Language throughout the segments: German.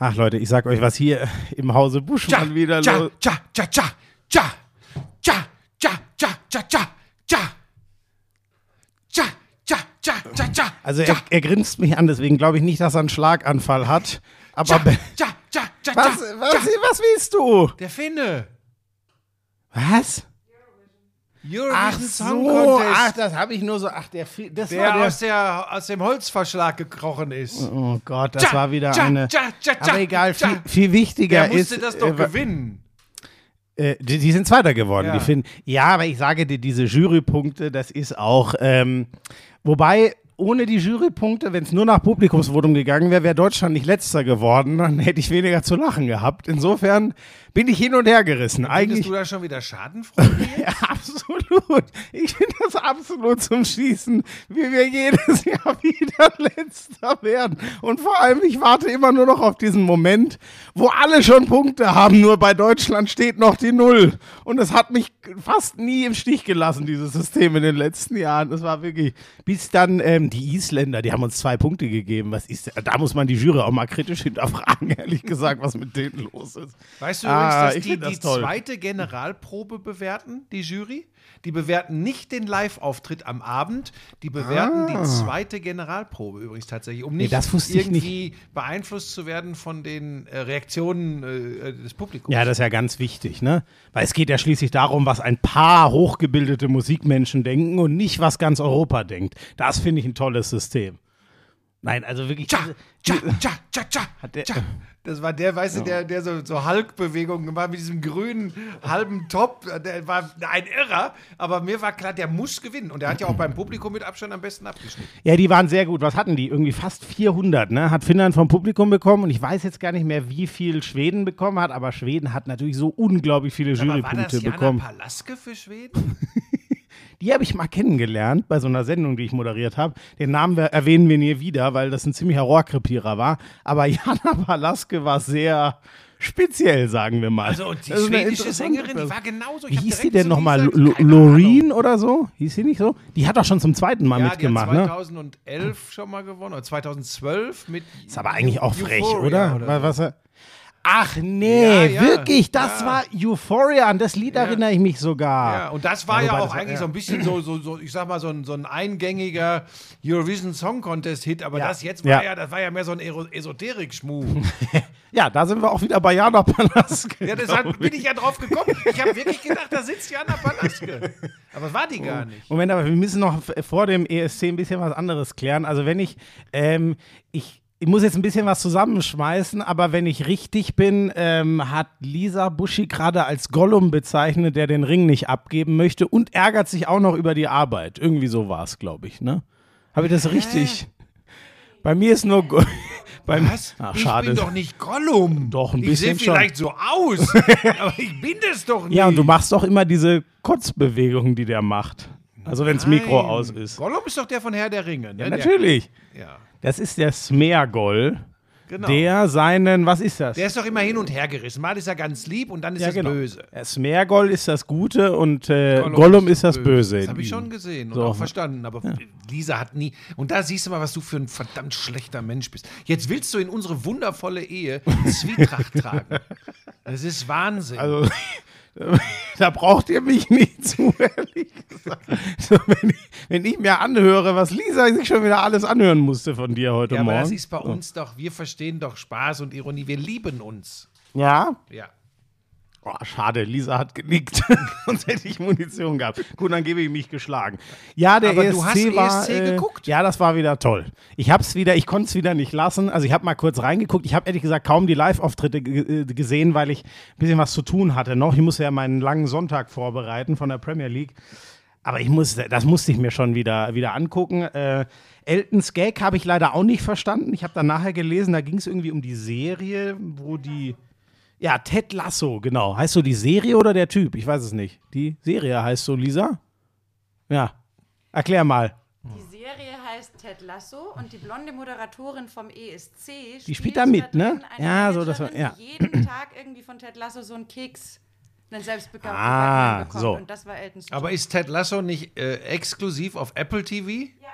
Ach Leute, ich sag euch, was hier im Hause Buschmann wieder los. tja, tja, tja, tja, tja, tja, tja, tja, tja, tja, tja, tja, tja, tja, tja, Also er, er grinst mich an, deswegen glaube ich nicht, dass er einen Schlaganfall hat. Aber tja, tja, tja, tja, was, was, was willst du? Der Finne. Was? Eurovision Ach Song so, Contest. ach, das habe ich nur so, ach, der, das der, war der, aus, der aus dem Holzverschlag gekrochen ist. oh Gott, das Tja, war wieder tja, eine, tja, aber egal, viel, viel wichtiger Der musste ist, das doch äh, gewinnen. Äh, die, die sind Zweiter geworden. Ja. Die finden, ja, aber ich sage dir, diese Jurypunkte, das ist auch. Ähm, wobei, ohne die Jurypunkte, wenn es nur nach Publikumsvotum gegangen wäre, wäre Deutschland nicht Letzter geworden. Dann hätte ich weniger zu lachen gehabt. Insofern bin ich hin und her gerissen. Findest Eigentlich. du da schon wieder Schadenfreude? Ja, absolut. Ich finde das absolut zum Schießen, wie wir jedes Jahr wieder Letzter werden. Und vor allem, ich warte immer nur noch auf diesen Moment, wo alle schon Punkte haben, nur bei Deutschland steht noch die Null. Und es hat mich fast nie im Stich gelassen, dieses System in den letzten Jahren. Das war wirklich, bis dann ähm, die Isländer, die haben uns zwei Punkte gegeben. Was ist, da muss man die Jury auch mal kritisch hinterfragen, ehrlich gesagt, was mit denen los ist. Weißt du Ah, übrigens, dass ich die das die toll. zweite Generalprobe bewerten, die Jury? Die bewerten nicht den Live-Auftritt am Abend, die bewerten die zweite Generalprobe übrigens tatsächlich, um nicht Ah. ich irgendwie beeinflusst zu werden von den äh, Reaktionen äh, des Publikums. Ja, das ist ja ganz wichtig, ne? Weil es geht ja schließlich darum, was ein paar hochgebildete Musikmenschen denken und nicht, was ganz Europa denkt. Das finde ich ein tolles System. Nein, also wirklich. Tja, tja, tja, tja, tja. Das war der, weißt du, der, der so, so Hulk-Bewegungen gemacht mit diesem grünen halben Top. Der war ein Irrer, aber mir war klar, der muss gewinnen. Und der hat ja auch beim Publikum mit Abstand am besten abgeschnitten. Ja, die waren sehr gut. Was hatten die? Irgendwie fast 400, ne? Hat Finnland vom Publikum bekommen und ich weiß jetzt gar nicht mehr, wie viel Schweden bekommen hat, aber Schweden hat natürlich so unglaublich viele Aber war Jurypunkte das Jana bekommen. Palaske für Schweden? Die habe ich mal kennengelernt bei so einer Sendung, die ich moderiert habe. Den Namen wir, erwähnen wir nie wieder, weil das ein ziemlicher Rohrkrepierer war. Aber Jana Palaske war sehr speziell, sagen wir mal. Also die schwedische Sängerin, die war genauso. Ich Wie hieß die denn nochmal? Loreen oder so? Hieß sie nicht so? Die hat doch schon zum zweiten Mal Ja, mitgemacht, die hat ne? 2011 schon mal gewonnen, oder 2012 mit. Ist aber eigentlich auch frech, Euphoria oder? Wa- Was, er- Ach nee, Ja, ja, wirklich, das ja. war Euphoria, an das Lied erinnere ich mich sogar. Ja, und das war Ja, auch das war- eigentlich so ein bisschen so, so, so, ich sag mal, so ein, so ein eingängiger Eurovision Song Contest Hit, aber das jetzt war ja. Das war ja mehr so ein Esoterik-Schmuh. Ja, da sind wir auch wieder bei Jana Palaske. ja, deshalb bin ich ja drauf gekommen. Ich habe wirklich gedacht, da sitzt Jana Palaske. Aber war die gar nicht. Moment, aber wir müssen noch vor dem ESC ein bisschen was anderes klären. Also wenn ich, ähm, ich, ich muss jetzt ein bisschen was zusammenschmeißen, aber wenn ich richtig bin, ähm, hat Lisa Buschi gerade als Gollum bezeichnet, der den Ring nicht abgeben möchte und ärgert sich auch noch über die Arbeit. Irgendwie so war es, glaube ich, ne? Habe ich das richtig? Bei mir ist nur Go bei mir- Was? Ach, ich schade. bin doch nicht Gollum. Doch, ein Ich sehe bisschen schon. vielleicht so aus, aber ich bin das doch nicht. Ja, und du machst doch immer diese Kotzbewegungen, die der macht. Also wenn das Mikro Nein. aus ist. Gollum ist doch der von Herr der Ringe, ne? Ja, natürlich. Der, ja, Das ist der Smeargol, genau. der seinen, was ist das? Der ist doch immer hin und her gerissen. Mal ist er ganz lieb und dann ist ja, er genau. böse. Der Smeargol ist das Gute und äh, Gollum Gollum, ist das Böse. Das habe ich schon gesehen und So. auch verstanden. Aber Lisa hat nie. Und da siehst du mal, was du für ein verdammt schlechter Mensch bist. Jetzt willst du in unsere wundervolle Ehe Zwietracht tragen. Das ist Wahnsinn. Also, da braucht ihr mich nicht zu, ehrlich gesagt. So, wenn, ich, wenn ich mir anhöre, was Lisa sich schon wieder alles anhören musste von dir heute ja, aber Morgen. das ist bei uns doch, wir verstehen doch Spaß und Ironie. Wir lieben uns. ja? Ja. Oh, schade, Lisa hat genickt. Sonst hätte ich Munition gehabt. Gut, dann gebe ich mich geschlagen. Ja, der Aber ESC du hast war, ESC äh, geguckt? Ja, das war wieder toll. Ich hab's wieder, ich konnte es wieder nicht lassen. Also ich habe mal kurz reingeguckt. Ich habe ehrlich gesagt kaum die Live-Auftritte äh, gesehen, weil ich ein bisschen was zu tun hatte noch. Ich musste ja meinen langen Sonntag vorbereiten von der Premier League. Aber ich musste, das musste ich mir schon wieder, wieder angucken. Äh, Eltons Gag habe ich leider auch nicht verstanden. Ich habe dann nachher gelesen, da ging es irgendwie um die Serie, wo die. Ja, Ted Lasso, genau. Heißt so die Serie oder der Typ? Ich weiß es nicht. Die Serie heißt so, Lisa? Ja. Erklär mal. Die Serie heißt Ted Lasso und die blonde Moderatorin vom ESC Die spielt da mit, ne? Ja, so, das war- ja. die jeden Tag irgendwie von Ted Lasso so einen Keks, einen selbstbekauften Ah, bekommt. so. Und das war Elton's Aber ist Ted Lasso nicht äh, exklusiv auf Apple TV? Ja.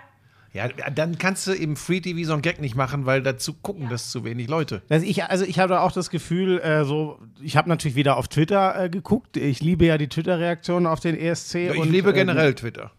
Ja, dann kannst du im Free TV so einen Gag nicht machen, weil dazu gucken das zu wenig Leute. Also ich, also ich habe auch das Gefühl, äh, so, ich habe natürlich wieder auf Twitter äh, geguckt. Ich liebe ja die Twitter-Reaktionen auf den ESC. Ich und, liebe äh, generell Twitter.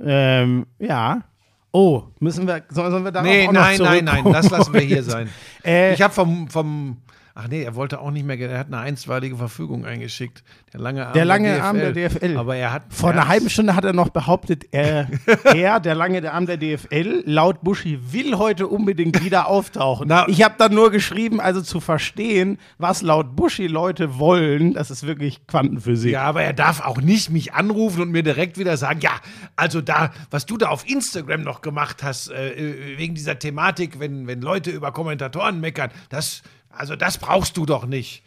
Ähm, ja. Oh, müssen wir, sollen wir darauf Nee, auch noch nein, nein, nein, das lassen wir hier sein. Äh, ich habe vom, vom, ach nee, er wollte auch nicht mehr, er hat eine einstweilige Verfügung eingeschickt. Der lange Arm Der lange Arm der DFL. Aber er hat Vor er einer halben Stunde hat er noch behauptet, er, er, der lange der Arm der DFL, laut Buschi, will heute unbedingt wieder auftauchen. Na- ich habe dann nur geschrieben, also zu verstehen, was laut Buschi Leute wollen, das ist wirklich Quantenphysik. Ja, aber er darf auch nicht mich anrufen und mir direkt wieder sagen, ja, also da, was du da auf Instagram noch gemacht hast, äh, wegen dieser Thematik, wenn, wenn Leute über Kommentatoren meckern, das, also das brauchst du doch nicht.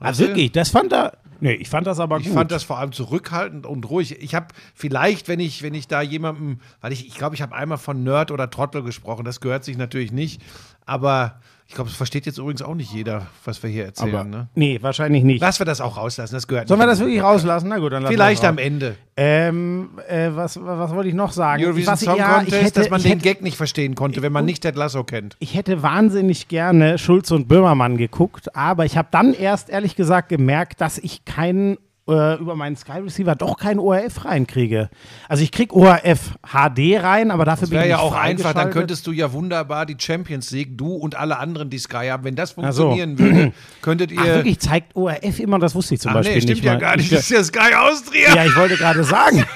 ah, du? wirklich, das fand er. Nee, ich fand das aber Ich gut. fand das vor allem zurückhaltend und ruhig. Ich habe vielleicht, wenn ich, wenn ich da jemandem, weil ich, ich glaube, ich habe einmal von Nerd oder Trottel gesprochen, das gehört sich natürlich nicht, aber ich glaube, es versteht jetzt übrigens auch nicht jeder, was wir hier erzählen. aber, ne? Nee, wahrscheinlich nicht. Lass wir das auch rauslassen, das gehört Sollen wir das wirklich rauslassen? Na gut, dann lassen Vielleicht am das. Ende. Ähm, äh, was, was wollte ich noch sagen? Eurovision Was ich- Song ja, Contest, hätte, dass man ich den hätte, Gag nicht verstehen konnte, wenn man nicht Ted Lasso kennt. ich hätte wahnsinnig gerne Schulz und Böhmermann geguckt, aber ich habe dann erst ehrlich gesagt gemerkt, dass ich keinen äh, über meinen Sky Receiver doch kein ORF reinkriege. Also ich krieg ORF HD rein, aber dafür bin Wäre ich ja auch einfach, dann könntest du ja wunderbar die Champions League, du und alle anderen, die Sky haben, wenn das so. funktionieren würde, könntet ihr. Ach, wirklich, zeigt ORF immer, das wusste ich zum Ach Beispiel nee, stimmt nicht. ja mal. gar nicht. Ich, Das ist ja Sky Austria. ja, ich wollte gerade sagen.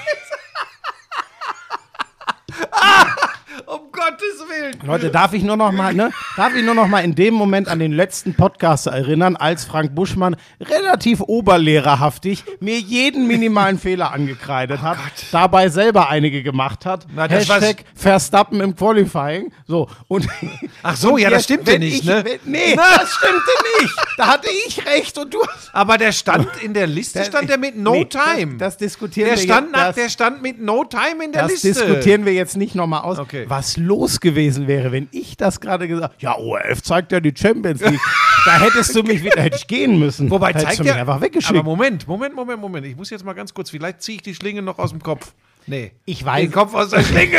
Um Gottes Willen. Leute, darf ich nur noch mal, ne? Darf ich nur noch mal in dem Moment an den letzten Podcast erinnern, als Frank Buschmann relativ oberlehrerhaftig mir jeden minimalen Fehler angekreidet hat, dabei selber einige gemacht hat. Na, das Hashtag Verstappen im Qualifying. So und Ach so, und ja, das jetzt, stimmte wenn nicht, ich, ne? Wenn, nee, das stimmte nicht. Da hatte ich recht und du. Aber der stand in der Liste, stand der mit No Nee, Time. Das, das diskutieren der, wir stand jetzt. nach, das, der stand mit No Time in der das Liste. diskutieren wir jetzt nicht nochmal aus, Okay. Was los gewesen wäre, wenn ich das gerade gesagt Ja, ORF zeigt ja die Champions League. da hättest du mich wieder, hätte ich gehen müssen. Wobei da zeigt du mich er. einfach weggeschickt. Aber Moment, Moment, Moment, Moment. Ich muss jetzt mal ganz kurz, vielleicht ziehe ich die Schlinge noch aus dem Kopf. Nee. Ich weiß- Den Kopf aus der Schlinge.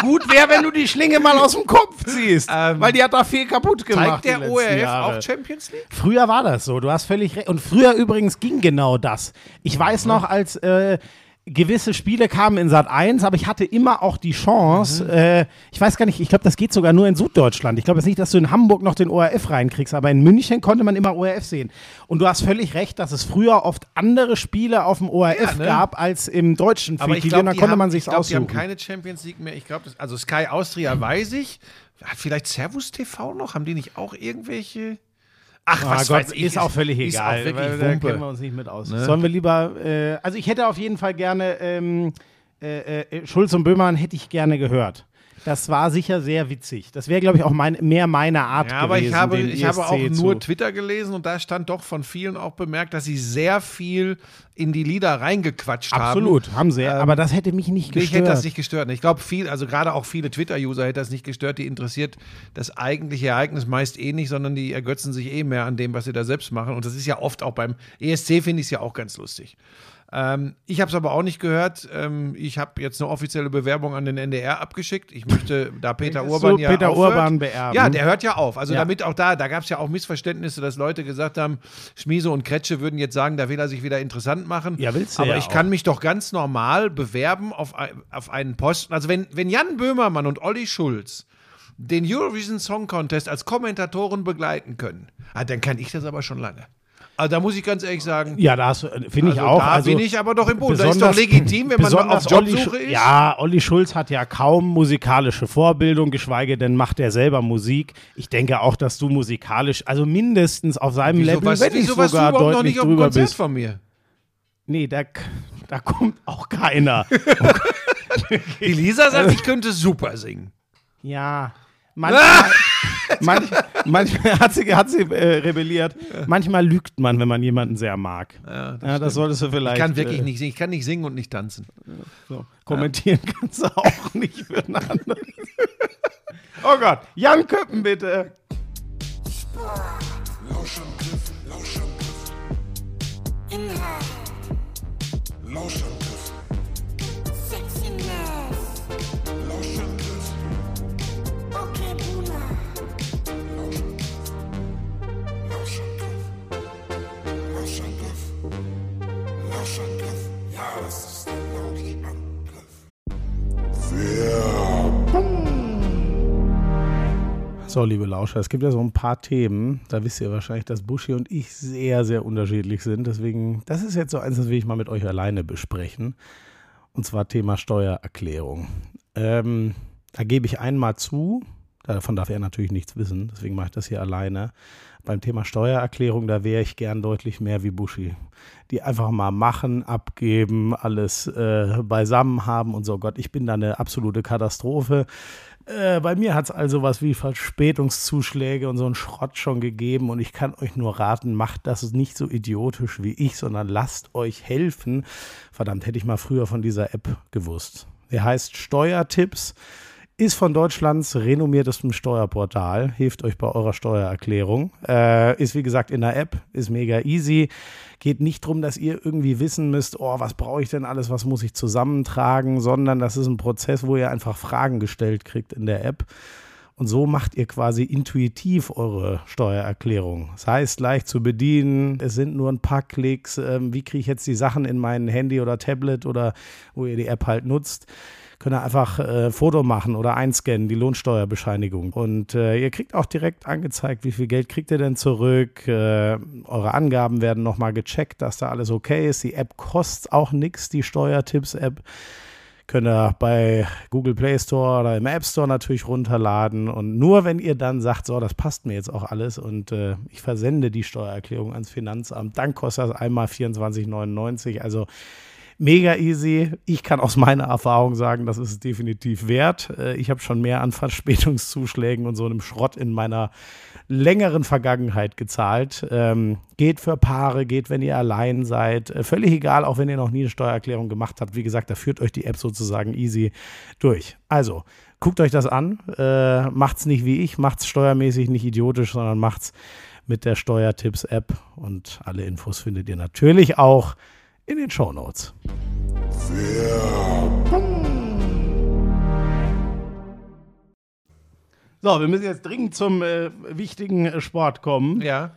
Gut wäre, wenn du die Schlinge mal aus dem Kopf ziehst. Ähm, weil die hat da viel kaputt gemacht. Zeigt der ORF Jahre. auch Champions League? Früher war das so, du hast völlig recht. Und früher übrigens ging genau das. Ich weiß noch, als äh, gewisse Spiele kamen in Sat 1, aber ich hatte immer auch die Chance, äh, ich weiß gar nicht, ich glaube, das geht sogar nur in Süddeutschland. Ich glaube jetzt nicht, dass du in Hamburg noch den ORF reinkriegst, aber in München konnte man immer ORF sehen. Und du hast völlig recht, dass es früher oft andere Spiele auf dem ORF Ja, ne? gab als im deutschen Aber ich glaube, Und dann konnte haben- man ich sich's glaub, die haben aussuchen. keine Champions League mehr. Ich glaube, also Sky Austria weiß ich. Hat vielleicht Servus TV noch? Haben die nicht auch irgendwelche? Ach, Ah was Gott, weiß ich. ist auch völlig ist egal. Auch wirklich weil da Wumpe. kennen wir uns nicht mit aus. Ne? Sollen wir lieber, äh, also ich hätte auf jeden Fall gerne, ähm, äh, äh, Schulz und Böhmermann hätte ich gerne gehört. Das war sicher sehr witzig. Das wäre, glaube ich, auch mein, mehr meine Art Ja, aber gewesen. ich habe, den ich habe auch ESC nur Twitter gelesen und da stand doch von vielen auch bemerkt, dass sie sehr viel in die Lieder reingequatscht haben. Absolut, haben sie. aber das hätte mich nicht gestört. Ich hätte das nicht gestört. Ich glaube, viel, also gerade auch viele Twitter-User hätte das nicht gestört. Die interessiert das eigentliche Ereignis meist eh nicht, sondern die ergötzen sich eh mehr an dem, was sie da selbst machen. Und das ist ja oft auch beim ESC, finde ich es ja auch ganz lustig. Ähm, ich habe es aber auch nicht gehört. Ähm, ich habe jetzt eine offizielle Bewerbung an den NDR abgeschickt. Ich möchte da Peter Urban du ja Peter aufhört. Urban beerben? Ja, der hört ja auf. Also Ja. damit auch da, da gab es ja auch Missverständnisse, dass Leute gesagt haben, Schmiese und Kretsche würden jetzt sagen, da will er sich wieder interessant machen. Ja, willst du Aber ja ich auch. kann mich doch ganz normal bewerben auf, auf einen Posten. Also wenn, wenn Jan Böhmermann und Olli Schulz den Eurovision Song Contest als Kommentatoren begleiten können, ah, dann kann ich das aber schon lange. Also da muss ich ganz ehrlich sagen, Ja, da du- finde ich also auch. da also bin ich aber doch im Boot. Das ist doch legitim, wenn man auf Jobsuche Olli ist. Ja, Olli Schulz hat ja kaum musikalische Vorbildung, geschweige denn macht er selber Musik. Ich denke auch, dass du musikalisch, also mindestens auf seinem Wieso, Level, was, wenn wieso warst du sogar überhaupt noch nicht auf dem Konzert bist. von mir? Nee, da, da kommt auch keiner. Die Lisa sagt, ich könnte super singen. ja, manchmal, manchmal, manchmal hat sie, hat sie äh, rebelliert. Manchmal lügt man, wenn man jemanden sehr mag. Ja, das Ja, das solltest du vielleicht. Ich kann wirklich äh, nicht singen. Ich kann nicht singen und nicht tanzen. So. Kommentieren kannst du auch nicht für einen anderen. oh Gott, Jan Köppen bitte. Lauschangriff, Lauschangriff. Inhalt. Lauschangriff, Lauschangriff. Ja, das ist ein Lauschangriff. Werbung. So, liebe Lauscher, es gibt ja so ein paar Themen, da wisst ihr wahrscheinlich, dass Buschi und ich sehr, sehr unterschiedlich sind. Deswegen, das ist jetzt so eins, das will ich mal mit euch alleine besprechen. Und zwar Thema Steuererklärung. Ähm, da gebe ich einmal zu, davon darf er natürlich nichts wissen, deswegen mache ich das hier alleine. Beim Thema Steuererklärung, da wäre ich gern deutlich mehr wie Buschi. Die einfach mal machen, abgeben, alles äh, beisammen haben und so. Gott, ich bin da eine absolute Katastrophe. Äh, bei mir hat es also was wie Verspätungszuschläge und so einen Schrott schon gegeben und ich kann euch nur raten, macht das nicht so idiotisch wie ich, sondern lasst euch helfen. Verdammt, hätte ich mal früher von dieser App gewusst. Der heißt Steuertipps, ist von Deutschlands renommiertestem Steuerportal, hilft euch bei eurer Steuererklärung. Äh, ist wie gesagt in der App, ist mega easy. Geht nicht darum, dass ihr irgendwie wissen müsst, oh, was brauche ich denn alles, was muss ich zusammentragen, sondern das ist ein Prozess, wo ihr einfach Fragen gestellt kriegt in der App. Und so macht ihr quasi intuitiv eure Steuererklärung. Das heißt, leicht zu bedienen, es sind nur ein paar Klicks. Ähm, wie kriege ich jetzt die Sachen in mein Handy oder Tablet oder wo ihr die App halt nutzt? Könnt ihr einfach äh, Foto machen oder einscannen, die Lohnsteuerbescheinigung. Und äh, ihr kriegt auch direkt angezeigt, wie viel Geld kriegt ihr denn zurück. Äh, eure Angaben werden nochmal gecheckt, dass da alles okay ist. Die App kostet auch nichts, die Steuertipps-App könnt ihr bei Google Play Store oder im App Store natürlich runterladen. Und nur wenn ihr dann sagt, so, das passt mir jetzt auch alles und äh, ich versende die Steuererklärung ans Finanzamt, dann kostet das einmal 24,99. Also mega easy. Ich kann aus meiner Erfahrung sagen, das ist es definitiv wert. Äh, ich habe schon mehr an Verspätungszuschlägen und so einem Schrott in meiner längeren Vergangenheit gezahlt. Ähm, geht für Paare, geht, wenn ihr allein seid. Äh, völlig egal, auch wenn ihr noch nie eine Steuererklärung gemacht habt. Wie gesagt, da führt euch die App sozusagen easy durch. Also, guckt euch das an. Äh, macht's nicht wie ich, macht's steuermäßig nicht idiotisch, sondern macht's mit der Steuertipps-App. Und alle Infos findet ihr natürlich auch in den Show Notes. So, wir müssen jetzt dringend zum äh, wichtigen äh, Sport kommen. Ja.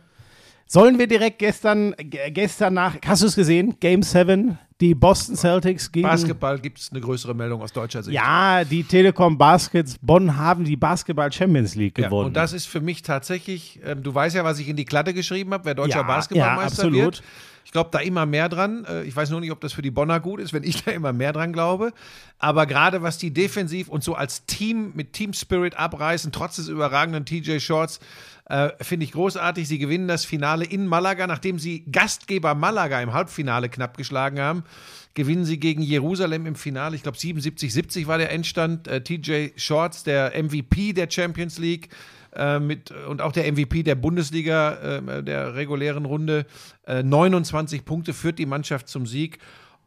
Sollen wir direkt gestern, gestern nach, hast du es gesehen? Game 7, die Boston Celtics gegen. Basketball gibt es eine größere Meldung aus deutscher Sicht. Ja, die Telekom Baskets Bonn haben die Basketball Champions League Ja, gewonnen. und das ist für mich tatsächlich, ähm, du weißt ja, was ich in die Klatte geschrieben habe, wer deutscher Ja, Basketballmeister ja, absolut. wird. Ich glaube da immer mehr dran. Äh, ich weiß nur nicht, ob das für die Bonner gut ist, wenn ich da immer mehr dran glaube. Aber gerade was die defensiv und so als Team mit Team Spirit abreißen, trotz des überragenden TJ Shorts, äh, finde ich großartig. Sie gewinnen das Finale in Malaga, nachdem sie Gastgeber Malaga im Halbfinale knapp geschlagen haben. Gewinnen sie gegen Jerusalem im Finale. Ich glaube 77-70 war der Endstand. Äh, TJ Shorts, der MVP der Champions League, äh, mit, und auch der MVP der Bundesliga, äh, der regulären Runde. Äh, 29 Punkte führt die Mannschaft zum Sieg.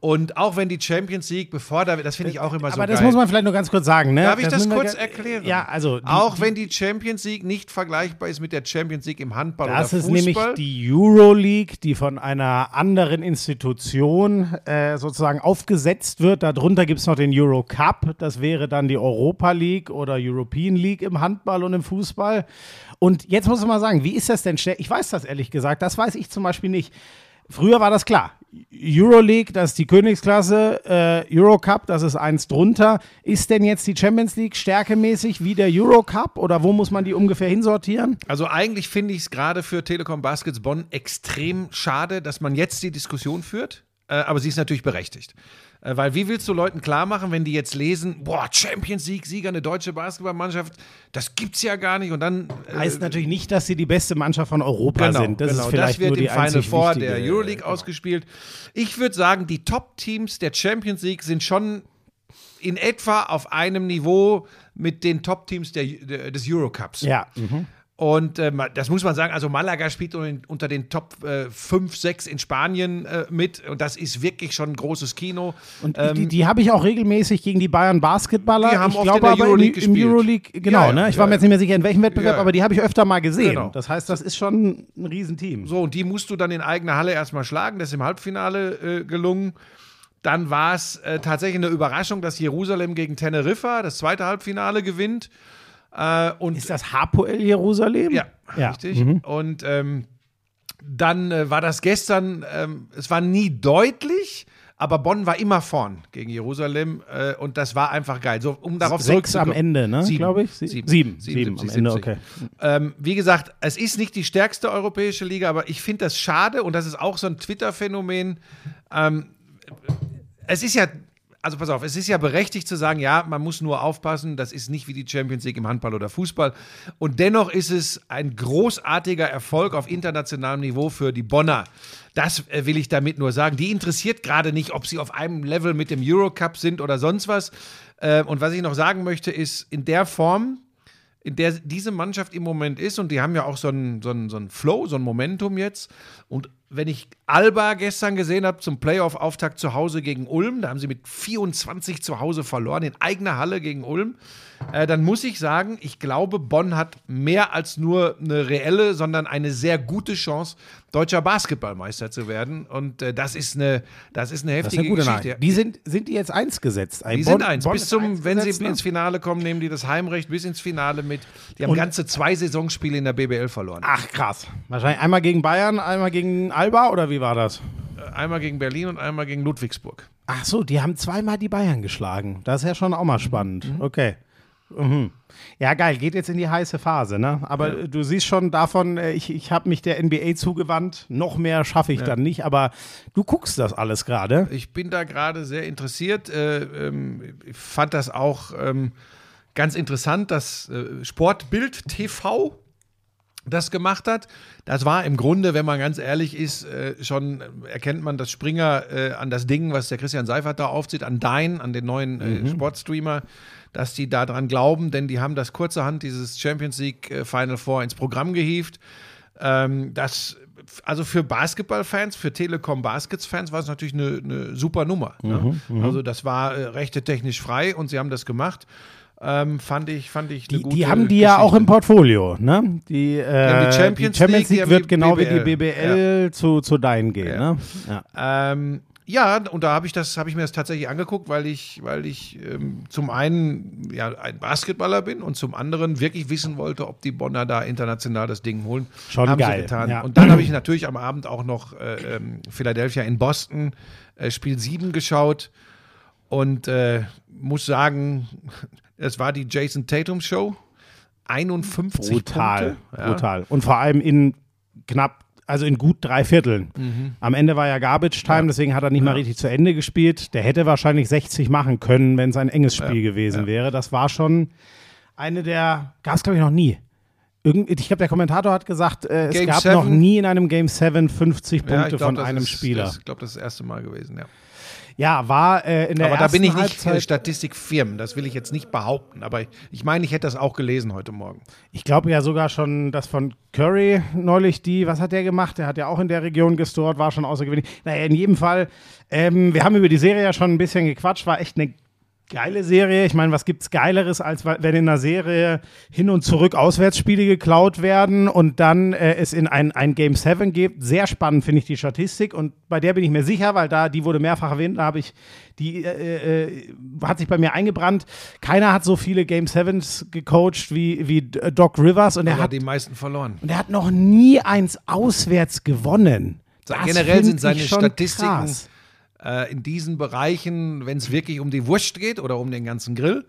Und auch wenn die Champions League, bevor da, das finde ich auch immer so Aber das geil. muss man vielleicht nur ganz kurz sagen, ne? Darf ich das wir kurz erklären? Ja, also. Die, auch wenn die Champions League nicht vergleichbar ist mit der Champions League im Handball Das oder ist Fußball. nämlich die Euroleague, die von einer anderen Institution äh, sozusagen aufgesetzt wird. Darunter gibt es noch den Eurocup. Das wäre dann die Europa League oder European League im Handball und im Fußball. Und jetzt muss ich mal sagen, wie ist das denn? schnell? Ich weiß das ehrlich gesagt. Das weiß ich zum Beispiel nicht. Früher war das klar. Euroleague, das ist die Königsklasse, äh, Eurocup, das ist eins drunter. Ist denn jetzt die Champions League stärkemäßig wie der Eurocup oder wo muss man die ungefähr hinsortieren? Also eigentlich finde ich es gerade für Telekom Baskets Bonn extrem schade, dass man jetzt die Diskussion führt. Äh, aber sie ist natürlich berechtigt. Äh, weil wie willst du Leuten klar machen, wenn die jetzt lesen, boah, Champions League, Sieger, eine deutsche Basketballmannschaft, das gibt's ja gar nicht. Und dann äh, Heißt natürlich nicht, dass sie die beste Mannschaft von Europa genau, sind. Das genau, ist vielleicht das wird nur die im Final Four der Euroleague ausgespielt. Ich würde sagen, die Top-Teams der Champions League sind schon in etwa auf einem Niveau mit den Top-Teams des Eurocups. Ja, mhm. Und ähm, das muss man sagen, also Malaga spielt unter den, Top äh, 5, 6 in Spanien äh, mit. Und das ist wirklich schon ein großes Kino. und Ähm, die, die habe ich auch regelmäßig gegen die Bayern Basketballer. Die haben ich glaube aber Euroleague im, im. Euroleague, genau, Ja, ja, ne? Ich war ja, mir jetzt nicht mehr sicher, in welchem Wettbewerb, aber die habe ich öfter mal gesehen. Genau. Das heißt, das ist schon ein Riesenteam. So, und die musst du dann in eigener Halle erstmal schlagen. Das ist im Halbfinale äh, gelungen. Dann war es äh, tatsächlich eine Überraschung, dass Jerusalem gegen Teneriffa das zweite Halbfinale gewinnt. Äh, und Ist das Hapoel Jerusalem? Ja, Ja. richtig. Und ähm, dann äh, war das gestern, ähm, es war nie deutlich, Aber Bonn war immer vorn gegen Jerusalem äh, und das war einfach geil. So, um darauf Sechs am. Ende, ne? Sieben, Glaube ich. Sie- Sieben. Sieben. Sieben, Sieben am 70, Ende, 70. okay. Ähm, wie gesagt, es ist nicht die stärkste europäische Liga, aber ich finde das schade und das ist auch so ein Twitter-Phänomen. Ähm, es ist ja, also pass auf, es ist ja berechtigt zu sagen, ja, man muss nur aufpassen, das ist nicht wie die Champions League im Handball oder Fußball. Und dennoch ist es ein großartiger Erfolg auf internationalem Niveau für die Bonner. Das äh, will ich damit nur sagen. Die interessiert gerade nicht, ob sie auf einem Level mit dem Eurocup sind oder sonst was. Äh, und was ich noch sagen möchte, ist, in der Form, in der diese Mannschaft im Moment ist, und die haben ja auch so einen, so einen, so einen Flow, so ein Momentum jetzt. Und wenn ich Alba gestern gesehen habe zum Playoff-Auftakt zu Hause gegen Ulm, da haben sie mit 24 zu Hause verloren, in eigener Halle gegen Ulm, äh, dann muss ich sagen, ich glaube, Bonn hat mehr als nur eine reelle, sondern eine sehr gute Chance, deutscher Basketballmeister zu werden. Und äh, das ist eine, das ist eine Das ist heftige eine Geschichte. Nachricht. Die sind, sind die jetzt eins gesetzt? Die sind eins. Bis zum, wenn sie ins Finale kommen, nehmen die das Heimrecht bis ins Finale mit. Die haben Und- ganze zwei Saisonspiele in der BBL verloren. Ach, krass. Wahrscheinlich einmal gegen Bayern, einmal gegen Alba oder wie war das? Einmal gegen Berlin und einmal gegen Ludwigsburg. Ach so, die haben zweimal die Bayern geschlagen. Das ist ja schon auch mal spannend. Okay. Mhm. Ja, geil, geht jetzt in die heiße Phase, ne? Aber äh, du siehst schon davon, äh, ich, ich habe mich der NBA zugewandt. Noch mehr schaffe ich dann nicht, aber du guckst das alles gerade. Ich bin da gerade sehr interessiert. Äh, ähm, ich fand das auch ähm, ganz interessant, dass äh, Sportbild TV das gemacht hat. Das war im Grunde, wenn man ganz ehrlich ist, äh, schon äh, erkennt man das Springer äh, an das Ding, was der Christian Seifert da aufzieht, an Dein, an den neuen äh, Sportstreamer, dass die da dran glauben, denn die haben das kurzerhand, dieses Champions League äh, Final Four ins Programm gehievt. Ähm, das, also für Basketballfans, für Telekom Baskets-Fans war es natürlich eine, eine super Nummer. ne? Also das war äh, rechte technisch frei und sie haben das gemacht. Ähm, fand ich, fand ich eine Die, gute die haben die ja auch im Geschichte. Portfolio, ne? Die, äh, haben die Champions League, die haben wird die genau wie die BBL. BBL zu, zu deinen gehen, Ja. ne? Ja. Ähm, ja, und da habe ich das, habe ich mir das tatsächlich angeguckt, weil ich, weil ich ähm, zum einen ja ein Basketballer bin und zum anderen wirklich wissen wollte, ob die Bonner da international das Ding holen. Schon haben geil, Sie getan. ja. Und dann habe ich natürlich am Abend auch noch äh, ähm, Philadelphia in Boston äh, Spiel 7 geschaut und äh, muss sagen, es war die Jason Tatum Show. 51 Brutal, Punkte. Ja. brutal. Und vor allem in knapp, also in gut drei Vierteln. Mhm. Am Ende war ja Garbage Time, deswegen hat er nicht mal richtig zu Ende gespielt. Der hätte wahrscheinlich 60 machen können, wenn es ein enges Spiel gewesen wäre. Das war schon eine der, gab es glaube ich noch nie. Irgend, ich glaube, der Kommentator hat gesagt, äh, es gab seven. noch nie in einem Game 7 50 Ja, Punkte glaub, von einem ist, Spieler. Das, ich glaube, das ist das erste Mal gewesen, ja. Ja, war äh, in der Aber da bin ich nicht Halbzeit, Statistikfirmen, das will ich jetzt nicht behaupten. Aber ich, ich meine, ich hätte das auch gelesen heute Morgen. Ich glaube ja sogar schon, dass von Curry neulich die, was hat der gemacht? Der hat ja auch in der Region gestort, war schon außergewöhnlich. Naja, in jedem Fall, ähm, wir haben über die Serie ja schon ein bisschen gequatscht, war echt eine geile Serie. Ich meine, was gibt's Geileres, als wenn in einer Serie hin und zurück Auswärtsspiele geklaut werden und dann äh, es in ein, ein Game 7 gibt. Sehr spannend finde ich die Statistik und bei der bin ich mir sicher, weil da, die wurde mehrfach erwähnt, da habe ich, die äh, äh, hat sich bei mir eingebrannt. Keiner hat so viele Game 7s gecoacht wie, wie Doc Rivers und er hat die meisten verloren. und er hat noch nie eins auswärts gewonnen. Das Generell sind seine Statistiken krass. Äh, in diesen Bereichen, wenn es wirklich um die Wurst geht oder um den ganzen Grill,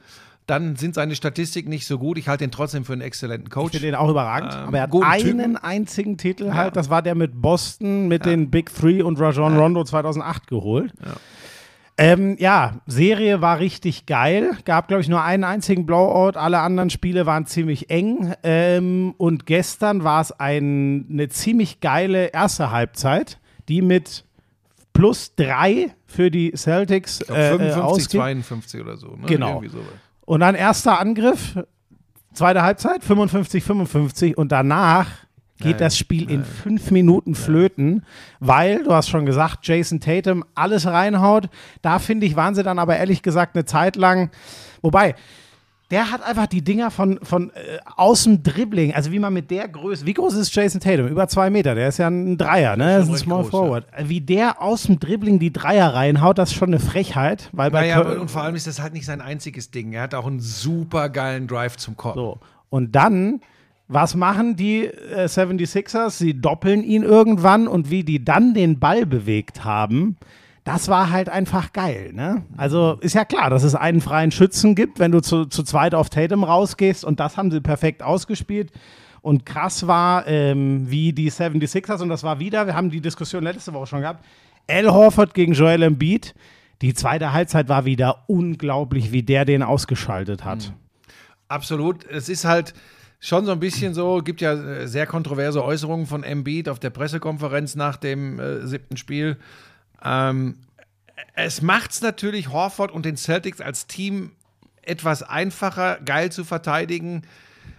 dann sind seine Statistiken nicht so gut. Ich halte ihn trotzdem für einen exzellenten Ich Coach. finde den auch überragend. Ähm, aber er hat einen Typen. einzigen Titel halt. Das war der mit Boston, mit den Big Three und Rajon Rondo 2008 geholt. Ähm, ja, Serie war richtig geil. Gab, glaube ich, nur einen einzigen Blowout. Alle anderen Spiele waren ziemlich eng. Ähm, und gestern war es ein, eine ziemlich geile erste Halbzeit, die mit plus drei für die Celtics Ich glaub, äh, äh, 55, ausging. 52 oder so. Ne? Genau. Und dann erster Angriff, zweite Halbzeit, 55, 55 und danach geht Nein, das Spiel in fünf Minuten flöten, weil, du hast schon gesagt, Jason Tatum alles reinhaut. Da finde ich, waren sie dann aber ehrlich gesagt eine Zeit lang, wobei, der hat einfach die Dinger von, von äh, aus dem Dribbling, also wie man mit der Größe, wie groß ist Jason Tatum? Über zwei Meter, der ist ja ein Dreier, ne? Das ist ein Small groß, Forward. Wie der aus dem Dribbling die Dreier reinhaut, das ist schon eine Frechheit, weil bei Naja, und vor allem ist das halt nicht sein einziges Ding. Er hat auch einen super geilen Drive zum Korb. So. Und dann, was machen die äh, 76ers? Sie doppeln ihn irgendwann und wie die dann den Ball bewegt haben, das war halt einfach geil, ne? Also ist ja klar, dass es einen freien Schützen gibt, wenn du zu, zu zweit auf Tatum rausgehst und das haben sie perfekt ausgespielt. Und krass war, ähm, wie die 76ers, und das war wieder, wir haben die Diskussion letzte Woche schon gehabt, Al Horford gegen Joel Embiid. Die zweite Halbzeit war wieder unglaublich, wie der den ausgeschaltet hat. Absolut. Es ist halt schon so ein bisschen so, gibt ja äh, sehr kontroverse Äußerungen von Embiid auf der Pressekonferenz nach dem äh, siebten Spiel. Ähm, es macht es natürlich Horford und den Celtics als Team etwas einfacher, geil zu verteidigen,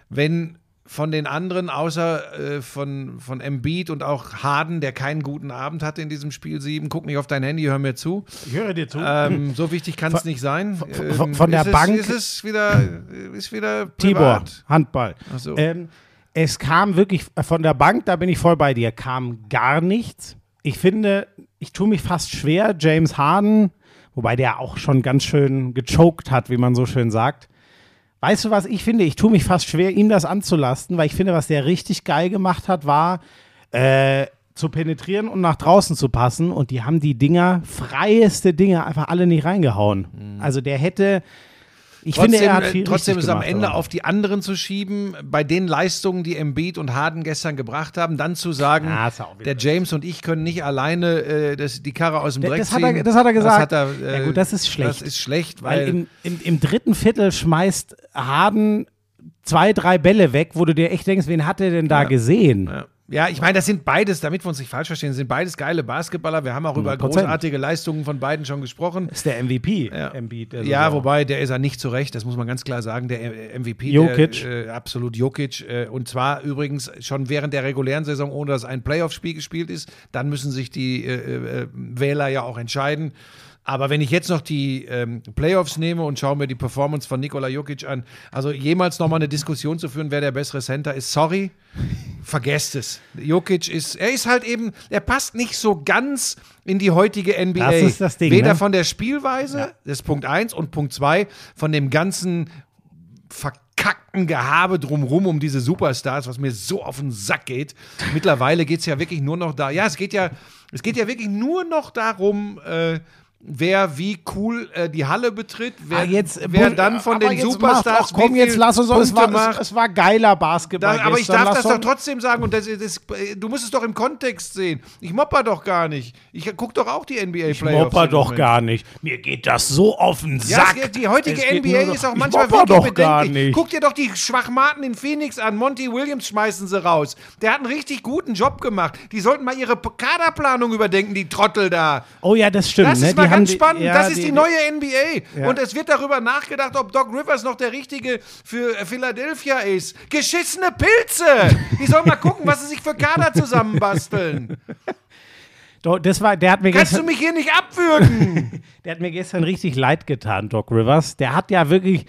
wenn von den anderen, außer äh, von, von Embiid und auch Harden, der keinen guten Abend hatte in diesem Spiel 7, guck nicht auf dein Handy, hör mir zu. Ich höre dir zu. Ähm, so wichtig kann es nicht sein. von- von- Ähm, von der ist Bank- Es, ist es wieder, ist wieder Tibor. Handball. So. Ähm, es kam wirklich von der Bank, da bin ich voll bei dir, kam gar nichts. Ich finde, ich tue mich fast schwer, James Harden, wobei der auch schon ganz schön gechoked hat, wie man so schön sagt. Weißt du, was ich finde? Ich tue mich fast schwer, ihm das anzulasten, weil ich finde, was der richtig geil gemacht hat, war äh, zu penetrieren und nach draußen zu passen. Und die haben die Dinger, freieste Dinger, einfach alle nicht reingehauen. Also der hätte. Ich Trotzdem, finde, er hat äh, viel trotzdem ist am gemacht, Ende aber- auf die anderen zu schieben, bei den Leistungen, die Embiid und Harden gestern gebracht haben, dann zu sagen, Ja, der James und ich können nicht alleine äh, das, die Karre aus dem Dreck das hat ziehen. er- das hat er gesagt. Das hat er, äh, Ja gut, das ist schlecht. Das ist schlecht, Weil weil, im, im, im dritten Viertel schmeißt Harden zwei, drei Bälle weg, wo du dir echt denkst, wen hat er denn da gesehen? Ja. Ja, ich meine, das sind beides, damit wir uns nicht falsch verstehen, sind beides geile Basketballer. Wir haben auch über 100%. großartige Leistungen von beiden schon gesprochen. Das ist der MVP, Ja. Embiid. der Ja, wobei, der ist er nicht zurecht, das muss man ganz klar sagen. Der äh, MVP, Jokic. Der, äh, absolut Jokic. Äh, und zwar übrigens schon während der regulären Saison, ohne dass ein Playoff-Spiel gespielt ist. Dann müssen sich die äh, äh, Wähler ja auch entscheiden. Aber wenn ich jetzt noch die ähm, Playoffs nehme und schaue mir die Performance von Nikola Jokic an, also jemals nochmal eine Diskussion zu führen, wer der bessere Center ist, sorry, vergesst es. Jokic ist, er ist halt eben, er passt nicht so ganz in die heutige NBA. Das ist das Ding, Weder ne? von der Spielweise, das ist Punkt eins und Punkt zwei von dem ganzen verkackten Gehabe drumrum um diese Superstars, was mir so auf den Sack geht. Mittlerweile geht es ja wirklich nur noch da. Ja, es geht ja, es geht ja wirklich nur noch darum, äh, wer wie cool äh, die Halle betritt, wer, Ah, jetzt, wer dann von den jetzt Superstars macht, ach, komm, jetzt lass uns es Punkte war, macht. es, es war geiler Basketball. Da, aber ich darf lass das doch- trotzdem sagen und das, das, du musst es doch im Kontext sehen. Ich mopper doch gar nicht. Ich guck doch auch die NBA Ich Playoffs. mopper im doch Moment. gar nicht. Mir geht das so auf den Ja, Sack. es geht- die heutige Es NBA ist auch Ich manchmal mopper wirklich doch gar bedenklich. nicht. Guck dir doch die Schwachmaten in Phoenix an. Monty Williams schmeißen sie raus. Der hat einen richtig guten Job gemacht. Die sollten mal ihre Kaderplanung überdenken, die Trottel da. Oh ja, das stimmt. Das ne? Die ganz die- spannend. ja, das ist die, neue NBA. Ja. Und es wird darüber nachgedacht, ob Doc Rivers noch der Richtige für Philadelphia ist. Geschissene Pilze! Die sollen mal gucken, was sie sich für Kader zusammenbasteln. Das war, der hat mir Kannst du gestern, mich hier nicht abwürgen? der hat mir gestern richtig leid getan, Doc Rivers. Der hat ja wirklich,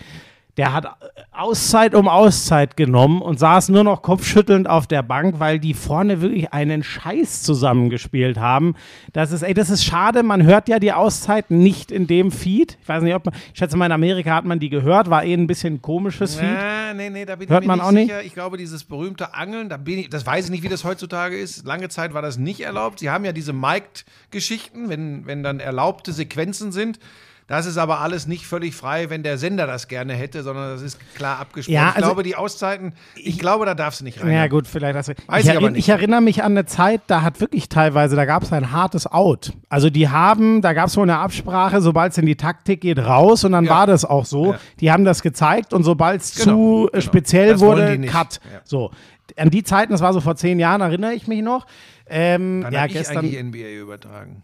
der hat Auszeit um Auszeit genommen und saß nur noch kopfschüttelnd auf der Bank, weil die vorne wirklich einen Scheiß zusammengespielt haben. Das ist, ey, das ist schade. Man hört ja die Auszeit nicht in dem Feed. Ich weiß nicht, ob man, ich schätze mal, in Amerika hat man die gehört, war eh ein bisschen komisches Feed. Ja, nee, nee, da bin Hört ich mir man nicht auch nicht? sicher. Ich glaube, dieses berühmte Angeln, da bin ich, das weiß ich nicht, wie das heutzutage ist. Lange Zeit war das nicht erlaubt. Sie haben ja diese Mic'd-Geschichten, wenn, wenn dann erlaubte Sequenzen sind. Das ist aber alles nicht völlig frei, wenn der Sender das gerne hätte, sondern das ist klar abgesprochen. Ja, ich also- glaube, die Auszeiten, ich glaube, da darfst du nicht rein. Ja, gut, vielleicht hast du. Weiß ich, ich aber nicht. ich erinnere mich an eine Zeit, da hat wirklich teilweise, da gab es ein hartes Out. Also die haben, da gab es wohl eine Absprache, sobald es in die Taktik geht, raus und dann Ja. war das auch so. Ja. Die haben das gezeigt und sobald es Genau, zu genau. speziell Das wurde. Cut. Ja. So. An die Zeiten, das war so vor zehn Jahren, erinnere ich mich noch. Ähm, Dann ja, habe ich gestern. eigentlich NBA übertragen.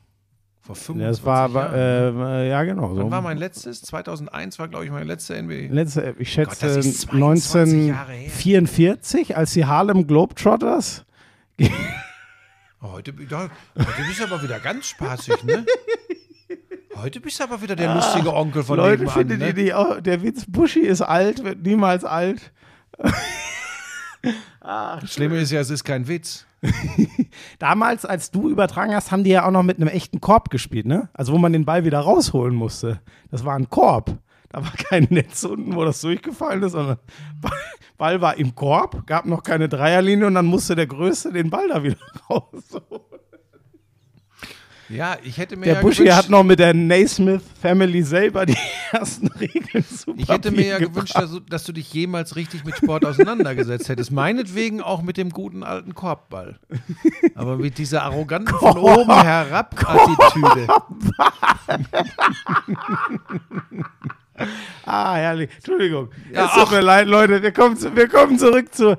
Vor 25 Das war, war äh, äh, ja genau. So. Wann war mein letztes? 2001 war, glaube ich, mein letzter NBA. Letzte, ich Gott, schätze das ist 22 Jahre her. 1944, als die Harlem Globetrotters Oh, heute, da, heute bist du aber wieder ganz spaßig, ne? Heute bist du aber wieder der lustige Onkel von Leute, nebenan, findet ne? ihr die auch? Der Witz, Buschi ist alt, wird niemals alt. Das Schlimme ist ja, es ist kein Witz. Damals, als du übertragen hast, haben die ja auch noch mit einem echten Korb gespielt, ne? Also wo man den Ball wieder rausholen musste. Das war ein Korb. Da war kein Netz unten, wo das durchgefallen ist, sondern Ball- Ball war im Korb, gab noch keine Dreierlinie und dann musste der Größte den Ball da wieder rausholen. Ja, ich hätte mir Der ja Buschi gewünscht, hat noch mit der Naismith Family selber die ersten Regeln zu ich hätte mir ja Papier gewünscht, gebracht. dass du, dass du dich jemals richtig mit Sport auseinandergesetzt hättest. Meinetwegen auch mit dem guten alten Korbball. Aber mit dieser arroganten von oben herab Attitüde. Ah, herrlich. Entschuldigung. Ja, es tut ach. mir leid, Leute. Wir kommen, zu, wir kommen zurück zu.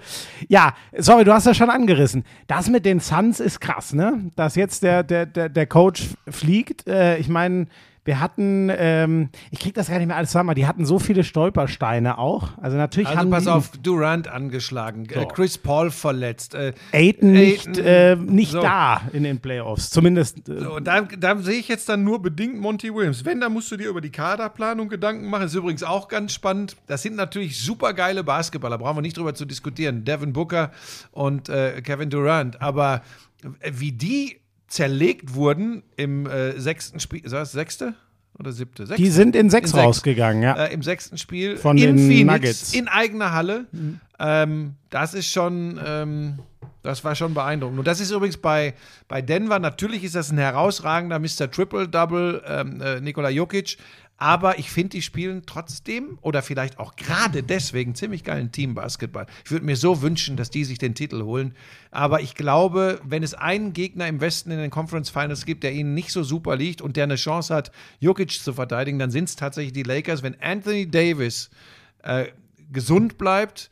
Ja, sorry, du hast das schon angerissen. Das mit den Suns ist krass, ne? Dass jetzt der, der, der, der Coach fliegt. Äh, ich meine, wir hatten, ähm, ich krieg das gar nicht mehr alles zusammen, aber die hatten so viele Stolpersteine auch. Also natürlich Also haben pass die auf, Durant angeschlagen, äh, Chris Paul verletzt. Äh, Aiden nicht, äh, nicht so. da in den Playoffs. Zumindest. Äh, So, da, da sehe ich jetzt dann nur bedingt Monty Williams. Wenn, dann musst du dir über die Kaderplanung Gedanken machen. ist übrigens auch ganz spannend. Das sind natürlich super geile Basketballer, brauchen wir nicht drüber zu diskutieren. Devin Booker und äh, Kevin Durant. Aber äh, wie die zerlegt wurden im äh, sechsten Spiel, ist das sechste oder siebte? Sechste. die sind in sechs In sechs. rausgegangen, ja. äh, im sechsten Spiel Von in den Phoenix, Nuggets. in eigener Halle. Ähm, das ist schon, ähm, das war schon beeindruckend. Und das ist übrigens bei, bei Denver, natürlich ist das ein herausragender Mr. Triple-Double, ähm, äh, Nikola Jokic. Aber ich finde, die spielen trotzdem oder vielleicht auch gerade deswegen ziemlich geilen Team-Basketball. Ich würde mir so wünschen, dass die sich den Titel holen. Aber ich glaube, wenn es einen Gegner im Westen in den Conference Finals gibt, der ihnen nicht so super liegt und der eine Chance hat, Jokic zu verteidigen, dann sind es tatsächlich die Lakers. Wenn Anthony Davis äh, gesund bleibt,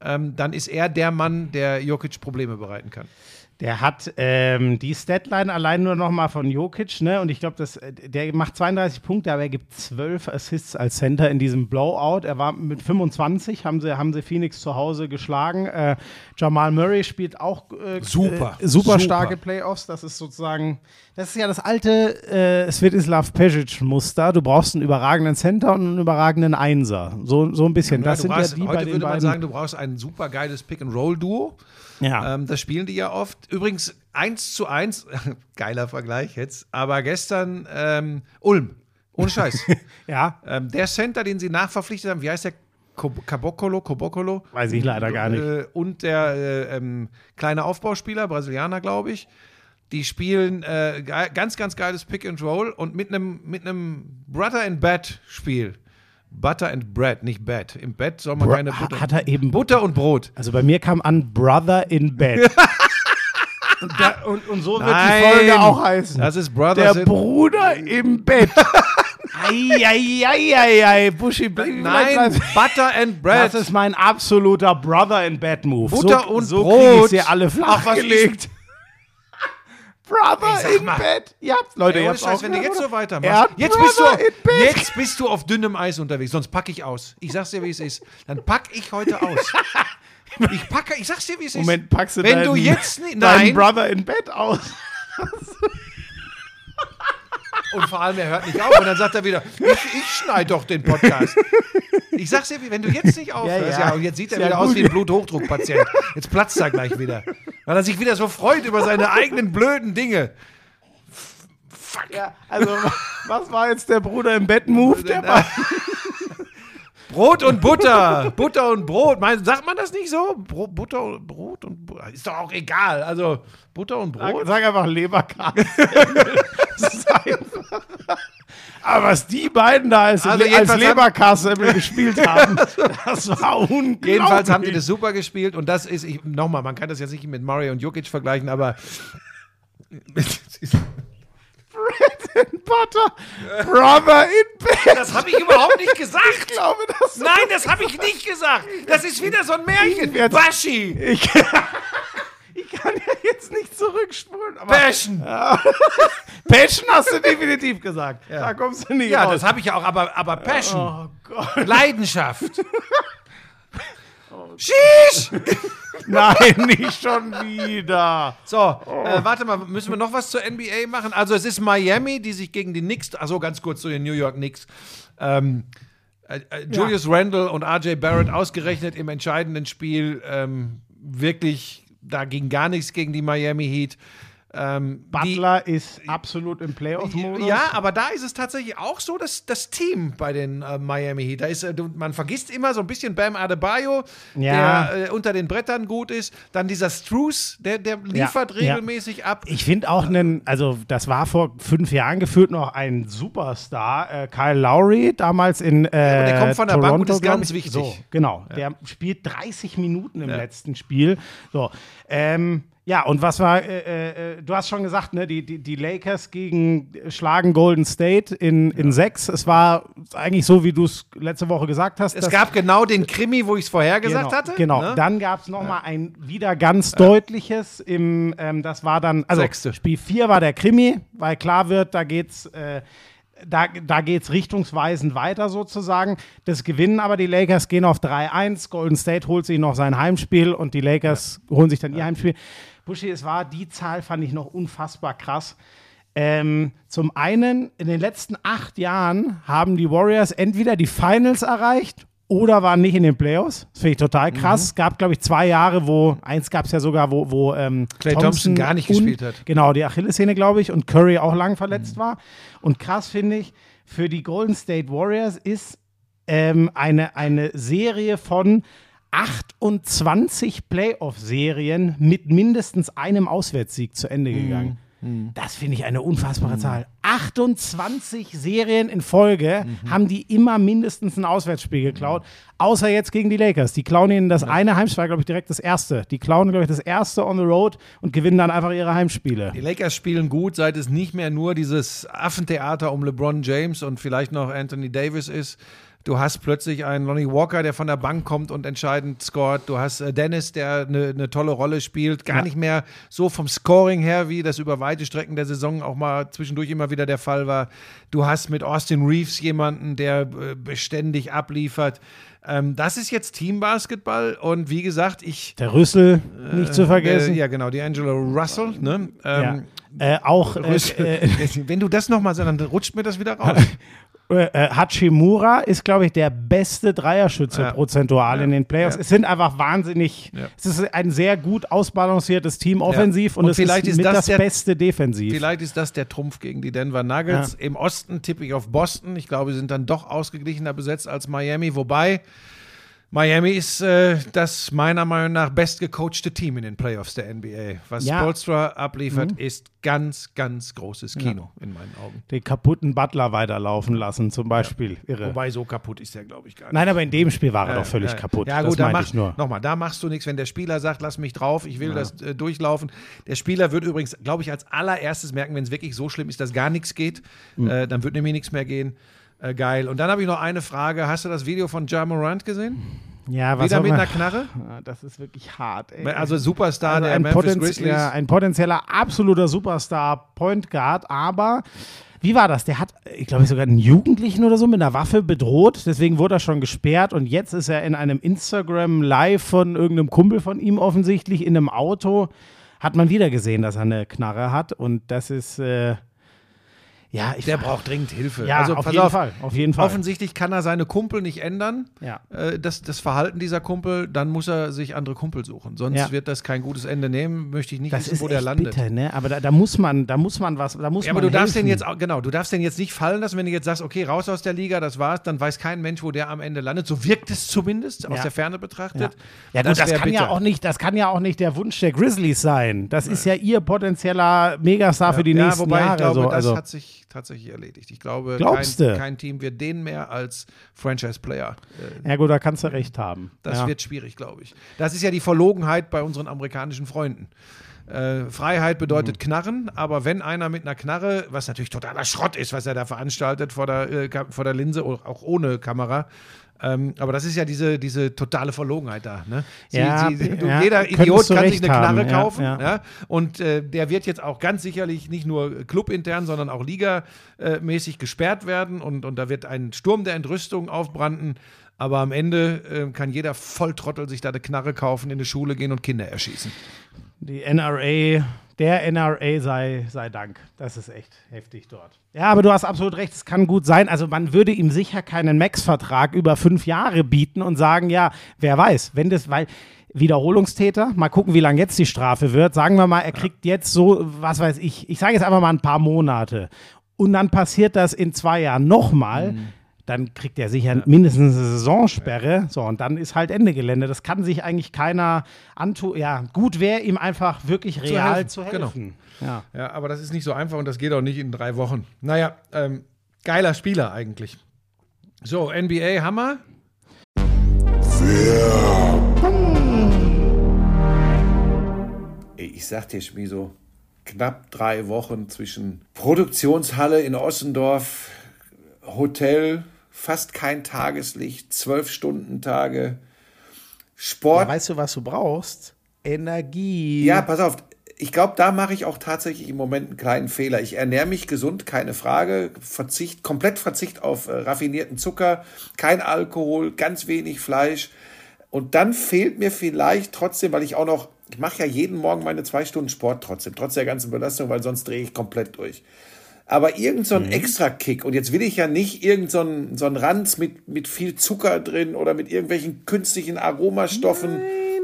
ähm, dann ist er der Mann, der Jokic Probleme bereiten kann. Der hat ähm, die Statline allein nur noch mal von Jokic, ne? Und ich glaube, der macht 32 Punkte, aber er gibt 12 Assists als Center in diesem Blowout. Er war mit 25, haben sie, haben sie Phoenix zu Hause geschlagen. Äh, Jamal Murray spielt auch äh, Super, äh, super, super. starke Playoffs. Das ist sozusagen, das ist ja das alte äh, Svetislav Pesic-Muster. Du brauchst einen überragenden Center und einen überragenden Einser. So, so ein bisschen. das du sind brauchst, ja die heute bei den würde man beiden. sagen, du brauchst ein super geiles Pick-and-Roll-Duo. Ja. Ähm, das spielen die ja oft. Übrigens 1 zu 1, geiler Vergleich jetzt, aber gestern ähm, Ulm. Ohne Scheiß. ja, ähm, der Center, den sie nachverpflichtet haben, wie heißt der? Cabocolo, Kobokolo. weiß ich leider gar nicht. Äh, und der äh, ähm, kleine Aufbauspieler, Brasilianer, glaube ich. Die spielen äh, ganz, ganz geiles Pick and Roll und mit einem mit Butter and Bed Spiel. Butter and Bread, nicht Bed. Im Bett soll man Bra- keine Butter. hat er eben Butter und Brot. Also bei mir kam an Brother in Bed. und, da, und, und so wird Nein, die Folge auch heißen. Das ist Brothers Der Bruder im Bett. Eieieiei, Buschi, bleib, Nein, Butter and Bread. Das ist mein absoluter Brother in Bed Move. Butter so, und so Brot. krieg ich sie alle Ach, was flachgelegt. Brother in. Bed. Ja, Leute, Ey, ihr habt's Scheiß, wenn du jetzt so weitermachst. Er Jetzt bist, du, jetzt bist du auf dünnem Eis unterwegs, sonst packe ich aus. Ich sag's dir, wie es ist. Dann pack ich heute aus. Ich packe, ich sag's dir, wie es ist. Moment, packst du Wenn deinen, du jetzt nicht. deinen Nein. Brother in Bed aus? Und vor allem, er hört nicht auf. Und dann sagt er wieder, ich, ich schneide doch den Podcast. Ich sag's dir, wenn du jetzt nicht aufhörst, Ja, ja, ja. und jetzt sieht er ja wieder aus gut. wie ein Bluthochdruckpatient. Jetzt platzt er gleich wieder. Weil er sich wieder so freut über seine eigenen blöden Dinge. Fuck. Ja, also was war jetzt der Bruder im Bett Move? Der war Brot und Butter. Butter und Brot. Mein, sagt man das nicht so? Bro, Butter und Brot und Butter. Ist doch auch egal. Also Butter und Brot. Sag einfach Leberkasse. Das ist einfach- Aber was die beiden da als, Also als Leberkasse gespielt haben, das war unglaublich. Jedenfalls haben die das super gespielt und das ist, ich, nochmal, man kann das jetzt nicht mit Murray und Jokic vergleichen, aber Bread and Butter, Brother in Bed. das habe ich überhaupt nicht gesagt. Ich glaube, das Nein, das habe ich nicht gesagt. Das ist wieder so ein Märchen. Baschi. Ich, ich kann ja jetzt nicht zurückspulen. Aber Passion. Passion hast du definitiv gesagt. Da kommst du nicht Ja, raus. das habe ich ja auch, aber, aber Passion. oh Gott. Leidenschaft. Sheesh! Nein, nicht schon wieder. So, äh, warte mal, müssen wir noch was zur NBA machen? Also es ist Miami, die sich gegen die Knicks, also ganz kurz zu den New York Knicks, ähm, äh, äh, Julius Randle und RJ Barrett ausgerechnet im entscheidenden Spiel ähm, wirklich, da ging gar nichts gegen die Miami Heat. Ähm, die- Butler ist absolut im Playoff-Modus. ja, aber da ist es tatsächlich auch so, dass das Team bei den äh, Miami Heat, da ist, äh, man vergisst immer so ein bisschen Bam Adebayo, Ja. der äh, unter den Brettern gut ist. Dann dieser Struce, der, der liefert ja. regelmäßig ab. Ich finde auch einen, also das war vor fünf Jahren gefühlt noch ein Superstar, äh, Kyle Lowry, damals in äh, der kommt von der Toronto, Bank und ist ganz ich. wichtig. So, genau, der spielt 30 Minuten im letzten Spiel. So, ähm, ja, und was war, äh, äh, du hast schon gesagt, ne, die, die, die Lakers gegen schlagen Golden State in, in sechs. Es war eigentlich so, wie du es letzte Woche gesagt hast. Es gab genau den Krimi, wo ich es vorher gesagt genau, hatte. Genau. ne? Dann gab es nochmal ein wieder ganz deutliches im, ähm, das war dann, also Sechste. Spiel 4 war der Krimi, weil klar wird, da geht's, äh, da, da geht's richtungsweisend weiter sozusagen. Das gewinnen aber die Lakers, gehen auf 3-1. Golden State holt sich noch sein Heimspiel und die Lakers holen sich dann ihr Heimspiel. Buschi, es war, die Zahl fand ich noch unfassbar krass. Ähm, zum einen, in den letzten acht Jahren haben die Warriors entweder die Finals erreicht oder waren nicht in den Playoffs. Das finde ich total krass. Es gab, glaube ich, zwei Jahre, wo, eins gab es ja sogar, wo, wo ähm, Klay Thompson gar nicht und- gespielt hat. Genau, die Achillessehne, glaube ich, und Curry auch lang verletzt war. Und krass finde ich, für die Golden State Warriors ist ähm, eine, eine Serie von 28 Playoff-Serien mit mindestens einem Auswärtssieg zu Ende gegangen. Das finde ich eine unfassbare Zahl. 28 Serien in Folge haben die immer mindestens ein Auswärtsspiel geklaut. Außer jetzt gegen die Lakers. Die klauen ihnen das eine Heimspiel, glaube ich, direkt das erste. Die klauen, glaube ich, das erste on the road und gewinnen dann einfach ihre Heimspiele. Die Lakers spielen gut, seit es nicht mehr nur dieses Affentheater um LeBron James und vielleicht noch Anthony Davis ist. Du hast plötzlich einen Lonnie Walker, der von der Bank kommt und entscheidend scoret. Du hast äh, Dennis, der eine eine tolle Rolle spielt. Gar Ja. nicht mehr so vom Scoring her, wie das über weite Strecken der Saison auch mal zwischendurch immer wieder der Fall war. Du hast mit Austin Reeves jemanden, der äh, beständig abliefert. Ähm, das ist jetzt Teambasketball und wie gesagt, ich Der Rüssel, nicht zu vergessen. Äh, ja, genau, die Angela Russell. Ne? Ähm, ja. äh, auch äh, Rüssel. äh, Wenn du das nochmal sagst, dann rutscht mir das wieder raus. äh, Hachimura ist, glaube ich, der beste Dreierschütze Ja. prozentual Ja. in den Playoffs. Ja. Es sind einfach wahnsinnig, es ist ein sehr gut ausbalanciertes Team offensiv und, Und es vielleicht ist ist mit das das, der- Beste defensiv. Vielleicht ist das der Trumpf gegen die Denver Nuggets. Im Osten tippe ich auf Boston. Ich glaube, sie sind dann doch ausgeglichener besetzt als Miami. Wobei Miami ist äh, das meiner Meinung nach bestgecoachte Team in den Playoffs der NBA. Was Ja. Mhm. Spolstra abliefert, ist ganz, ganz großes Kino in meinen Augen. Den kaputten Butler weiterlaufen lassen, zum Beispiel. Irre. Wobei so kaputt ist der, glaube ich, gar nicht. Nein, aber in dem Spiel war er Ja, doch völlig ja. kaputt. Ja, das gut, da meinte mach, ich nur. nochmal, da machst du nichts, wenn der Spieler sagt, lass mich drauf, ich will das äh, durchlaufen. Der Spieler wird übrigens, glaube ich, als allererstes merken, wenn es wirklich so schlimm ist, dass gar nichts geht, Hm. äh, dann wird nämlich nichts mehr gehen. Äh, geil. Und dann habe ich noch eine Frage. Hast du das Video von Ja Morant gesehen? Ja, was Wieder mit einer Knarre? Ah, Das ist wirklich hart. Ey. Also Superstar Also der ein, Memphis Potenz Grizzlies. ja, ein potenzieller absoluter Superstar Point Guard, aber wie war das? Der hat, ich glaube, sogar einen Jugendlichen oder so mit einer Waffe bedroht, deswegen wurde er schon gesperrt und jetzt ist er in einem Instagram Live von irgendeinem Kumpel von ihm offensichtlich in einem Auto. Hat man wieder gesehen, dass er eine Knarre hat und das ist, äh, ja, ich der braucht dringend Hilfe. ja, also auf jeden auf, Fall, auf jeden Fall. Offensichtlich kann er seine Kumpel nicht ändern. Ja. Äh, das, das Verhalten dieser Kumpel, dann muss er sich andere Kumpel suchen. Sonst Ja. wird das kein gutes Ende nehmen. Möchte ich nicht Das wissen, ist wo der landet. bitter, ne? Aber da, da muss man, da muss man was, da muss Ja, man aber du darfst helfen. den jetzt auch, genau, du darfst den jetzt nicht fallen lassen, wenn du jetzt sagst, okay, raus aus der Liga, das war's, dann weiß kein Mensch, wo der am Ende landet. So wirkt es zumindest aus Ja. der Ferne Ja, betrachtet. ja das, wär kann ja bitter. auch nicht, das kann ja auch nicht der Wunsch der Grizzlies sein. Das ist ja ihr potenzieller Megastar für die ja, nächsten wobei Jahre. ich glaube, so, das also, hat sich tatsächlich erledigt. Ich glaube, kein, kein Team wird den mehr als Franchise-Player. Äh, ja gut, da kannst du recht haben. Das ja. wird schwierig, glaube ich. Das ist ja die Verlogenheit bei unseren amerikanischen Freunden. Äh, Freiheit bedeutet Mhm. Knarren, aber wenn einer mit einer Knarre, was natürlich totaler Schrott ist, was er da veranstaltet vor der, äh, vor der Linse, auch ohne Kamera, ähm, aber das ist ja diese, diese totale Verlogenheit da. Ne? Sie, Ja, sie, du, ja, jeder Idiot kann sich eine Knarre haben, ja, kaufen. ja. Ja? Und äh, der wird jetzt auch ganz sicherlich nicht nur clubintern, sondern auch ligamäßig gesperrt werden. Und, und da wird ein Sturm der Entrüstung aufbranden. Aber am Ende äh, kann jeder Volltrottel sich da eine Knarre kaufen, in die Schule gehen und Kinder erschießen. Die NRA, der NRA sei, sei Dank. Das ist echt heftig dort. Ja, aber du hast absolut recht, es kann gut sein. Also man würde ihm sicher keinen Max-Vertrag über fünf Jahre bieten und sagen, ja, wer weiß, wenn das, weil Wiederholungstäter. Mal gucken, wie lang jetzt die Strafe wird. Sagen wir mal, er kriegt jetzt so, was weiß ich, ich sage jetzt einfach mal ein paar Monate. Und dann passiert das in zwei Jahren nochmal. Dann kriegt er sicher mindestens eine Saisonsperre. So, und dann ist halt Ende Gelände. Das kann sich eigentlich keiner antun. Ja, gut wäre ihm einfach wirklich real helfen. zu Genau. helfen. Ja. Ja, aber das ist nicht so einfach und das geht auch nicht in drei Wochen. Naja, ähm, geiler Spieler eigentlich. So, NBA Hammer. Ich sag dir, Schmieso, knapp drei Wochen zwischen Produktionshalle in Ossendorf, Hotel, fast kein Tageslicht, zwölf Stunden Tage, Sport. Weißt du, was du brauchst? Energie. Ja, pass auf. Ich glaube, da mache ich auch tatsächlich im Moment einen kleinen Fehler. Ich ernähre mich gesund, keine Frage. Verzicht, komplett Verzicht auf äh, raffinierten Zucker, kein Alkohol, ganz wenig Fleisch. Und dann fehlt mir vielleicht trotzdem, weil ich auch noch, ich mache ja jeden Morgen meine zwei Stunden Sport trotzdem, trotz der ganzen Belastung, weil sonst drehe ich komplett durch. Aber irgend so ein Extra-Kick, und jetzt will ich ja nicht irgend so ein, so ein Ranz mit, mit viel Zucker drin oder mit irgendwelchen künstlichen Aromastoffen.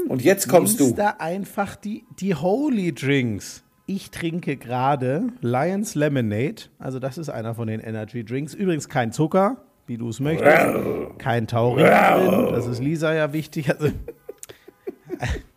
Und jetzt kommst Nimmst du. da einfach die, die Holy Drinks. Ich trinke gerade Lions Lemonade. Also, das ist einer von den Energy Drinks. Übrigens kein Zucker, wie du es möchtest. Kein Taurin drin. Das ist Lisa ja wichtig. Also,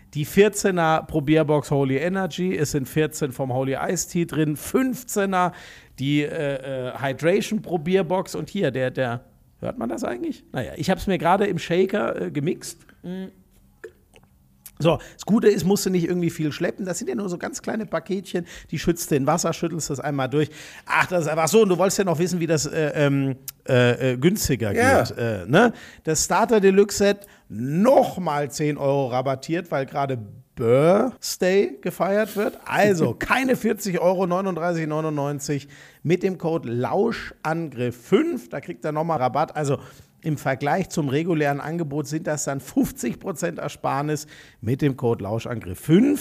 Die 14er Probierbox Holy Energy, es sind 14 vom Holy Ice Tea drin, 15er die äh, äh, Hydration Probierbox und hier, der, der, hört man das eigentlich? Naja, ich habe es mir gerade im Shaker äh, gemixt. Mm. So, das Gute ist, musst du nicht irgendwie viel schleppen. Das sind ja nur so ganz kleine Paketchen. Die schützt den Wasser, schüttelst das einmal durch. Ach, das ist einfach so. Und du wolltest ja noch wissen, wie das äh, ähm, äh, äh, günstiger Ja. geht. Äh, ne? Das Starter Deluxe Set nochmal 10 Euro rabattiert, weil gerade Birthday gefeiert wird. Also keine 40 Euro, 39,99 mit dem Code Lauschangriff5. Da kriegt er nochmal Rabatt. Also im Vergleich zum regulären Angebot sind das dann 50% Ersparnis mit dem Code Lauschangriff5.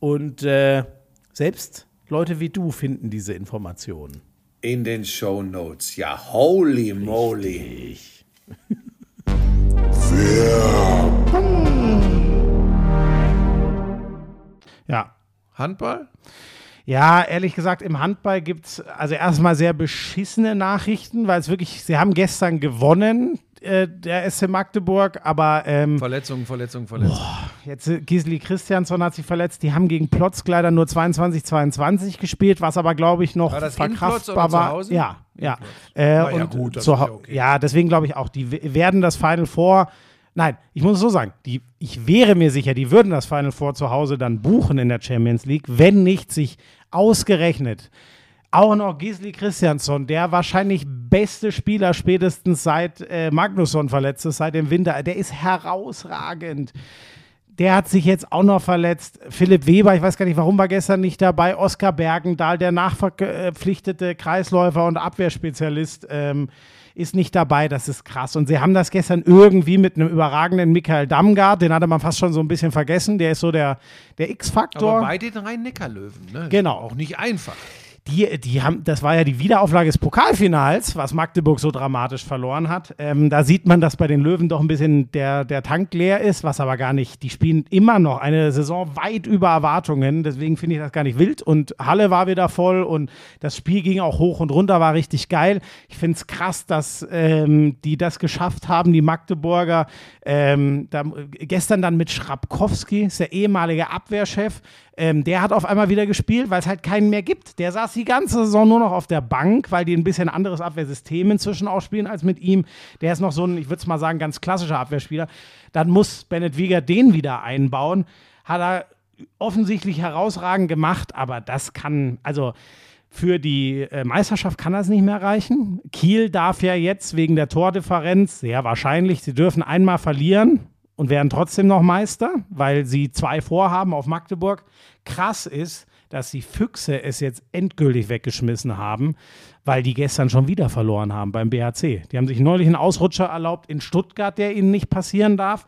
Und äh, selbst Leute wie du finden diese Informationen. In den Show Notes. Ja, holy moly. Ja. Handball? Ja, ehrlich gesagt, im Handball gibt es also erstmal sehr beschissene Nachrichten, weil es wirklich, sie haben gestern gewonnen, äh, der SC Magdeburg, aber ähm, Verletzung, Verletzung, Verletzung. jetzt äh, Gisli Christiansson hat sich verletzt, die haben gegen Plotzk leider nur 22-22 gespielt, was aber, glaube ich, noch War das Plotz verkraftbar war. Ja, ja. Plotz. Äh, ja, und gut, zu ja okay. ja, deswegen glaube ich auch, die werden das Final Four Nein, ich muss es so sagen, die, ich wäre mir sicher, die würden das Final Four zu Hause dann buchen in der Champions League, wenn nicht sich ausgerechnet auch noch Gisli Christiansson, der wahrscheinlich beste Spieler spätestens seit äh, Magnusson verletzt ist, seit dem Winter, der ist herausragend. Der hat sich jetzt auch noch verletzt. Philipp Weber, ich weiß gar nicht, warum war gestern nicht dabei. Oskar Bergendahl, der nachverpflichtete Kreisläufer und Abwehrspezialist, ähm, ist nicht dabei. Das ist krass. Und sie haben das gestern irgendwie mit einem überragenden Michael Damgard, den hatte man fast schon so ein bisschen vergessen. Der ist so der, der X-Faktor. Aber bei den Rhein-Neckar-Löwen, ne? Genau. Auch nicht einfach. Die, die haben, das war ja die Wiederauflage des Pokalfinals, was Magdeburg so dramatisch verloren hat. Ähm, da sieht man, dass bei den Löwen doch ein bisschen der, der Tank leer ist, was aber gar nicht. Die spielen immer noch eine Saison weit über Erwartungen. Deswegen finde ich das gar nicht wild. Und Halle war wieder voll und das Spiel ging auch hoch und runter, war richtig geil. Ich finde es krass, dass ähm, die das geschafft haben, die Magdeburger. Ähm, da, gestern dann mit Schrapkowski, ist der ehemalige Abwehrchef. Ähm, der hat auf einmal wieder gespielt, weil es halt keinen mehr gibt. Der saß die ganze Saison nur noch auf der Bank, weil die ein bisschen anderes Abwehrsystem inzwischen ausspielen als mit ihm. Der ist noch so ein, ich würde es mal sagen, ganz klassischer Abwehrspieler. Dann muss Bennett Wieger den wieder einbauen. Hat er offensichtlich herausragend gemacht, aber das kann, also für die äh, Meisterschaft kann das nicht mehr reichen. Kiel darf ja jetzt wegen der Tordifferenz, sehr wahrscheinlich, sie dürfen einmal verlieren und werden trotzdem noch Meister, weil sie zwei vorhaben auf Magdeburg. Krass ist, dass die Füchse es jetzt endgültig weggeschmissen haben, weil die gestern schon wieder verloren haben beim BHC. Die haben sich neulich einen Ausrutscher erlaubt in Stuttgart, der ihnen nicht passieren darf.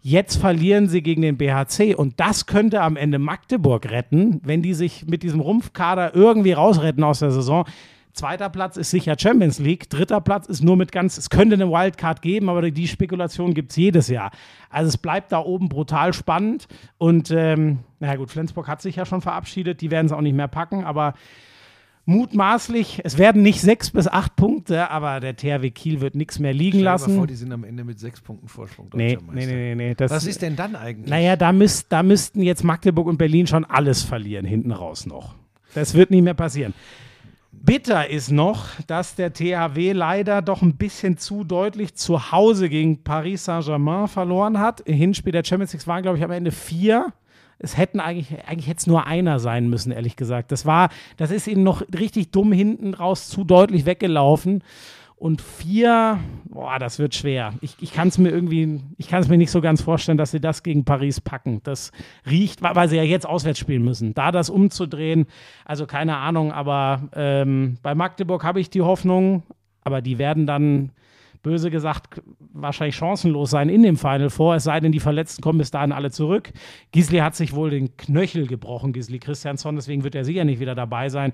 Jetzt verlieren sie gegen den BHC und das könnte am Ende Magdeburg retten, wenn die sich mit diesem Rumpfkader irgendwie rausretten aus der Saison. Zweiter Platz ist sicher Champions League. Dritter Platz ist nur mit ganz, es könnte eine Wildcard geben, aber die Spekulation gibt es jedes Jahr. Also es bleibt da oben brutal spannend. Und ähm, naja gut, Flensburg hat sich ja schon verabschiedet, die werden es auch nicht mehr packen, aber mutmaßlich, es werden nicht sechs bis acht Punkte, aber der THW Kiel wird nichts mehr liegen Stell dir mal lassen. vor, die sind am Ende mit sechs Punkten Vorsprung nee, nee, nee, nee, nee. Das, Was ist denn dann eigentlich? naja, da, müsst, da müssten jetzt Magdeburg und Berlin schon alles verlieren, hinten raus noch. Das wird nicht mehr passieren. Bitter ist noch, dass der THW leider doch ein bisschen zu deutlich zu Hause gegen Paris Saint-Germain verloren hat. Im Hinspiel der Champions League waren, glaube ich, am Ende vier. Es hätten eigentlich, eigentlich hätte es nur einer sein müssen, ehrlich gesagt. Das war, das ist ihnen noch richtig dumm hinten raus zu deutlich weggelaufen. Und vier, boah, das wird schwer. Ich, ich kann es mir irgendwie, ich kann es mir nicht so ganz vorstellen, dass sie das gegen Paris packen. Das riecht, weil sie ja jetzt auswärts spielen müssen. Da das umzudrehen, also keine Ahnung, aber ähm, bei Magdeburg habe ich die Hoffnung, aber die werden dann, böse gesagt, wahrscheinlich chancenlos sein in dem Final Four, es sei denn, die Verletzten kommen bis dahin alle zurück. Gisli hat sich wohl den Knöchel gebrochen, Gisli Christiansson, deswegen wird er sicher nicht wieder dabei sein.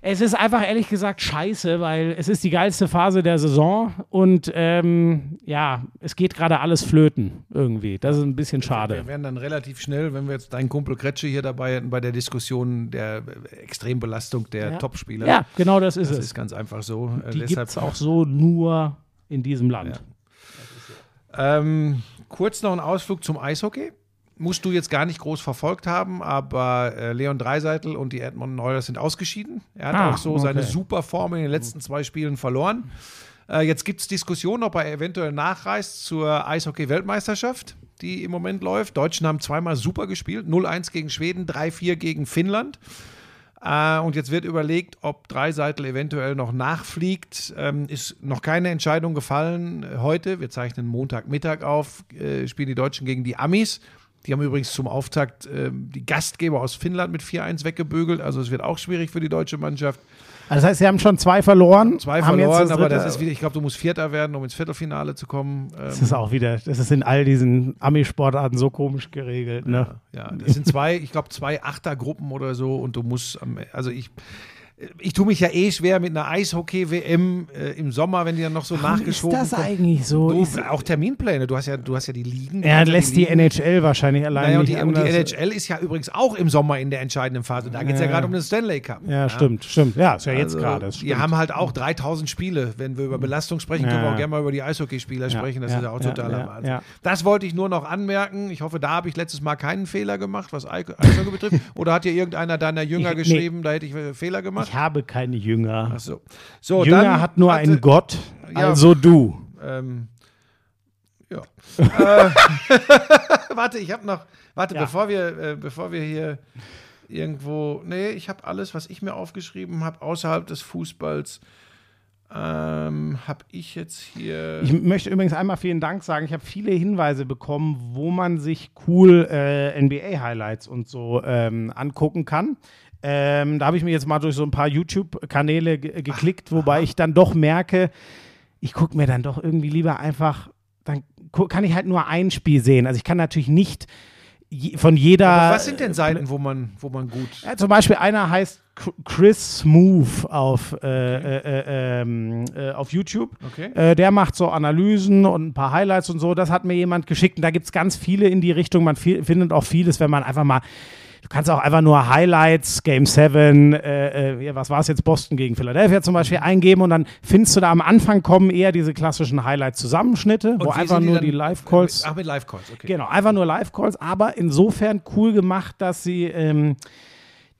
Es ist einfach ehrlich gesagt scheiße, weil es ist die geilste Phase der Saison und ähm, ja, es geht gerade alles flöten irgendwie. Das ist ein bisschen schade. Wir werden dann relativ schnell, wenn wir jetzt deinen Kumpel Kretsche hier dabei hätten, bei der Diskussion der äh, Extrembelastung der Ja. Topspieler. Ja, genau das ist Das es. ist ganz einfach so. Äh, die gibt es auch so nur in diesem Land. Ähm, kurz noch ein Ausflug zum Eishockey. Musst du jetzt gar nicht groß verfolgt haben, aber äh, Leon Dreiseitel und die Edmonton Oilers sind ausgeschieden. Er hat Ah, auch so seine okay. super Form in den letzten zwei Spielen verloren. Äh, jetzt gibt es Diskussionen, ob er eventuell nachreist zur Eishockey-Weltmeisterschaft, die im Moment läuft. Deutschen haben zweimal super gespielt: 0-1 gegen Schweden, 3-4 gegen Finnland. Äh, und jetzt wird überlegt, ob Dreiseitel eventuell noch nachfliegt. Ähm, ist noch keine Entscheidung gefallen heute. Wir zeichnen Montagmittag auf, äh, spielen die Deutschen gegen die Amis. Die haben übrigens zum Auftakt ähm, die Gastgeber aus Finnland mit 4-1 weggebügelt. Also es wird auch schwierig für die deutsche Mannschaft. Also das heißt, sie haben schon zwei verloren. Zwei verloren, aber dritte. das ist wieder, ich glaube, du musst Vierter werden, um ins Viertelfinale zu kommen. Ähm, Das ist auch wieder, das ist in all diesen Ami-Sportarten so komisch geregelt. Ne? Ja, das sind zwei, ich glaube, zwei Achtergruppen oder so und du musst, also ich, ich tue mich ja eh schwer mit einer Eishockey-WM äh, im Sommer, wenn die dann noch so Warum nachgeschoben ist das kommt. eigentlich so? Du, Ist, auch Terminpläne, du hast ja, du hast ja die Ligen. er ja lässt die Ligen. NHL wahrscheinlich allein Naja, und nicht die, und die. NHL ist ja übrigens auch im Sommer in der entscheidenden Phase. Da geht es ja, Ja. gerade um den Stanley Cup. Ja, stimmt, stimmt. Ja, ist ja jetzt Also, gerade. Wir haben halt auch 3000 Spiele. Wenn wir über Belastung sprechen, können wir Ja. auch gerne mal über die Eishockeyspieler Ja, sprechen. Das ja, ist ja auch ja, totaler ja, Wahnsinn. ja. Das wollte ich nur noch anmerken. Ich hoffe, da habe ich letztes Mal keinen Fehler gemacht, was Eis- Eishockey betrifft. Oder hat dir irgendeiner deiner Jünger Ich- nee. geschrieben, da hätte ich äh, Fehler gemacht? Ich habe keine Jünger. Ach so. so Jünger hat nur hatte- einen Gott, Ja. also du. Ähm, ja. äh, warte, ich habe noch. Warte, Ja. bevor wir, äh, bevor wir hier irgendwo. Nee, ich habe alles, was ich mir aufgeschrieben habe, außerhalb des Fußballs. Ähm, habe ich jetzt hier. Ich möchte übrigens einmal vielen Dank sagen. Ich habe viele Hinweise bekommen, wo man sich cool äh, NBA-Highlights und so ähm, angucken kann. Ähm, da habe ich mir jetzt mal durch so ein paar YouTube-Kanäle ge geklickt, wobei ich dann doch merke, ich gucke mir dann doch irgendwie lieber einfach, dann kann ich halt nur ein Spiel sehen. Also ich kann natürlich nicht von jeder. Aber was sind denn Seiten, wo man, wo man gut. Ja, zum Beispiel einer heißt Chr- Chris Smooth auf, äh, äh, äh, ähm, äh, auf YouTube. Okay. Äh, der macht so Analysen und ein paar Highlights und so. Das hat mir jemand geschickt. Und da gibt es ganz viele in die Richtung. Man viel, findet auch vieles, wenn man einfach mal. Du kannst auch einfach nur Highlights, Game 7, äh, äh, was war es jetzt, Boston gegen Philadelphia zum Beispiel eingeben und dann findest du da am Anfang kommen eher diese klassischen Highlight-Zusammenschnitte, wo einfach sind nur die Live-Calls. Ach, mit Live-Calls, okay. Genau, einfach nur Live-Calls, aber insofern cool gemacht, dass sie ähm,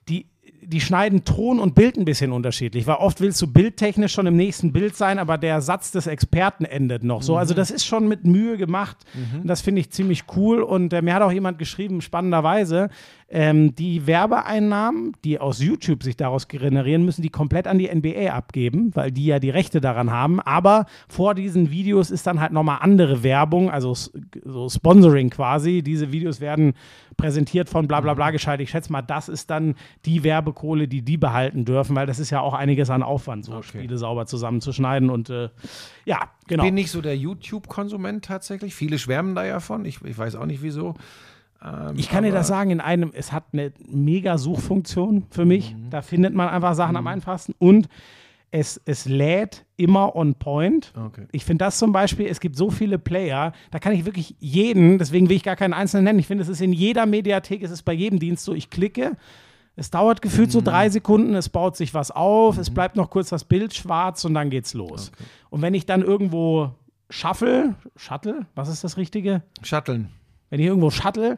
die, die schneiden Ton und Bild ein bisschen unterschiedlich, weil oft willst du bildtechnisch schon im nächsten Bild sein, aber der Satz des Experten endet noch so. Also das ist schon mit Mühe gemacht und das finde ich ziemlich cool und äh, mir hat auch jemand geschrieben, spannenderweise, ähm, die Werbeeinnahmen, die aus YouTube sich daraus generieren, müssen die komplett an die NBA abgeben, weil die ja die Rechte daran haben. Aber vor diesen Videos ist dann halt nochmal andere Werbung, also so Sponsoring quasi. Diese Videos werden präsentiert von bla bla bla gescheit. Ich schätze mal, das ist dann die Werbekohle, die die behalten dürfen, weil das ist ja auch einiges an Aufwand, so Spiele sauber zusammenzuschneiden. Und äh, ja, genau. bin nicht so der YouTube-Konsument tatsächlich. Viele schwärmen da ja von. Ich, ich weiß auch nicht wieso. Ähm, Ich kann dir das sagen, in einem, es hat eine mega Suchfunktion für mich. Mhm. Da findet man einfach Sachen am einfachsten und es, es lädt immer on point. Okay. Ich finde das zum Beispiel, es gibt so viele Player, da kann ich wirklich jeden, deswegen will ich gar keinen einzelnen nennen. Ich finde, es ist in jeder Mediathek, es ist bei jedem Dienst so, ich klicke, es dauert gefühlt Mhm. so drei Sekunden, es baut sich was auf, es bleibt noch kurz das Bild schwarz und dann geht's los. Und wenn ich dann irgendwo shuffle, shuttle, was ist das Richtige? Shutteln. Wenn ich irgendwo shuttle,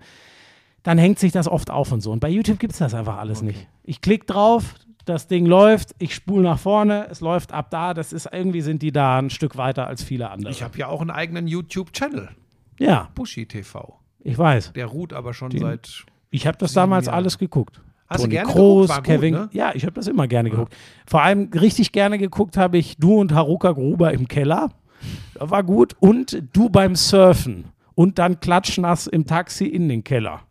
dann hängt sich das oft auf und so. Und bei YouTube gibt es das einfach alles nicht. Ich klicke drauf, das Ding läuft, ich spule nach vorne, es läuft ab da. Das ist irgendwie sind die da ein Stück weiter als viele andere. Ich habe ja auch einen eigenen YouTube-Channel. ja, Bushi TV. ich weiß. Der ruht aber schon seit. Ich habe das damals Jahre. alles geguckt. Hast du Toni gerne Kroos, geguckt? War gut, Kevin. ne? Ja, ich habe das immer gerne geguckt. Vor allem richtig gerne geguckt habe ich du und Haruka Gruber im Keller. Das war gut. Und du beim Surfen. Und dann klatschnass im Taxi in den Keller.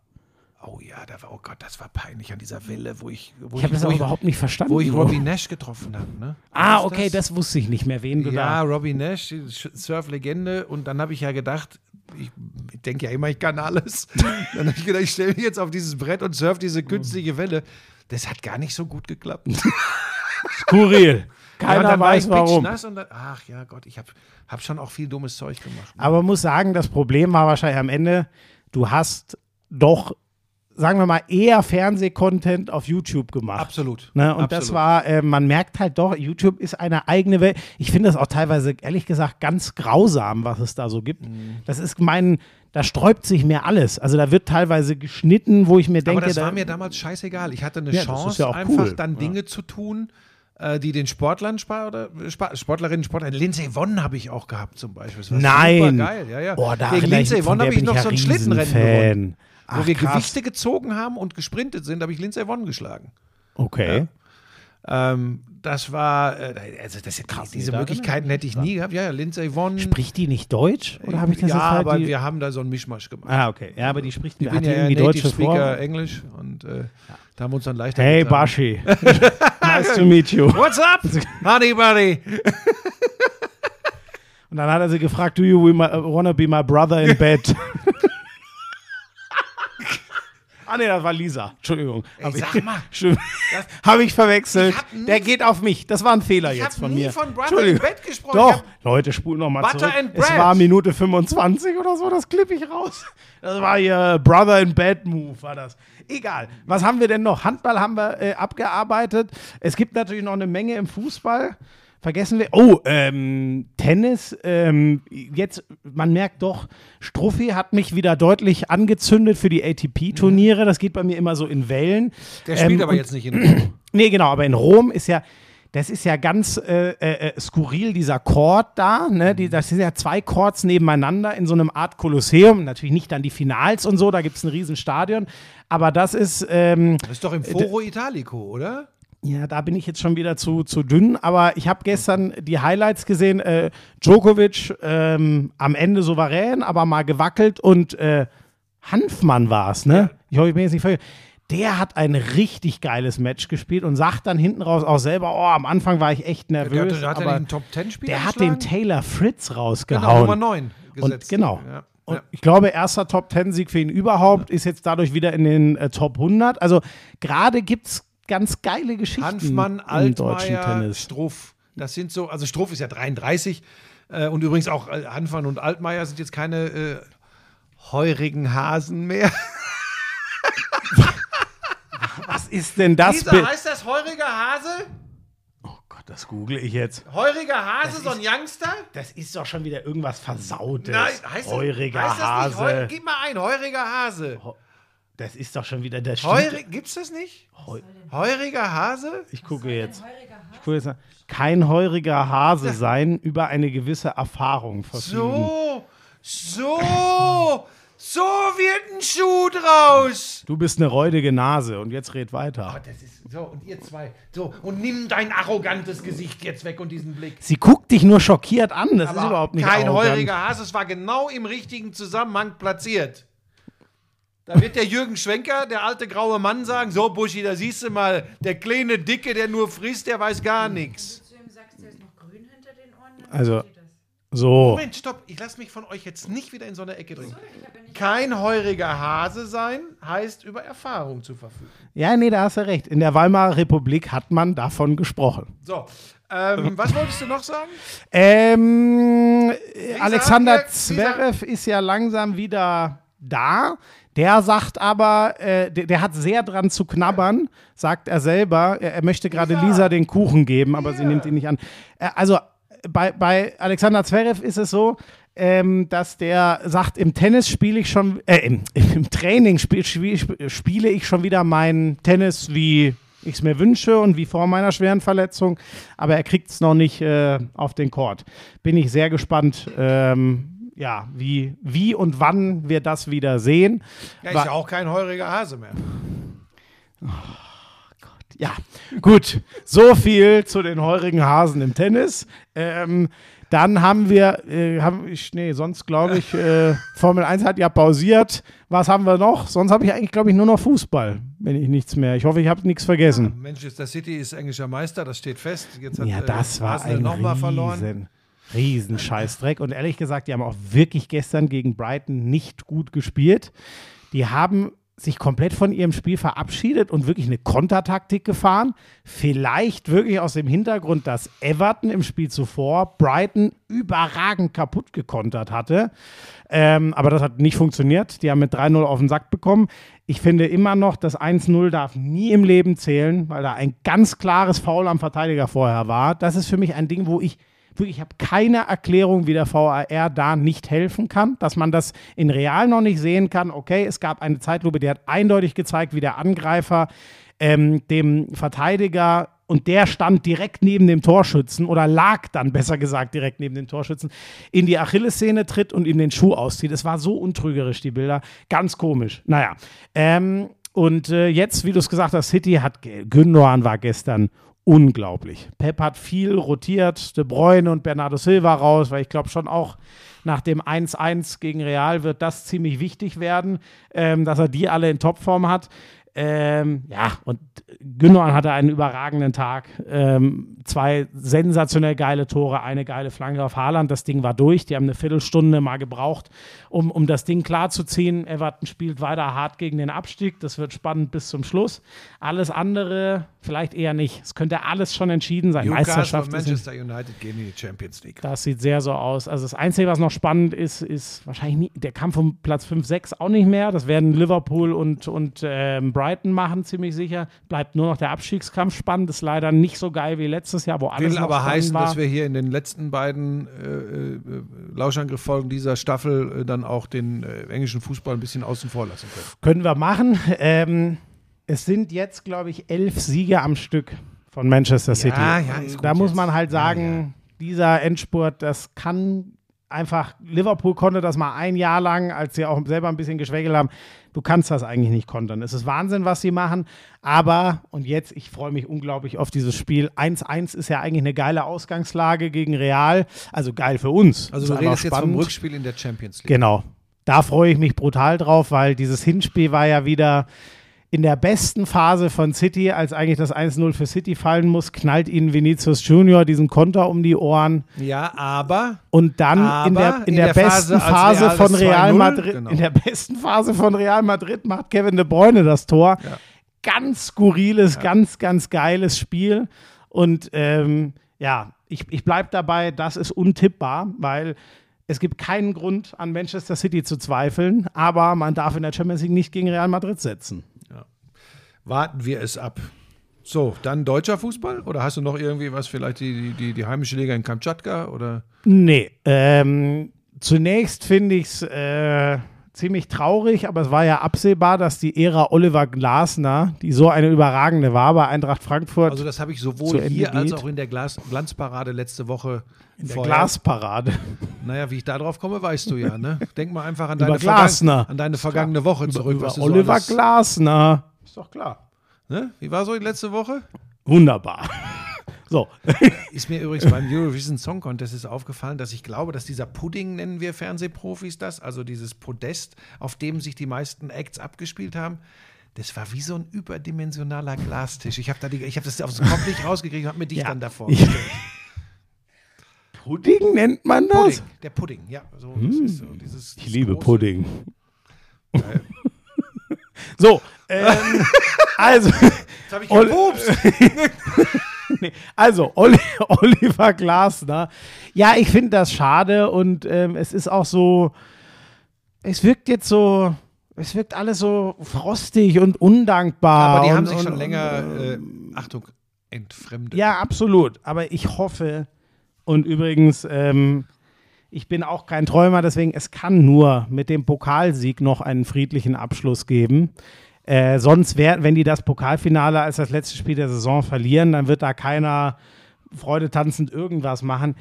Oh ja, da war, oh Gott, das war peinlich an dieser Welle, wo ich. Wo Ich habe das wo aber überhaupt nicht verstanden. Wo ich Robbie Nash getroffen habe. Ne? Ah, okay, das? wusste ich nicht mehr, wen du Ja, da. Robbie Nash, Surf-Legende. Und dann habe ich ja gedacht, ich, ich denke ja immer, ich kann alles. dann habe ich gedacht, ich stelle mich jetzt auf dieses Brett und surf diese künstliche Welle. Das hat gar nicht so gut geklappt. Skurril. Ja, Keiner war weiß ich warum. Und dann, ach ja, Gott, ich habe hab schon auch viel dummes Zeug gemacht. Aber muss sagen, das Problem war wahrscheinlich am Ende, du hast doch, sagen wir mal, eher Fernsehcontent auf YouTube gemacht. Absolut. Ne? Und das Absolut. war, äh, man merkt halt doch, YouTube ist eine eigene Welt. Ich finde das auch teilweise, ehrlich gesagt, ganz grausam, was es da so gibt. Mhm. Das ist mein, da sträubt sich mir alles. Also da wird teilweise geschnitten, wo ich mir denke, Aber das da, war mir damals scheißegal. Ich hatte eine Ja, das Chance, ja einfach cool. dann Ja. Dinge zu tun, die den Sportlern oder Spa Sportlerinnen, Sportler. Lindsay Vonn habe ich auch gehabt zum Beispiel. Nein. Geil. Ja, ja. Oh, da Gegen Lindsay von Vonn habe ich noch ja so ein Schlittenrennen gewonnen. Riesenfan. Wo Ach, wir krass. Gewichte gezogen haben und gesprintet sind, habe ich Lindsay Vonn geschlagen. Okay. Ähm, das war, äh, also das, diese da Möglichkeiten hätte ich nie gehabt. Ja, ja, Lindsay Vonn. Spricht die nicht Deutsch? Oder habe ich das ja, halt aber die, wir haben da so einen Mischmasch gemacht. Ah, okay. Ja, aber die spricht Ich hat die ja irgendwie Native Deutsches Speaker vor. Englisch und äh, da haben wir uns dann leichter Hey, getan. Bashi. nice to meet you. What's up, honey buddy? Und dann hat er sie gefragt, do you wanna be my brother in bed? ah, nee, das war Lisa. Entschuldigung. Hab sag ich, mal. Habe ich verwechselt. Ich hab nie- Der geht auf mich. Das war ein Fehler Ich jetzt von nie mir. von Brother Entschuldigung. in Bed gesprochen. Ich Doch, hab- Leute, spul nochmal Butter zurück. and Es bread. war Minute 25 oder so, das klippe ich raus. Das war hier Brother in Bed Move, war das. Egal. Was haben wir denn noch? Handball haben wir äh, abgearbeitet. Es gibt natürlich noch eine Menge im Fußball. Vergessen wir. Oh, ähm, Tennis. Ähm, jetzt, man merkt doch, Struffi hat mich wieder deutlich angezündet für die ATP-Turniere. Das geht bei mir immer so in Wellen. Der spielt Ähm, aber jetzt nicht in Rom. Nee, genau, aber in Rom ist ja, das ist ja ganz äh, äh, äh, skurril, dieser Chord da. Ne? Die, das sind ja zwei Chords nebeneinander in so einem Art Kolosseum. Natürlich nicht dann die Finals und so, da gibt es ein Riesenstadion. Aber das ist, ähm, Das ist doch im Foro Italico, oder? Ja, da bin ich jetzt schon wieder zu, zu dünn. Aber ich habe gestern die Highlights gesehen. Äh, Djokovic ähm, am Ende souverän, aber mal gewackelt. Und äh, Hanfmann war es, ne? Ich hoffe, ich bin jetzt nicht voll. Der hat ein richtig geiles Match gespielt und sagt dann hinten raus auch selber, oh, am Anfang war ich echt Der nervös. hat, hat er aber den Top 10 Spieler der hat den? Taylor Fritz rausgehauen. Genau, Nummer 9 Und gesetzt. genau. Ja. Und Ja. ich glaube, erster Top-10-Sieg für ihn überhaupt, ist jetzt dadurch wieder in den äh, Top 100. Also gerade gibt es ganz geile Geschichten Hanfmann, Altmaier. Struff. Das sind so, also Struff ist ja 33 äh, und übrigens auch äh, Hanfmann und Altmaier sind jetzt keine äh, heurigen Hasen mehr. Was ist denn das? Lisa, heißt das heuriger Hase? Oh Gott, das google ich jetzt. Heuriger Hase, so ein Youngster? Das ist doch schon wieder irgendwas Versautes. Nein, heißt das, Heuriger heißt das Hase. Nicht, heu, gib mal ein, heuriger Hase. Das ist doch schon wieder der Heurig, gibt's das nicht? Heuriger Hase? Ich gucke jetzt. Ich gucke jetzt. Kein heuriger Hase sein, über eine gewisse Erfahrung verfügen. So, so, so wird ein Schuh draus. Du bist eine räudige Nase und jetzt red weiter. Oh, das ist so, und ihr zwei, so, und nimm dein arrogantes Gesicht jetzt weg und diesen Blick. Sie guckt dich nur schockiert an. Das ist Aber überhaupt nicht kein arrogant. heuriger Hase, es war genau im richtigen Zusammenhang platziert. Da wird der Jürgen Schwenker, der alte graue Mann, sagen: So, Buschi, da siehst du mal, der kleine Dicke, der nur frisst, der weiß gar nichts. Zu ihm sagst, der ist noch grün hinter den Ohren. dann Also-. So. Moment, stopp, ich lasse mich von euch jetzt nicht wieder in so eine Ecke drängen. Kein heuriger Hase sein heißt über Erfahrung zu verfügen. Ja, nee, da hast du recht. In der Weimarer Republik hat man davon gesprochen. So, ähm, was wolltest du noch sagen? Ähm, Alexander Zverev ist ja langsam wieder da. Der sagt aber, äh, der, der hat sehr dran zu knabbern, sagt er selber. Er, er möchte gerade Lisa den Kuchen geben, aber sie nimmt ihn nicht an. Äh, also bei, bei Alexander Zverev ist es so, ähm, dass der sagt, im Tennis spiele ich schon, äh, im, im Training spiel, spiel, spiele ich schon wieder mein Tennis, wie ich es mir wünsche und wie vor meiner schweren Verletzung, aber er kriegt es noch nicht äh, auf den Court. Bin ich sehr gespannt, ähm, ja, wie, wie und wann wir das wieder sehen. Ja, ist ja auch kein heuriger Hase mehr. Ja, gut. So viel zu den heurigen Hasen im Tennis. Ähm, dann haben wir, äh, haben ich, nee, sonst glaube ich, äh, Formel 1 hat ja pausiert. Was haben wir noch? Sonst habe ich eigentlich, glaube ich, nur noch Fußball, wenn ich nichts mehr. Ich hoffe, ich habe nichts vergessen. Manchester City ist englischer Meister, das steht fest. Jetzt hat, Ja, äh, das war Arsenal ein noch mal verloren. Riesen, riesen Scheißdreck. Und ehrlich gesagt, die haben auch wirklich gestern gegen Brighton nicht gut gespielt. Die haben sich komplett von ihrem Spiel verabschiedet und wirklich eine Kontertaktik gefahren. Vielleicht wirklich aus dem Hintergrund, dass Everton im Spiel zuvor Brighton überragend kaputt gekontert hatte. Ähm, aber das hat nicht funktioniert. Die haben mit 3-0 auf den Sack bekommen. Ich finde immer noch, das 1-0 darf nie im Leben zählen, weil da ein ganz klares Foul am Verteidiger vorher war. Das ist für mich ein Ding, wo ich wirklich, ich habe keine Erklärung, wie der VAR da nicht helfen kann, dass man das in real noch nicht sehen kann. Okay, es gab eine Zeitlupe, die hat eindeutig gezeigt, wie der Angreifer ähm, dem Verteidiger und der stand direkt neben dem Torschützen oder lag dann besser gesagt direkt neben dem Torschützen, in die Achillessehne tritt und ihm den Schuh auszieht. Es war so untrügerisch, die Bilder. Ganz komisch. Naja. Ähm, und äh, jetzt, wie du es gesagt hast, City hat, Gündogan war gestern unglaublich. Pep hat viel rotiert, De Bruyne und Bernardo Silva raus, weil ich glaube schon auch nach dem 1-1 gegen Real wird das ziemlich wichtig werden, ähm, dass er die alle in Topform hat. Ähm, ja, und Gündogan hatte einen überragenden Tag. Ähm, zwei sensationell geile Tore, eine geile Flanke auf Haaland. Das Ding war durch. Die haben eine Viertelstunde mal gebraucht, um, um das Ding klarzuziehen. Everton spielt weiter hart gegen den Abstieg. Das wird spannend bis zum Schluss. Alles andere vielleicht eher nicht. Es könnte alles schon entschieden sein. Newcastle Meisterschaft Manchester United gehen in die Champions League. das sieht sehr so aus. Also das Einzige, was noch spannend ist, ist wahrscheinlich nie, der Kampf um Platz 5, 6 auch nicht mehr. Das werden Liverpool und, und ähm, Brighton machen, ziemlich sicher. Bleibt nur noch der Abstiegskampf spannend. Ist leider nicht so geil wie letztes Jahr, wo alles Will aber heißen, war. dass wir hier in den letzten beiden äh, äh, Lauschangriff-Folgen dieser Staffel äh, dann auch den äh, englischen Fußball ein bisschen außen vor lassen können. Können wir machen. Ähm, es sind jetzt, glaube ich, elf Siege am Stück von Manchester City. ja, gut da muss man halt Ja, sagen, dieser Endspurt, das kann einfach, Liverpool konnte das mal ein Jahr lang, als sie auch selber ein bisschen geschwächelt haben. Du kannst das eigentlich nicht kontern. Es ist Wahnsinn, was sie machen. Aber, und jetzt, ich freue mich unglaublich auf dieses Spiel. 1-1 ist ja eigentlich eine geile Ausgangslage gegen Real. Also geil für uns. Also du redest jetzt vom. Rückspiel in der Champions League. Genau. Da freue ich mich brutal drauf, weil dieses Hinspiel war ja wieder in der besten Phase von City, als eigentlich das 1-0 für City fallen muss, knallt ihnen Vinicius Junior diesen Konter um die Ohren. Ja, aber Und dann in der, Aber in in der, der besten Phase, Phase Real von Real 2-0, Madrid, genau. in der besten Phase von Real Madrid macht Kevin De Bruyne das Tor. Ganz skurriles, ganz, ganz geiles Spiel. Und ähm, ja, ich, ich bleibe dabei, das ist untippbar, weil es gibt keinen Grund, an Manchester City zu zweifeln, aber man darf in der Champions League nicht gegen Real Madrid setzen. Warten wir es ab. So, dann deutscher Fußball? Oder hast du noch irgendwie was, vielleicht die, die, die heimische Liga in Kamtschatka? Oder? Nee, ähm, zunächst finde ich es äh, ziemlich traurig, aber es war ja absehbar, dass die Ära Oliver Glasner, die so eine überragende war bei Eintracht Frankfurt, Also das habe ich sowohl hier als geht. auch in der Glas Glanzparade letzte Woche in der vorher- Glasparade. Naja, wie ich da drauf komme, weißt du ja. Ne? Denk mal einfach an deine, Über Glasner. an deine vergangene Woche zurück. Über was du Oliver so Glasner. Ist doch klar. ne? Wie war so die letzte Woche? Wunderbar. So. Ist mir übrigens beim Eurovision Song Contest ist aufgefallen, dass ich glaube, dass dieser Pudding, nennen wir Fernsehprofis das, also dieses Podest, auf dem sich die meisten Acts abgespielt haben, das war wie so ein überdimensionaler Glastisch. Ich habe da die, ich habe das aus dem Kopf nicht rausgekriegt und habe mir dich Ja. dann davor gestellt. Pudding nennt man das? Pudding, der Pudding, ja. So, ist so dieses, Ich liebe große- Pudding. so, ähm, also, Jetzt habe ich gepupst. nee, also Oli Oliver Glasner. Ja, ich finde das schade und ähm, es ist auch so, es wirkt jetzt so, es wirkt alles so frostig und undankbar. Aber die und, haben sich und, schon und, länger, äh, Achtung, entfremdet. Ja, absolut. Aber ich hoffe, und übrigens, ähm, ich bin auch kein Träumer, deswegen, es kann nur mit dem Pokalsieg noch einen friedlichen Abschluss geben. Äh, sonst wär, wenn die das Pokalfinale als das letzte Spiel der Saison verlieren, dann wird da keiner Freude tanzend irgendwas machen.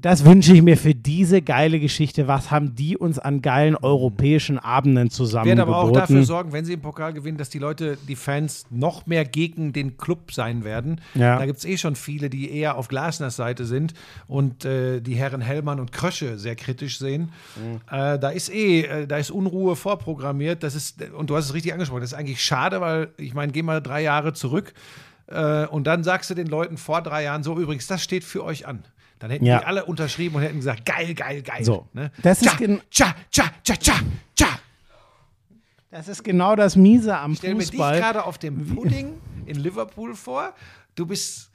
Das wünsche ich mir für diese geile Geschichte. Was haben die uns an geilen europäischen Abenden zusammen Werden aber auch dafür sorgen, wenn sie im Pokal gewinnen, dass die Leute, die Fans, noch mehr gegen den Club sein werden. Ja. Da gibt es eh schon viele, die eher auf Glasners Seite sind und äh, die Herren Hellmann und Krösche sehr kritisch sehen. Mhm. Äh, da ist eh, äh, da ist Unruhe vorprogrammiert. Das ist, und du hast es richtig angesprochen, das ist eigentlich schade, weil ich meine, geh mal drei Jahre zurück äh, und dann sagst du den Leuten vor drei Jahren so, übrigens, das steht für euch an. Dann hätten Ja. die alle unterschrieben und hätten gesagt, geil, geil, geil. So. Ne? Das ist Tja, tja, tja, tja, tja. Das ist genau das Miese am stell mir dich Fußball. gerade auf dem Pudding in Liverpool vor. Du bist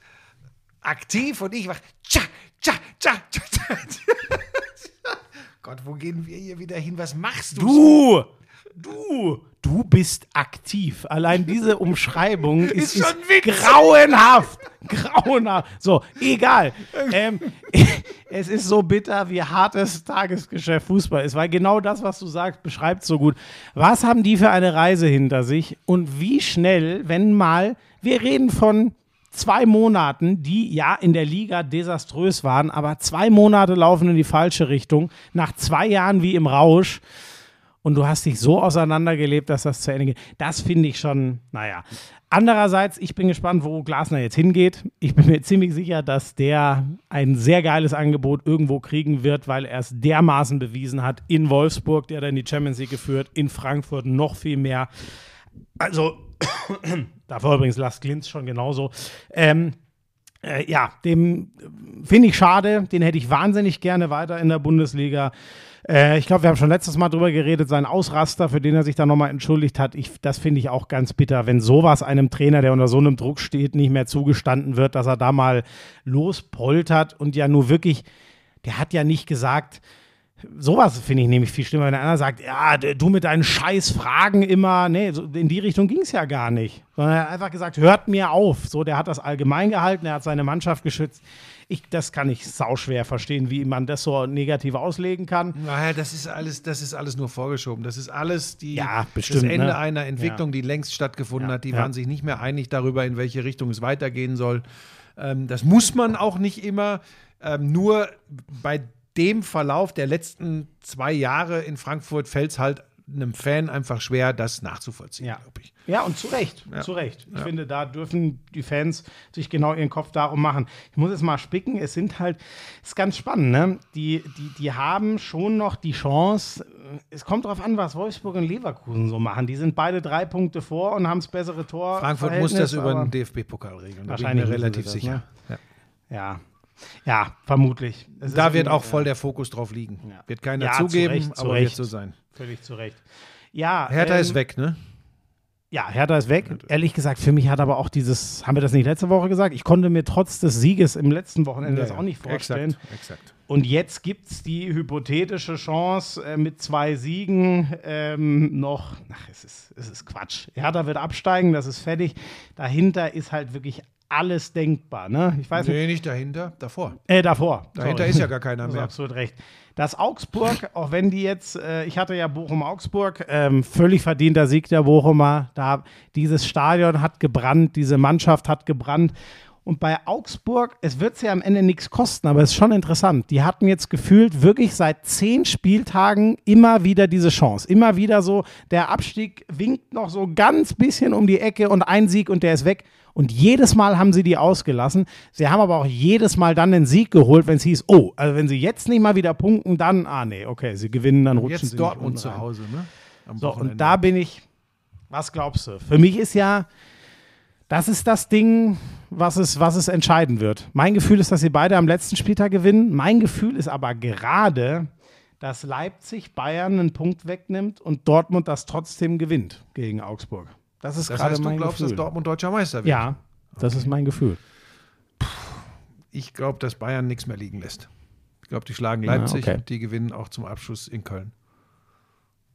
aktiv und ich mach tja, tja, tja, tja, tja. Gott, wo gehen wir hier wieder hin? Was machst du? Du, du, du bist aktiv. Allein diese Umschreibung ist, Ist schon witzig. grauenhaft. Grauenhaft. So, egal. Ähm, es ist so bitter, wie hartes Tagesgeschäft Fußball ist, weil genau das, was du sagst, beschreibt so gut. Was haben die für eine Reise hinter sich und wie schnell, wenn mal, wir reden von zwei Monaten, die ja in der Liga desaströs waren, aber zwei Monate laufen in die falsche Richtung, nach zwei Jahren wie im Rausch und du hast dich so auseinandergelebt, dass das zu Ende geht. Das finde ich schon, naja. Andererseits, ich bin gespannt, wo Glasner jetzt hingeht. Ich bin mir ziemlich sicher, dass der ein sehr geiles Angebot irgendwo kriegen wird, weil er es dermaßen bewiesen hat. In Wolfsburg, der dann die Champions League geführt, in Frankfurt noch viel mehr. Also, davor übrigens Lars Klintz schon genauso. Ähm, äh, ja, dem finde ich schade. Den hätte ich wahnsinnig gerne weiter in der Bundesliga. Äh, ich glaube, wir haben schon letztes Mal drüber geredet, sein Ausraster, für den er sich dann nochmal entschuldigt hat. Ich, das finde ich auch ganz bitter, wenn sowas einem Trainer, der unter so einem Druck steht, nicht mehr zugestanden wird, dass er da mal lospoltert und ja nur wirklich, der hat ja nicht gesagt, Sowas finde ich nämlich viel schlimmer, wenn einer sagt, ja, du mit deinen scheiß Fragen immer, nee, so in die Richtung ging es ja gar nicht. Sondern er hat einfach gesagt, hört mir auf. So, der hat das allgemein gehalten, er hat seine Mannschaft geschützt. Ich, das kann ich sauschwer verstehen, wie man das so negativ auslegen kann. Naja, das ist alles, das ist alles nur vorgeschoben. Das ist alles die, Ja, bestimmt, das Ende ne? einer Entwicklung, die längst stattgefunden Ja, hat. Die ja. waren sich nicht mehr einig darüber, in welche Richtung es weitergehen soll. Ähm, das muss man auch nicht immer. Ähm, nur bei dem Verlauf der letzten zwei Jahre in Frankfurt fällt es halt einem Fan einfach schwer, das nachzuvollziehen, Ja. glaube ich. Ja, und zu Recht, Ja. zu Recht. Ich Ja. finde, da dürfen die Fans sich genau ihren Kopf darum machen. Ich muss jetzt mal spicken, es sind halt, es ist ganz spannend, ne? Die, die, die haben schon noch die Chance, es kommt darauf an, was Wolfsburg und Leverkusen so machen. Die sind beide drei Punkte vor und haben das bessere Tor. Frankfurt muss das über den DFB-Pokal regeln. Wahrscheinlich relativ das, sicher. ne? Ja. Ja. Ja, vermutlich. Es Da wird auch voll der Fokus drauf liegen. Wird keiner Ja, zu zugeben, Recht, zu aber wird Recht. so sein. Völlig zu Recht. Ja, Hertha ähm, ist weg, ne? Ja, Hertha ist weg. Ehrlich gesagt, für mich hat aber auch dieses, haben wir das nicht letzte Woche gesagt? Ich konnte mir trotz des Sieges im letzten Wochenende das auch nicht vorstellen. Exakt, exakt. Und jetzt gibt es die hypothetische Chance äh, mit zwei Siegen ähm, noch. Ach, es ist, es ist Quatsch. Hertha wird absteigen, das ist fertig. Dahinter ist halt wirklich alles denkbar. Ne? Ich weiß nicht. Nee, nicht dahinter, davor. Äh, davor. Dahinter Sorry. ist ja gar keiner Du hast mehr. absolut recht. Das Augsburg, auch wenn die jetzt, äh, ich hatte ja Bochum-Augsburg, ähm, völlig verdienter Sieg der Bochumer. Da, dieses Stadion hat gebrannt, diese Mannschaft hat gebrannt. Und bei Augsburg, es wird ja am Ende nichts kosten, aber es ist schon interessant. Die hatten jetzt gefühlt wirklich seit zehn Spieltagen immer wieder diese Chance. Immer wieder so, der Abstieg winkt noch so ganz bisschen um die Ecke und ein Sieg und der ist weg. Und jedes Mal haben sie die ausgelassen. Sie haben aber auch jedes Mal dann den Sieg geholt, wenn es hieß, oh, also wenn sie jetzt nicht mal wieder punkten, dann, ah nee, okay, sie gewinnen, dann rutschen sie Jetzt nicht Dortmund zu. Hause, ne? Am So, Wochenende. und da bin ich, was glaubst du? Für mich ist ja, das ist das Ding, was es, was es entscheiden wird. Mein Gefühl ist, dass sie beide am letzten Spieltag gewinnen. Mein Gefühl ist aber gerade, dass Leipzig Bayern einen Punkt wegnimmt und Dortmund das trotzdem gewinnt gegen Augsburg. Das ist das gerade heißt, du mein glaubst, Gefühl. dass Dortmund deutscher Meister wird? ja, das ist mein Gefühl. Ich glaube, dass Bayern nichts mehr liegen lässt. Ich glaube, die schlagen Ja, Leipzig okay. und die gewinnen auch zum Abschluss in Köln.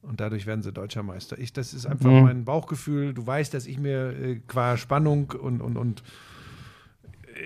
Und dadurch werden sie deutscher Meister. Ich, das ist einfach Mhm. mein Bauchgefühl. Du weißt, dass ich mir äh, qua Spannung und, und, und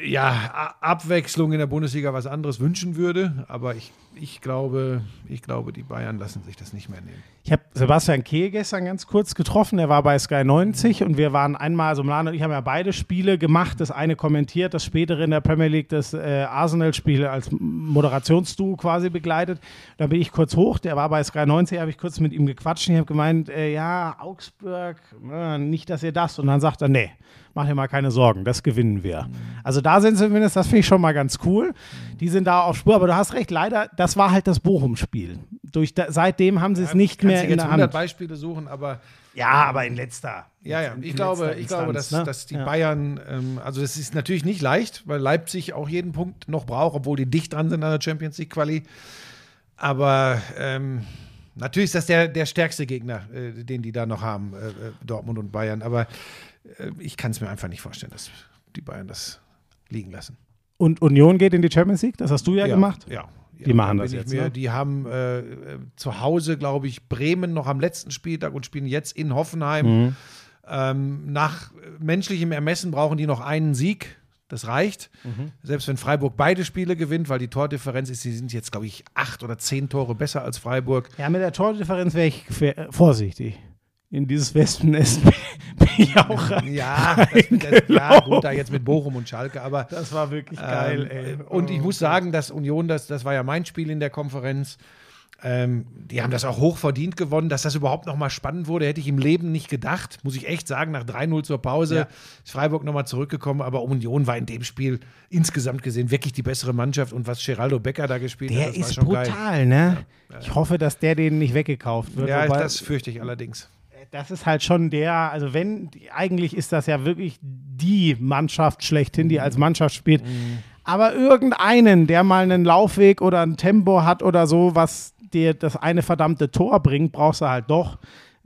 ja, Abwechslung in der Bundesliga was anderes wünschen würde. Aber ich, ich, glaube, ich glaube, die Bayern lassen sich das nicht mehr nehmen. Ich habe Sebastian Kehl gestern ganz kurz getroffen. Der war bei Sky 90 und wir waren einmal, also Mlan und ich haben ja beide Spiele gemacht. Das eine kommentiert, das spätere in der Premier League, das äh, Arsenal-Spiel als Moderationsduo quasi begleitet. Da bin ich kurz hoch. Der war bei Sky 90, habe ich kurz mit ihm gequatscht. Ich habe gemeint, äh, ja, Augsburg, äh, nicht, dass ihr das. Und dann sagt er, nee, mach dir mal keine Sorgen, das gewinnen wir. Also da sind sie zumindest, das finde ich schon mal ganz cool. Die sind da auf Spur, aber du hast recht, leider, das war halt das Bochum-Spiel. Durch da, seitdem haben sie es nicht Kannst mehr in jetzt der 100 Hand. Beispiele suchen, aber Ja, aber in letzter. Ja, ja, in- ich in glaube, ich glaube dass, ne? dass die ja. Bayern, ähm, also es ist natürlich nicht leicht, weil Leipzig auch jeden Punkt noch braucht, obwohl die dicht dran sind an der Champions League Quali. Aber ähm, natürlich ist das der, der stärkste Gegner, äh, den die da noch haben, äh, äh, Dortmund und Bayern. Aber äh, ich kann es mir einfach nicht vorstellen, dass die Bayern das liegen lassen. Und Union geht in die Champions League, das hast du ja, gemacht. Ja. Ja Die machen da das jetzt, Mir, ne? Die haben äh, zu Hause, glaube ich, Bremen noch am letzten Spieltag und spielen jetzt in Hoffenheim. Mhm. Ähm, nach menschlichem Ermessen brauchen die noch einen Sieg. Das reicht. Mhm. Selbst wenn Freiburg beide Spiele gewinnt, weil die Tordifferenz ist, sie sind jetzt, glaube ich, acht oder zehn Tore besser als Freiburg. Ja, mit der Tordifferenz wäre ich vorsichtig. In dieses Wespennest bin ich auch rein. Ja, das, ja, gut, da jetzt mit Bochum und Schalke, aber Das war wirklich geil, Ähm, ey. Und ich muss sagen, dass Union, das, das war ja mein Spiel in der Konferenz, ähm, die haben das auch hoch verdient gewonnen. Dass das überhaupt noch mal spannend wurde, hätte ich im Leben nicht gedacht. Muss ich echt sagen, nach 3-0 zur Pause Ja. ist Freiburg noch mal zurückgekommen. Aber Union war in dem Spiel insgesamt gesehen wirklich die bessere Mannschaft. Und was Geraldo Becker da gespielt Der hat, das war ist schon geil. brutal, ne? Ich hoffe, dass der denen nicht weggekauft wird. Ja, das fürchte ich allerdings. Das ist halt schon der, also wenn, eigentlich ist das ja wirklich die Mannschaft schlechthin, die als Mannschaft spielt. Aber irgendeinen, der mal einen Laufweg oder ein Tempo hat oder so, was dir das eine verdammte Tor bringt, brauchst du halt doch,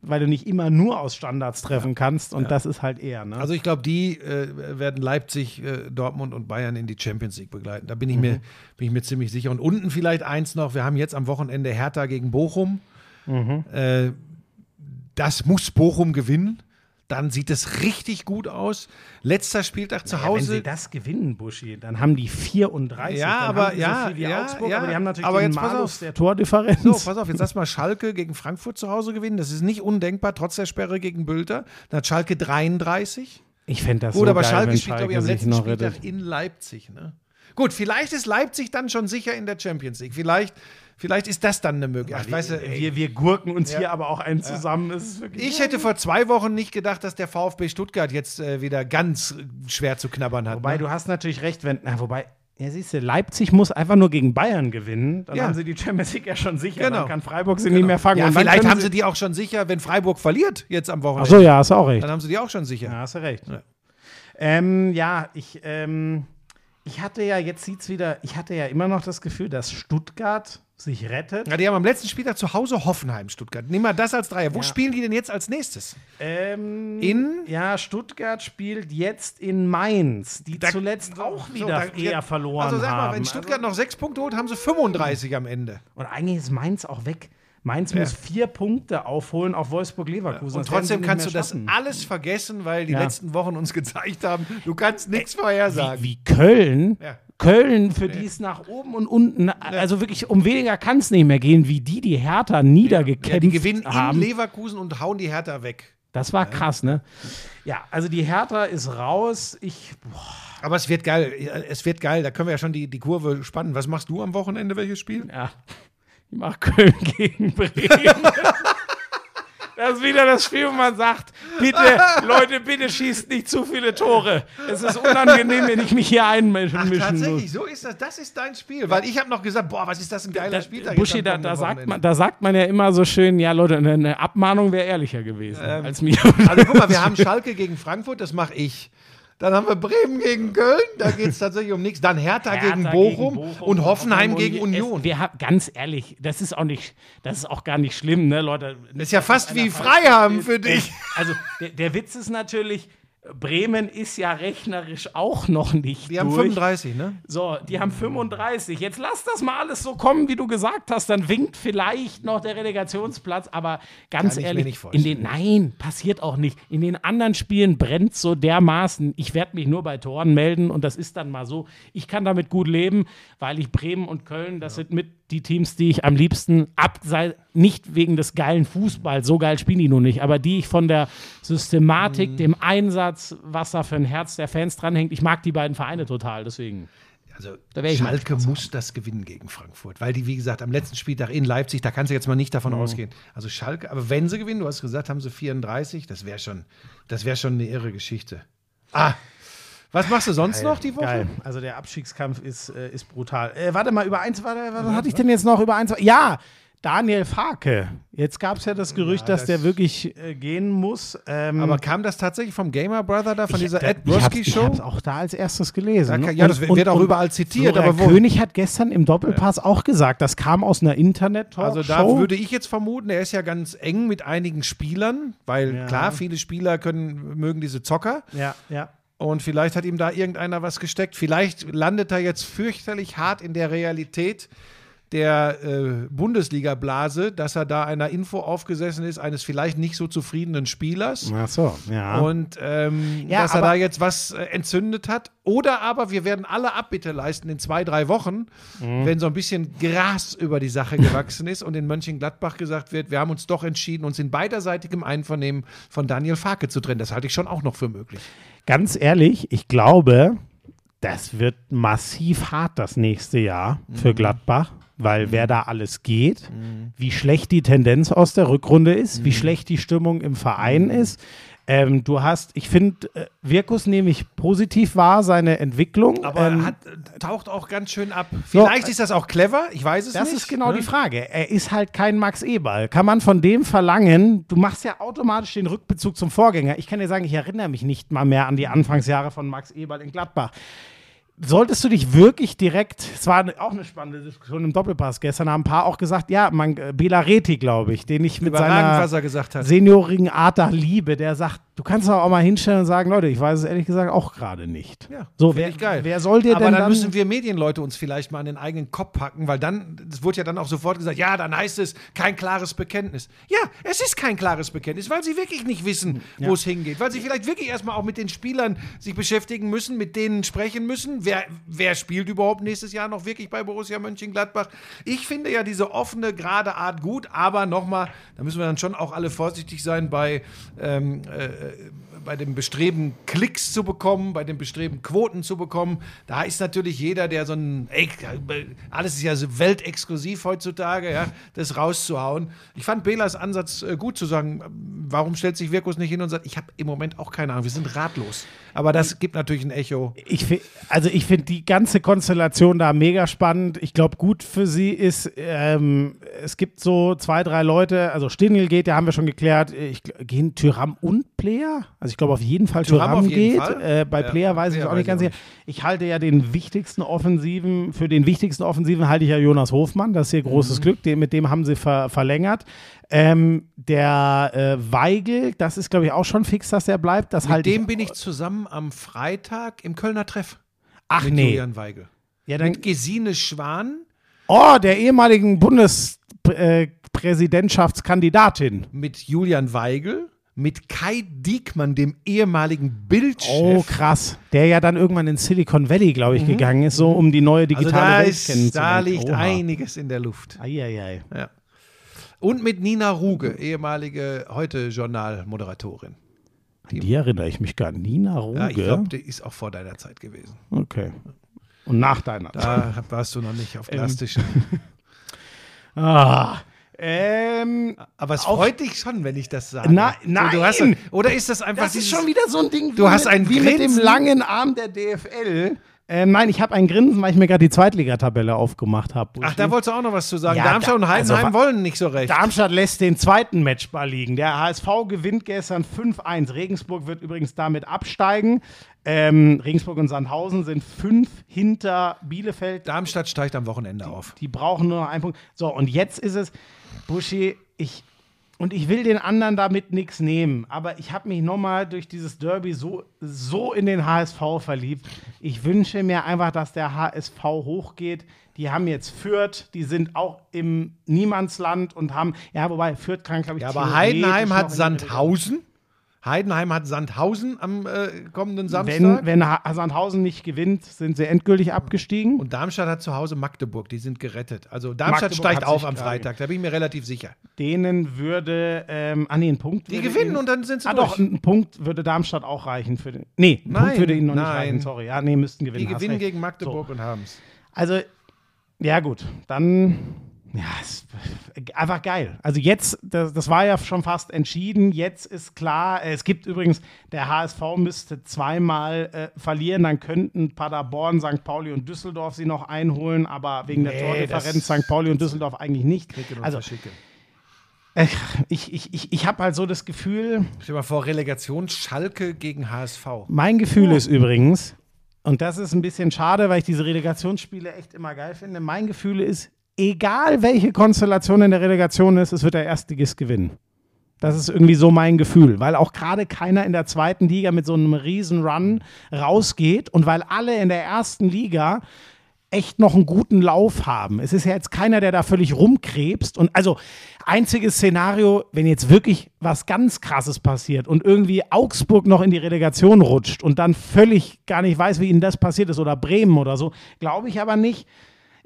weil du nicht immer nur aus Standards treffen kannst. Und das ist halt eher, ne? Also ich glaube, die äh, werden Leipzig, äh, Dortmund und Bayern in die Champions League begleiten. Da bin ich, Mhm. mir, bin ich mir ziemlich sicher. Und unten vielleicht eins noch, wir haben jetzt am Wochenende Hertha gegen Bochum. Mhm. Äh, das muss Bochum gewinnen. Dann sieht es richtig gut aus. Letzter Spieltag zu Ja, wenn Hause. sie das gewinnen, Buschi, dann haben die 34. Ja, aber- ja, so ja, Augsburg, ja. aber die haben natürlich Aber den jetzt pass Malus auf. der Tordifferenz. so, pass auf, jetzt lass mal Schalke gegen Frankfurt zu Hause gewinnen. Das ist nicht undenkbar, trotz der Sperre gegen Bülter. Dann hat Schalke 33. ich fände das Gut, so aber geil, Schalke wenn spielt, glaube ich, am letzten Spieltag rettet. in Leipzig. Ne? Gut, vielleicht ist Leipzig dann schon sicher in der Champions League. Vielleicht, vielleicht ist das dann eine Möglichkeit. Weißt du, wir, wir gurken uns hier aber auch einen zusammen. Es ist wirklich ich hätte vor zwei Wochen nicht gedacht, dass der VfB Stuttgart jetzt äh, wieder ganz äh, schwer zu knabbern hat. Wobei ne? du hast natürlich recht, wenn, na, wobei, ja siehst du, Leipzig muss einfach nur gegen Bayern gewinnen, dann Ja. haben sie die Champions League ja schon sicher, Genau. dann kann Freiburg sie nicht mehr fangen. ja, vielleicht haben sie die auch schon sicher, wenn Freiburg verliert jetzt am Wochenende. Ach so, ja, hast du auch recht. Dann haben sie die auch schon sicher. Ja, hast du recht. Ja. Ähm, ja, ich, ähm, ich hatte ja, jetzt sieht's wieder, ich hatte ja immer noch das Gefühl, dass Stuttgart sich rettet. Ja, die haben am letzten Spieltag zu Hause Hoffenheim, Stuttgart. Nimm mal das als Dreier. Wo spielen die denn jetzt als nächstes? Ähm, In? Ja, Stuttgart spielt jetzt in Mainz, die zuletzt auch wieder So, da- eher verloren Also sag mal, haben. wenn Stuttgart also, noch sechs Punkte holt, haben sie 35 am Ende. und eigentlich ist Mainz auch weg. Mainz muss vier Punkte aufholen auf Wolfsburg-Leverkusen. Und Das trotzdem kannst du das schaffen. alles vergessen, weil die Ja. letzten Wochen uns gezeigt haben, du kannst nichts vorhersagen. wie, wie Köln. Ja. Köln, für die es nach oben und unten, also wirklich um weniger kann es nicht mehr gehen, wie die die Hertha niedergekämpft Ja, die gewinnen haben. in Leverkusen und hauen die Hertha weg. Das war krass, ne? Ja, also die Hertha ist raus. Ich, boah, Aber es wird geil. Es wird geil. Da können wir ja schon die, die Kurve spannen. Was machst du am Wochenende? Welches Spiel? ja, ich mach Köln gegen Bremen. Das ist wieder das Spiel, wo man sagt, bitte, Leute, bitte schießt nicht zu viele Tore. Es ist unangenehm, wenn ich mich hier einmischen Ach, muss. tatsächlich, so ist das. Das ist dein Spiel. Weil ich habe noch gesagt, boah, was ist das ein geiler Da, Spieltag. Buschi, da, da, sagt man, da sagt man ja immer so schön, ja Leute, eine, eine Abmahnung wäre ehrlicher gewesen als mir. Also guck mal, wir haben Schalke gegen Frankfurt, das mache ich. Dann haben wir Bremen gegen Köln, da geht es tatsächlich um nichts. Dann Hertha, gegen, Hertha Bochum und Hoffenheim gegen Union. Es, wir haben, ganz ehrlich, das ist auch nicht, das ist auch gar nicht schlimm, ne, Leute. Das ist ja fast wie Freihaben für dich. Also der, der Witz ist natürlich, Bremen ist ja rechnerisch auch noch nicht Die haben durch. 35, ne? So, die haben 35. Jetzt lass das mal alles so kommen, wie du gesagt hast. Dann winkt vielleicht noch der Relegationsplatz. Aber ganz Kann ehrlich, in den, nein, passiert auch nicht. In den anderen Spielen brennt so dermaßen. Ich werde mich nur bei Toren melden und das ist dann mal so. Ich kann damit gut leben, weil ich Bremen und Köln, das sind mit die Teams, die ich am liebsten abseits, nicht wegen des geilen Fußballs, so geil spielen die nun nicht, aber die ich von der Systematik, Mhm. dem Einsatz, was da für ein Herz der Fans dranhängt, ich mag die beiden Vereine total, deswegen. Also Schalke muss das gewinnen gegen Frankfurt, weil die, wie gesagt, am letzten Spieltag in Leipzig, da kannst du jetzt mal nicht davon ausgehen. Also Schalke, aber wenn sie gewinnen, du hast gesagt, haben sie 34, das wäre schon, das wäre schon eine irre Geschichte. Ah, was machst du sonst noch die Woche? Geil. Also der Abstiegskampf ist, äh, ist brutal. Äh, warte mal, über eins, warte, was hatte ich denn jetzt noch über eins? Ja, Daniel Farke. Jetzt gab es ja das Gerücht, dass das- der wirklich äh, gehen muss. Ähm, Aber kam das tatsächlich vom Gamer Brother da, von dieser da- Ed ich Broski Ich Show? hab's auch da als erstes gelesen. Da ne? ja, das wird auch überall zitiert, Florian aber wo- König hat gestern im Doppelpass auch gesagt, das kam aus einer internet Also da würde ich jetzt vermuten, er ist ja ganz eng mit einigen Spielern, weil Ja. klar, viele Spieler können, mögen diese Zocker. Ja, ja. Und vielleicht hat ihm da irgendeiner was gesteckt. Vielleicht landet er jetzt fürchterlich hart in der Realität der äh, Bundesliga-Blase, dass er da einer Info aufgesessen ist, eines vielleicht nicht so zufriedenen Spielers. Ach so, ja. Und ähm, Ja, dass er da jetzt was äh, entzündet hat. Oder aber wir werden alle Abbitte leisten in zwei, drei Wochen, Mhm. wenn so ein bisschen Gras über die Sache gewachsen ist und in Mönchengladbach gesagt wird, wir haben uns doch entschieden, uns in beiderseitigem Einvernehmen von Daniel Farke zu trennen. Das halte ich schon auch noch für möglich. Ganz ehrlich, ich glaube, das wird massiv hart das nächste Jahr für Gladbach, weil wer da alles geht, wie schlecht die Tendenz aus der Rückrunde ist, wie schlecht die Stimmung im Verein ist. Ähm, du hast, ich finde, äh, Wirkus nehme ich positiv wahr, seine Entwicklung. Aber ähm, hat, taucht auch ganz schön ab. Vielleicht ist das auch clever, ich weiß es das nicht. ist genau ne? die Frage. Er ist halt kein Max Eberl. Kann man von dem verlangen, du machst ja automatisch den Rückbezug zum Vorgänger. Ich kann dir sagen, ich erinnere mich nicht mal mehr an die Anfangsjahre von Max Eberl in Gladbach. Solltest du dich wirklich direkt, es war auch eine spannende Diskussion im Doppelpass gestern, haben ein paar auch gesagt, ja, man, äh, Bela Reti, glaube ich, den ich mit seiner er seniorigen Art da liebe, der sagt, du kannst doch auch mal hinstellen und sagen, Leute, ich weiß es ehrlich gesagt auch gerade nicht. Ja, so, wer, ich geil. wer soll dir Aber denn dann, dann müssen wir Medienleute uns vielleicht mal an den eigenen Kopf packen, weil dann, es wurde ja dann auch sofort gesagt, ja, dann heißt es kein klares Bekenntnis. Ja, es ist kein klares Bekenntnis, weil sie wirklich nicht wissen, wo es hingeht. Weil sie vielleicht wirklich erstmal auch mit den Spielern sich beschäftigen müssen, mit denen sprechen müssen. Wer, wer spielt überhaupt nächstes Jahr noch wirklich bei Borussia Mönchengladbach? Ich finde ja diese offene, gerade Art gut, aber nochmal, da müssen wir dann schon auch alle vorsichtig sein bei ähm, äh, bei dem Bestreben, Klicks zu bekommen, bei dem Bestreben, Quoten zu bekommen. Da ist natürlich jeder, der so ein, alles ist ja so weltexklusiv heutzutage, ja, das rauszuhauen. Ich fand Belas Ansatz äh, gut zu sagen, warum stellt sich Wirkus nicht hin und sagt, ich habe im Moment auch keine Ahnung, wir sind ratlos. Aber das gibt natürlich ein Echo. Ich also ich finde die ganze Konstellation da mega spannend. Ich glaube, gut für sie ist, ähm, es gibt so zwei, drei Leute, also Stindl geht, ja, haben wir schon geklärt. Ich, gehen Tyram und Player? Also ich glaube auf jeden Fall Thuram geht. Fall. Äh, bei Ja, Player weiß ich auch nicht ganz ich sicher. Ich halte ja den wichtigsten Offensiven, für den wichtigsten Offensiven halte ich ja Jonas Hofmann. Das ist hier Mhm. großes Glück. Den, mit dem haben sie ver verlängert. Ähm, der äh, Weigel, das ist glaube ich auch schon fix, dass er bleibt. Das Mit halte dem ich, bin ich zusammen am Freitag im Kölner Treff. Ach mit nee. Julian Weigel. Ja, dann, Mit Gesine Schwan. Oh, der ehemaligen äh, Präsidentschaftskandidatin. Mit Julian Weigel, mit Kai Diekmann, dem ehemaligen Bildchef. Oh, krass. Der ja dann irgendwann in Silicon Valley, glaube ich, gegangen ist, so um die neue also digitale da, Welt ist, kennenzulernen. da liegt Oha. einiges in der Luft. Eieiei. Ja. Und mit Nina Ruge, ehemalige heute Journalmoderatorin. An die erinnere ich mich gar nicht. Nina Ruge. Ja, ich glaube, die ist auch vor deiner Zeit gewesen. okay. Und nach deiner. Da warst du noch nicht auf Glastischen. Ah. Ähm, Aber es freut dich schon, wenn ich das sage. Na- So, Du hast, nein! oder ist das einfach das ist dieses- schon wieder so ein Ding Du hast mit, ein wie mit dem Grinsen. langen Arm der DFL. Ähm, nein, ich habe ein Grinsen, weil ich mir gerade die Zweitligatabelle aufgemacht habe. Ach, da wolltest du auch noch was zu sagen. Ja, Darmstadt da- und Heidenheim also, wollen nicht so recht. Darmstadt lässt den zweiten Matchball liegen. Der HSV gewinnt gestern 5-1. Regensburg wird übrigens damit absteigen. Ähm, Regensburg und Sandhausen sind fünf hinter Bielefeld. Darmstadt steigt am Wochenende auf. Die brauchen nur noch einen Punkt. So, und jetzt ist es, Buschi, ich. Und ich will den anderen damit nichts nehmen, aber ich habe mich nochmal durch dieses Derby so, so in den HSV verliebt. Ich wünsche mir einfach, dass der HSV hochgeht. Die haben jetzt Fürth, die sind auch im Niemandsland und haben, ja, wobei Fürth kann, glaube ich, Ja, aber Heidenheim hat Sandhausen. Heidenheim hat Sandhausen am äh, kommenden Samstag. Wenn, wenn Ha- Sandhausen nicht gewinnt, sind sie endgültig abgestiegen. und Darmstadt hat zu Hause Magdeburg, die sind gerettet. Also Darmstadt Magdeburg steigt auf am Freitag, da bin ich mir relativ sicher. Denen würde, ähm, ah nee, ein Punkt. Die gewinnen ihnen- und dann sind sie Ah durch. doch, ein Punkt würde Darmstadt auch reichen für den. Nee, ein Nein, Punkt würde ihnen noch nicht nein. reichen, sorry. Ja, nee, müssten gewinnen. Die gewinnen recht. gegen Magdeburg und haben's. Also, ja, gut, dann. Ja, ist einfach geil. Also jetzt, das, das war ja schon fast entschieden. Jetzt ist klar, äh, es gibt übrigens, der HSV müsste zweimal äh, verlieren, dann könnten Paderborn, St. Pauli und Düsseldorf sie noch einholen, aber wegen der Nee, Tordifferenz das- St. Pauli und Düsseldorf eigentlich nicht. Also äh, ich, ich, ich, ich habe halt so das Gefühl, Stell dir mal vor, Relegation Schalke gegen HSV. Mein Gefühl ist übrigens, und das ist ein bisschen schade, weil ich diese Relegationsspiele echt immer geil finde, mein Gefühl ist, egal welche Konstellation in der Relegation ist, es wird der Erstligist gewinnen. Das ist irgendwie so mein Gefühl, weil auch gerade keiner in der zweiten Liga mit so einem riesen Run rausgeht und weil alle in der ersten Liga echt noch einen guten Lauf haben. Es ist ja jetzt keiner, der da völlig rumkrebst. Und also einziges Szenario, wenn jetzt wirklich was ganz Krasses passiert und irgendwie Augsburg noch in die Relegation rutscht und dann völlig gar nicht weiß, wie ihnen das passiert ist oder Bremen oder so, glaube ich aber nicht.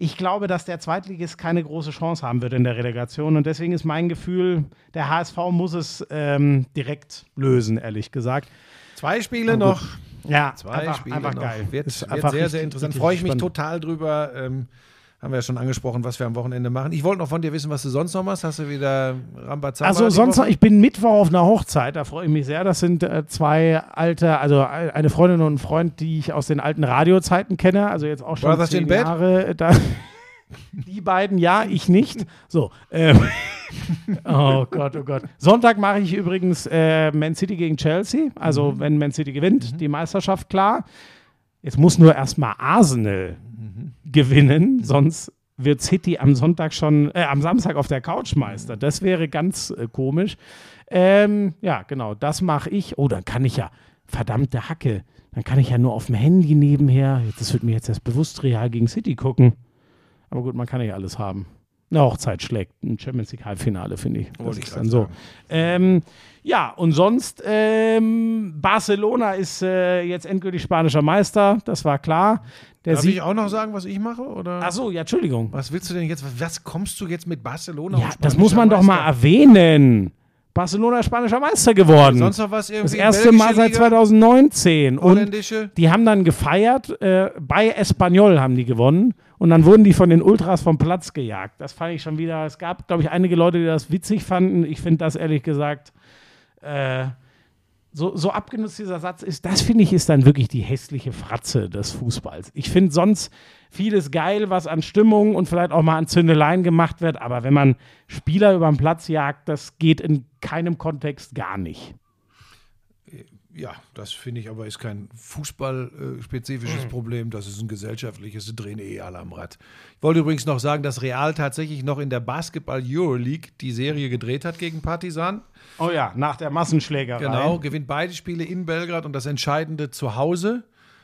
Ich glaube, dass der Zweitligist keine große Chance haben wird in der Relegation und deswegen ist mein Gefühl, der HSV muss es ähm, direkt lösen, ehrlich gesagt. Zwei Spiele noch. Ja, Zwei einfach, Spiele einfach noch. geil. Wird, wird sehr, sehr richtig, interessant. richtig Freue ich mich spannend. total drüber. Ähm, haben wir ja schon angesprochen, was wir am Wochenende machen. Ich wollte noch von dir wissen, was du sonst noch machst. Hast du wieder Rambazamba? Also sonst noch, ich bin Mittwoch auf einer Hochzeit, da freue ich mich sehr. Das sind äh, zwei alte, also eine Freundin und ein Freund, die ich aus den alten Radiozeiten kenne, also jetzt auch schon Brothers zehn? Jahre. äh, Da, die beiden, ja, ich nicht. So, ähm, oh Gott, oh Gott. Sonntag mache ich übrigens äh, Man City gegen Chelsea, also wenn Man City gewinnt, die Meisterschaft klar. Jetzt muss nur erstmal Arsenal gewinnen, sonst wird City am Sonntag schon, äh, am Samstag auf der Couch Meister. Das wäre ganz äh, komisch. Ähm, ja, genau, das mache ich. Oh, dann kann ich ja, verdammte Hacke, dann kann ich ja nur auf dem Handy nebenher, das wird mir jetzt erst bewusst Real gegen City gucken. Aber gut, man kann ja alles haben. Eine Hochzeit schlägt, ein Champions League Halbfinale, finde ich. Das ich ist dann so. Ähm, ja, und sonst, ähm, Barcelona ist äh, jetzt endgültig spanischer Meister, das war klar. Der Darf Sieg ich auch noch sagen, was ich mache? Oder? Ach so, ja, Entschuldigung. Was willst du denn jetzt? Was, kommst du jetzt mit Barcelona? Ja, das muss man doch mal Meister? erwähnen. Barcelona ist spanischer Meister geworden. Sonst noch was irgendwie? das erste Mal seit 2019. Und die haben dann gefeiert, äh, bei Espanyol haben die gewonnen. Und dann wurden die von den Ultras vom Platz gejagt. Das fand ich schon wieder. Es gab, glaube ich, einige Leute, die das witzig fanden. Ich finde das ehrlich gesagt. Äh, so, so abgenutzt dieser Satz ist, das finde ich ist dann wirklich die hässliche Fratze des Fußballs. Ich finde sonst vieles geil, was an Stimmung und vielleicht auch mal an Zündeleien gemacht wird, aber wenn man Spieler über den Platz jagt, das geht in keinem Kontext gar nicht. Ja, das finde ich aber ist kein fußballspezifisches Problem. Das ist ein gesellschaftliches, sie drehen eh alle am Rad. Ich wollte übrigens noch sagen, dass Real tatsächlich noch in der Basketball Euroleague die Serie gedreht hat gegen Partisan. Oh ja, nach der Massenschlägerei. Genau, gewinnt beide Spiele in Belgrad und das Entscheidende zu Hause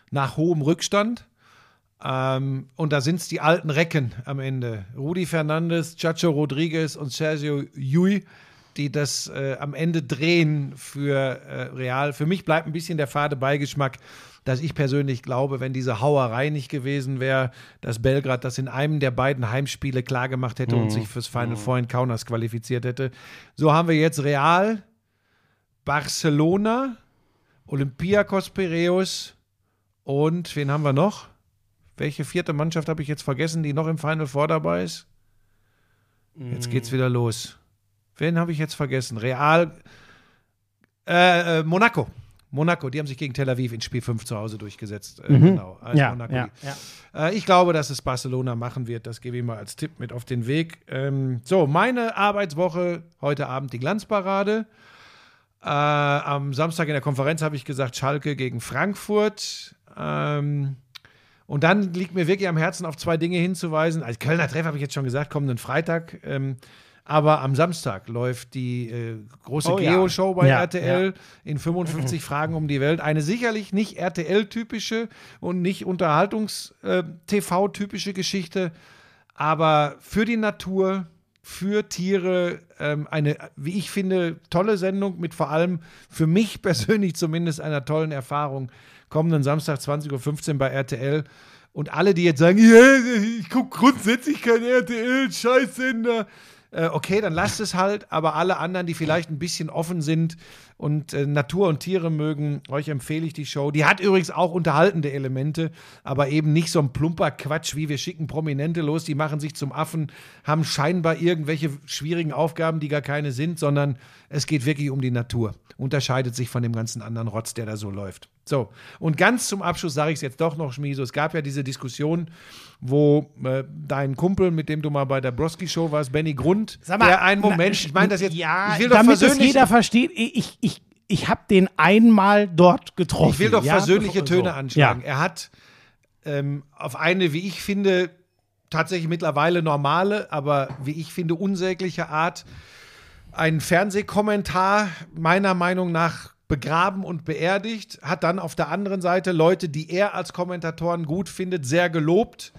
nach hohem Rückstand. Ähm, und da sind es die alten Recken am Ende. Rudi Fernandes, Chacho Rodriguez und Sergio Yui, die das äh, am Ende drehen für äh, Real. Für mich bleibt ein bisschen der fade Beigeschmack, dass ich persönlich glaube, wenn diese Hauerei nicht gewesen wäre, dass Belgrad das in einem der beiden Heimspiele klargemacht hätte und sich fürs Final Four in Kaunas qualifiziert hätte. So haben wir jetzt Real, Barcelona, Olympiakos Piraeus und wen haben wir noch? Welche vierte Mannschaft habe ich jetzt vergessen, die noch im Final Four dabei ist? Jetzt geht's wieder los. Wen habe ich jetzt vergessen? Real, äh, äh, Monaco. Monaco, die haben sich gegen Tel Aviv in Spiel 5 zu Hause durchgesetzt. Äh, Genau, als Ja, Monaco. ja, ja. Äh, ich glaube, dass es Barcelona machen wird. Das gebe ich mal als Tipp mit auf den Weg. Ähm, so, meine Arbeitswoche heute Abend die Glanzparade. Äh, am Samstag in der Konferenz habe ich gesagt, Schalke gegen Frankfurt. Ähm, und dann liegt mir wirklich am Herzen, auf zwei Dinge hinzuweisen. Als Kölner Treff habe ich jetzt schon gesagt, kommenden Freitag. Ähm, aber am Samstag läuft die äh, große Oh ja. Geo-Show bei Ja, RTL in 55 Fragen um die Welt. Eine sicherlich nicht RTL-typische und nicht Unterhaltungs-TV-typische Geschichte, aber für die Natur, für Tiere ähm, eine, wie ich finde, tolle Sendung mit vor allem für mich persönlich zumindest einer tollen Erfahrung. Kommenden Samstag 20.15 Uhr bei RTL. Und alle, die jetzt sagen, ja, ich gucke grundsätzlich kein RTL, Scheißsender. Äh, okay, dann lasst es halt. Aber alle anderen, die vielleicht ein bisschen offen sind und äh, Natur und Tiere mögen, euch empfehle ich die Show. Die hat übrigens auch unterhaltende Elemente, aber eben nicht so ein plumper Quatsch, wie wir schicken Prominente los, die machen sich zum Affen, haben scheinbar irgendwelche schwierigen Aufgaben, die gar keine sind, sondern es geht wirklich um die Natur. Unterscheidet sich von dem ganzen anderen Rotz, der da so läuft. So, und ganz zum Abschluss sage ich es jetzt doch noch, Schmieso. Es gab ja diese Diskussion, wo äh, dein Kumpel, mit dem du mal bei der Broski-Show warst, Benny Grund, Sag mal, der einen na, Moment, ich meine das jetzt, Ja, ich will doch damit das versöhnlich, jeder versteht, ich, ich, ich habe den einmal dort getroffen. ich will doch ja, versöhnliche Töne so. anschlagen. Ja. Er hat ähm, auf eine, wie ich finde, tatsächlich mittlerweile normale, aber wie ich finde, unsägliche Art einen Fernsehkommentar meiner Meinung nach begraben und beerdigt, hat dann auf der anderen Seite Leute, die er als Kommentatoren gut findet, sehr gelobt.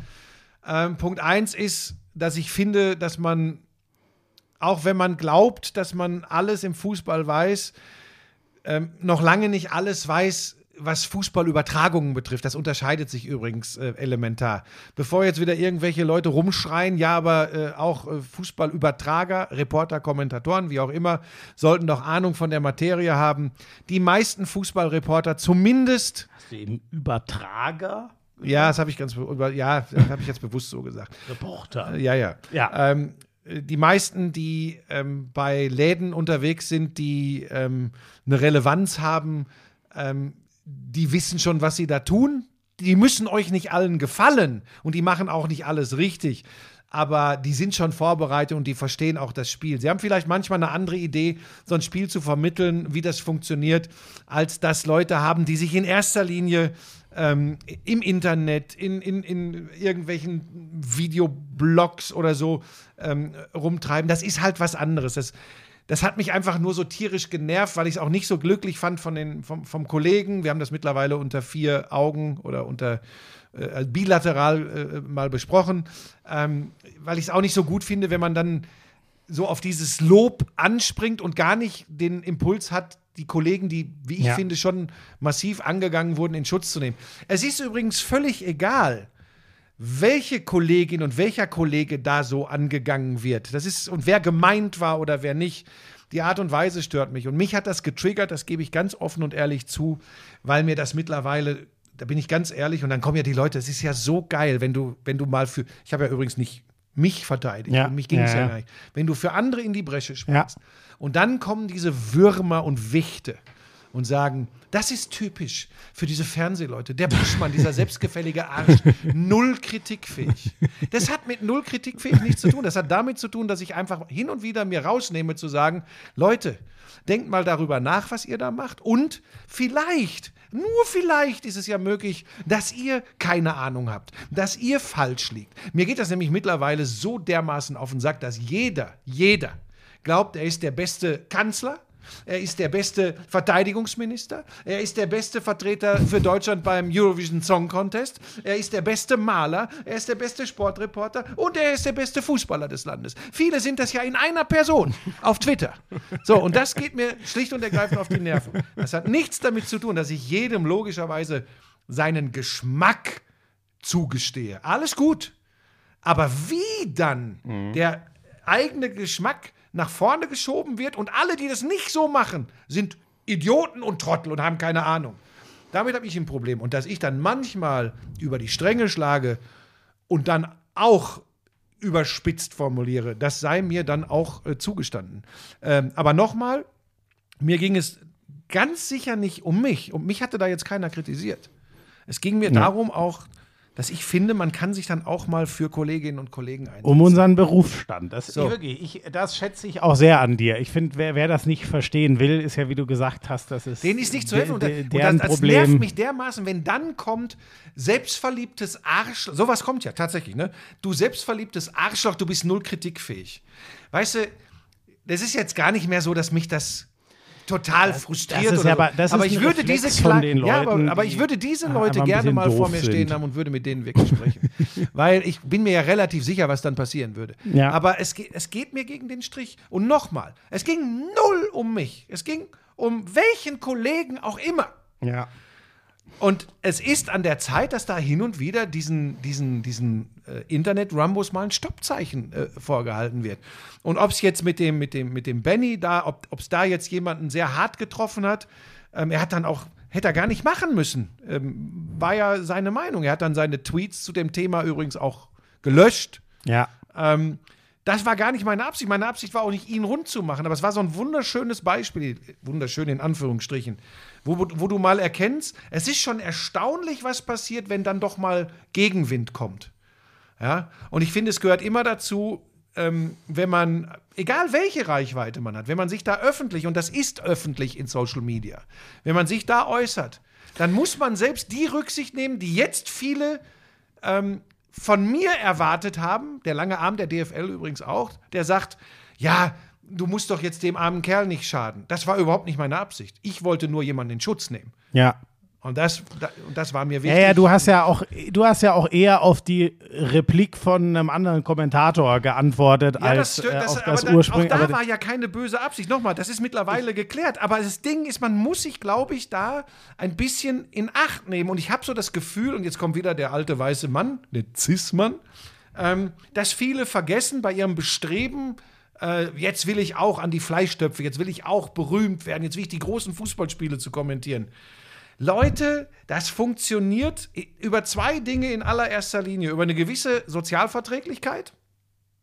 Ähm, Punkt eins ist, dass ich finde, dass man, auch wenn man glaubt, dass man alles im Fußball weiß, ähm, noch lange nicht alles weiß, was Fußballübertragungen betrifft. Das unterscheidet sich übrigens äh, elementar. Bevor jetzt wieder irgendwelche Leute rumschreien, ja, aber äh, auch äh, Fußballübertrager, Reporter, Kommentatoren, wie auch immer, sollten doch Ahnung von der Materie haben. Die meisten Fußballreporter zumindest Den Übertrager, ja, das habe ich ganz, be- über- ja, das habe ich jetzt bewusst so gesagt. Reporter. Ja, ja. Ja. Ähm, die meisten, die ähm, bei Läden unterwegs sind, die ähm, eine Relevanz haben, ähm, die wissen schon, was sie da tun. Die müssen euch nicht allen gefallen und die machen auch nicht alles richtig. Aber die sind schon vorbereitet und die verstehen auch das Spiel. Sie haben vielleicht manchmal eine andere Idee, so ein Spiel zu vermitteln, wie das funktioniert, als das Leute haben, die sich in erster Linie ähm, im Internet, in, in, in irgendwelchen Videoblogs oder so ähm, rumtreiben. Das ist halt was anderes. Das, das hat mich einfach nur so tierisch genervt, weil ich es auch nicht so glücklich fand von den, vom, vom Kollegen. Wir haben das mittlerweile unter vier Augen oder unter äh, bilateral äh, mal besprochen, ähm, weil ich es auch nicht so gut finde, wenn man dann so auf dieses Lob anspringt und gar nicht den Impuls hat, die Kollegen, die, wie ich Ja. finde, schon massiv angegangen wurden, in Schutz zu nehmen. Es ist übrigens völlig egal, welche Kollegin und welcher Kollege da so angegangen wird. Das ist, und wer gemeint war oder wer nicht. Die Art und Weise stört mich. Und mich hat das getriggert, das gebe ich ganz offen und ehrlich zu, weil mir das mittlerweile, da bin ich ganz ehrlich, und dann kommen ja die Leute, es ist ja so geil, wenn du, wenn du mal für, ich habe ja übrigens nicht mich verteidigt, Ja, mich ging es ja, ja, ja. gar nicht. Wenn du für andere in die Bresche springst und dann kommen diese Würmer und Wichte und sagen, das ist typisch für diese Fernsehleute. Der Buschmann, dieser selbstgefällige Arsch, null kritikfähig. Das hat mit null kritikfähig nichts zu tun. Das hat damit zu tun, dass ich einfach hin und wieder mir rausnehme zu sagen, Leute, denkt mal darüber nach, was ihr da macht und vielleicht nur vielleicht ist es ja möglich, dass ihr keine Ahnung habt, dass ihr falsch liegt. Mir geht das nämlich mittlerweile so dermaßen auf den Sack, dass jeder, jeder glaubt, er ist der beste Kanzler Er ist der beste Verteidigungsminister. Er ist der beste Vertreter für Deutschland beim Eurovision Song Contest. Er ist der beste Maler. Er ist der beste Sportreporter. Und er ist der beste Fußballer des Landes. Viele sind das ja in einer Person auf Twitter. So, und das geht mir schlicht und ergreifend auf die Nerven. Das hat nichts damit zu tun, dass ich jedem logischerweise seinen Geschmack zugestehe. Alles gut. Aber wie dann der eigene Geschmack nach vorne geschoben wird und alle, die das nicht so machen, sind Idioten und Trottel und haben keine Ahnung. Damit habe ich ein Problem. Und dass ich dann manchmal über die Stränge schlage und dann auch überspitzt formuliere, das sei mir dann auch äh, zugestanden. Ähm, aber nochmal, mir ging es ganz sicher nicht um mich. Und mich hatte da jetzt keiner kritisiert. Es ging mir darum auch, dass ich finde, man kann sich dann auch mal für Kolleginnen und Kollegen einsetzen. Um unseren Berufsstand. Das, So. wirklich, ich, das schätze ich auch sehr an dir. Ich finde, wer, wer das nicht verstehen will, ist ja, wie du gesagt hast, das ist. Denen ist nicht zu helfen. Und, und das, das Problem. nervt mich dermaßen, wenn dann kommt selbstverliebtes Arschloch. Sowas kommt ja tatsächlich, ne? Du selbstverliebtes Arschloch, du bist null kritikfähig. Weißt du, das ist jetzt gar nicht mehr so, dass mich das total frustriert das ist oder ja so. aber- das ist aber ein ich würde Reflex diese kleinen, den ja, aber, Leuten, aber ich würde diese Leute gerne mal vor mir stehen sind. haben und würde mit denen wirklich sprechen, weil ich bin mir ja relativ sicher, was dann passieren würde. Ja. Aber es, es geht mir gegen den Strich. Und nochmal, es ging null um mich. Es ging um welchen Kollegen auch immer. ja. Und es ist an der Zeit, dass da hin und wieder diesen, diesen, diesen äh, Internet-Rambos mal ein Stoppzeichen äh, vorgehalten wird. Und ob es jetzt mit dem, mit dem, mit dem Benny da, ob es da jetzt jemanden sehr hart getroffen hat, ähm, er hat dann auch, hätte er gar nicht machen müssen. Ähm, war ja seine Meinung. Er hat dann seine Tweets zu dem Thema übrigens auch gelöscht. Ja. Ähm, das war gar nicht meine Absicht. Meine Absicht war auch nicht, ihn rund zu machen, aber es war so ein wunderschönes Beispiel, wunderschön in Anführungsstrichen, wo, wo du mal erkennst, es ist schon erstaunlich, was passiert, wenn dann doch mal Gegenwind kommt. Ja, und ich finde, es gehört immer dazu, ähm, wenn man, egal welche Reichweite man hat, wenn man sich da öffentlich, und das ist öffentlich in Social Media, wenn man sich da äußert, dann muss man selbst die Rücksicht nehmen, die jetzt viele ähm, von mir erwartet haben, der lange Arm der DFL übrigens auch, der sagt, ja, du musst doch jetzt dem armen Kerl nicht schaden. Das war überhaupt nicht meine Absicht. Ich wollte nur jemanden in Schutz nehmen. Ja. Und das, und das war mir Ja, wichtig. ja, du hast ja auch, du hast ja auch eher auf die Replik von einem anderen Kommentator geantwortet Ja, als das, äh, das, auf das aber da, Ursprung. auch da war ja keine böse Absicht. Nochmal, das ist mittlerweile geklärt. Aber das Ding ist, man muss sich, glaube ich, da ein bisschen in Acht nehmen. Und ich habe so das Gefühl, und jetzt kommt wieder der alte weiße Mann, der Cis-Mann, ähm, dass viele vergessen bei ihrem Bestreben, äh, jetzt will ich auch an die Fleischtöpfe, jetzt will ich auch berühmt werden, jetzt will ich die großen Fußballspiele zu kommentieren. Leute, das funktioniert über zwei Dinge in allererster Linie. Über eine gewisse Sozialverträglichkeit.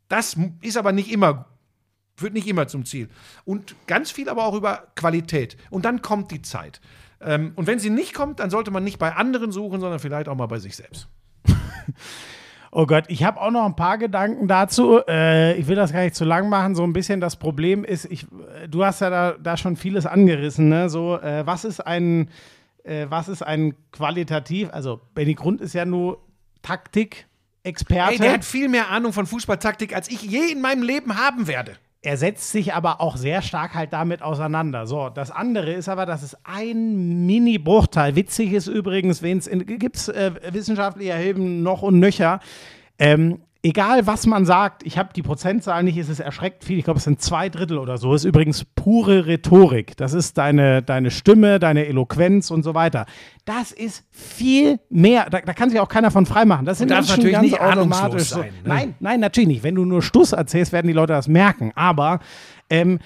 Das ist aber nicht immer, führt nicht immer zum Ziel. Und ganz viel aber auch über Qualität. Und dann kommt die Zeit. Ähm, und wenn sie nicht kommt, dann sollte man nicht bei anderen suchen, sondern vielleicht auch mal bei sich selbst. Oh Gott, ich habe auch noch ein paar Gedanken dazu. Äh, ich will das gar nicht zu lang machen. So ein bisschen das Problem ist, ich, äh, du hast ja da, da schon vieles angerissen. Ne? So, äh, was ist ein, äh, was ist ein qualitativ? Also Benny Grund ist ja nur Taktik-Experte. Ey, der hat viel mehr Ahnung von Fußballtaktik, als ich je in meinem Leben haben werde. Er setzt sich aber auch sehr stark halt damit auseinander. So, das andere ist aber, dass es ein Mini-Bruchteil, witzig ist übrigens, gibt es äh, wissenschaftliche Erheben noch und nöcher. Ähm, egal, was man sagt, ich habe die Prozentzahl nicht, es ist erschreckt viel, ich glaube, es sind zwei Drittel oder so, ist übrigens pure Rhetorik. Das ist deine, deine Stimme, deine Eloquenz und so weiter. Das ist viel mehr, da, da kann sich auch keiner von freimachen. Das sind Menschen natürlich ganz nicht automatisch sein, ne? Nein, nein, natürlich nicht. Wenn du nur Stuss erzählst, werden die Leute das merken. Aber ähm,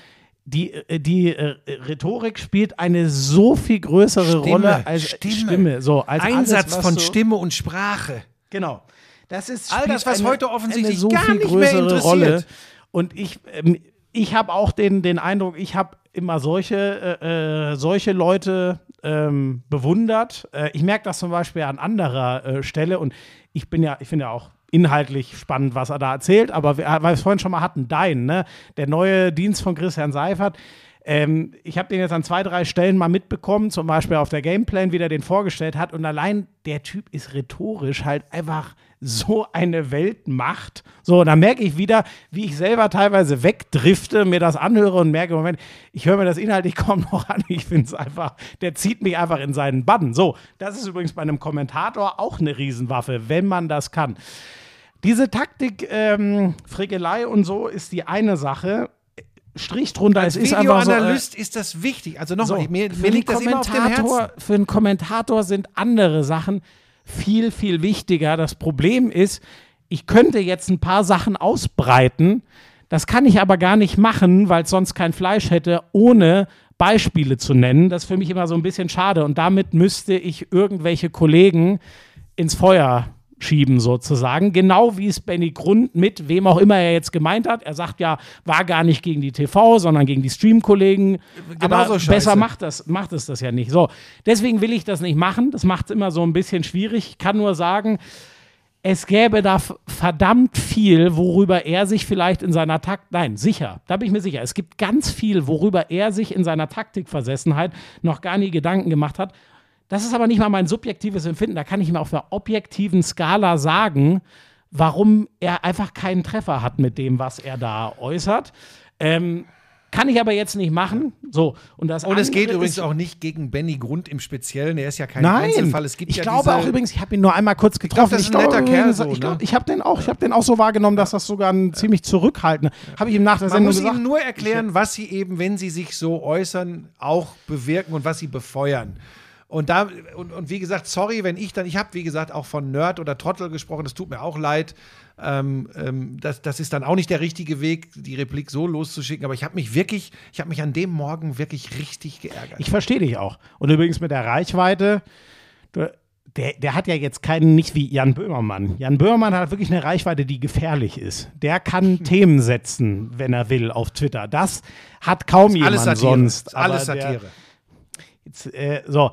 die, äh, die äh, Rhetorik spielt eine so viel größere Rolle als Stimme. So, als Einsatz alles, von Stimme und Sprache. Genau. Das ist All das, was heute offensichtlich eine so gar viel nicht mehr größere interessiert. Rolle. Und ich, ähm, ich habe auch den, den Eindruck, ich habe immer solche, äh, äh, solche Leute ähm, bewundert. Äh, ich merke das zum Beispiel an anderer äh, Stelle und ich bin ja, ich finde ja auch inhaltlich spannend, was er da erzählt, aber wir- weil wir es vorhin schon mal hatten, dein, ne? Der neue Dienst von Christian Seifert. Ähm, ich habe den jetzt an zwei, drei Stellen mal mitbekommen, zum Beispiel auf der Gameplan, wie der den vorgestellt hat. Und allein der Typ ist rhetorisch halt einfach so eine Weltmacht. So, da merke ich wieder, wie ich selber teilweise wegdrifte, mir das anhöre und merke, Moment, ich höre mir das inhaltlich kaum noch an. Ich finde es einfach, der zieht mich einfach in seinen Bann. So, das ist übrigens bei einem Kommentator auch eine Riesenwaffe, wenn man das kann. Diese Taktik, ähm, Frickelei und so ist die eine Sache. Strich drunter, Als es ist einfach so. Äh, Videoanalyst ist das wichtig. Also nochmal, so, mir, für mir einen liegt das immer auf dem Kommentator- Herzen. Für einen Kommentator sind andere Sachen viel, viel wichtiger. Das Problem ist, ich könnte jetzt ein paar Sachen ausbreiten. Das kann ich aber gar nicht machen, weil es sonst kein Fleisch hätte, ohne Beispiele zu nennen. Das ist für mich immer so ein bisschen schade. Und damit müsste ich irgendwelche Kollegen ins Feuer schieben sozusagen. Genau wie es Benny Grund mit wem auch immer er jetzt gemeint hat. Er sagt ja, war gar nicht gegen die TV, sondern gegen die Stream-Kollegen. Aber Genauso scheiße. besser macht das, macht es das ja nicht. So, deswegen will ich das nicht machen. Das macht es immer so ein bisschen schwierig. Ich kann nur sagen, es gäbe da verdammt viel, worüber er sich vielleicht in seiner Takt, nein, sicher, da bin ich mir sicher, es gibt ganz viel, worüber er sich in seiner Taktikversessenheit noch gar nie Gedanken gemacht hat. Das ist aber nicht mal mein subjektives Empfinden, da kann ich mir auf der objektiven Skala sagen, warum er einfach keinen Treffer hat mit dem, was er da äußert. Ähm, kann ich aber jetzt nicht machen. So, und das Und es geht übrigens auch nicht gegen Benny Grund im Speziellen. Er ist ja kein Nein, Einzelfall. Es gibt ich ja glaube auch übrigens, ich habe ihn nur einmal kurz getroffen. das ist ein netter Kerl so, ich, ne? ich habe den auch, ich habe den auch so wahrgenommen, dass das sogar ein ziemlich zurückhaltender. Habe ich ihm nach der Man Sendung muss gesagt. ihnen nur erklären, was sie eben, wenn sie sich so äußern, auch bewirken und was sie befeuern. Und da, und, und wie gesagt, sorry, wenn ich dann, ich habe wie gesagt auch von Nerd oder Trottel gesprochen, das tut mir auch leid. Ähm, ähm, das, das ist dann auch nicht der richtige Weg, die Replik so loszuschicken. Aber ich habe mich wirklich, ich habe mich an dem Morgen wirklich richtig geärgert. Ich verstehe dich auch. Und übrigens mit der Reichweite, du, der, der hat ja jetzt keinen, nicht wie Jan Böhmermann. Jan Böhmermann hat wirklich eine Reichweite, die gefährlich ist. Der kann Themen setzen, wenn er will, auf Twitter. Das hat kaum jemand alles Satire. sonst. Alles Aber der- Satire. Jetzt, äh, so,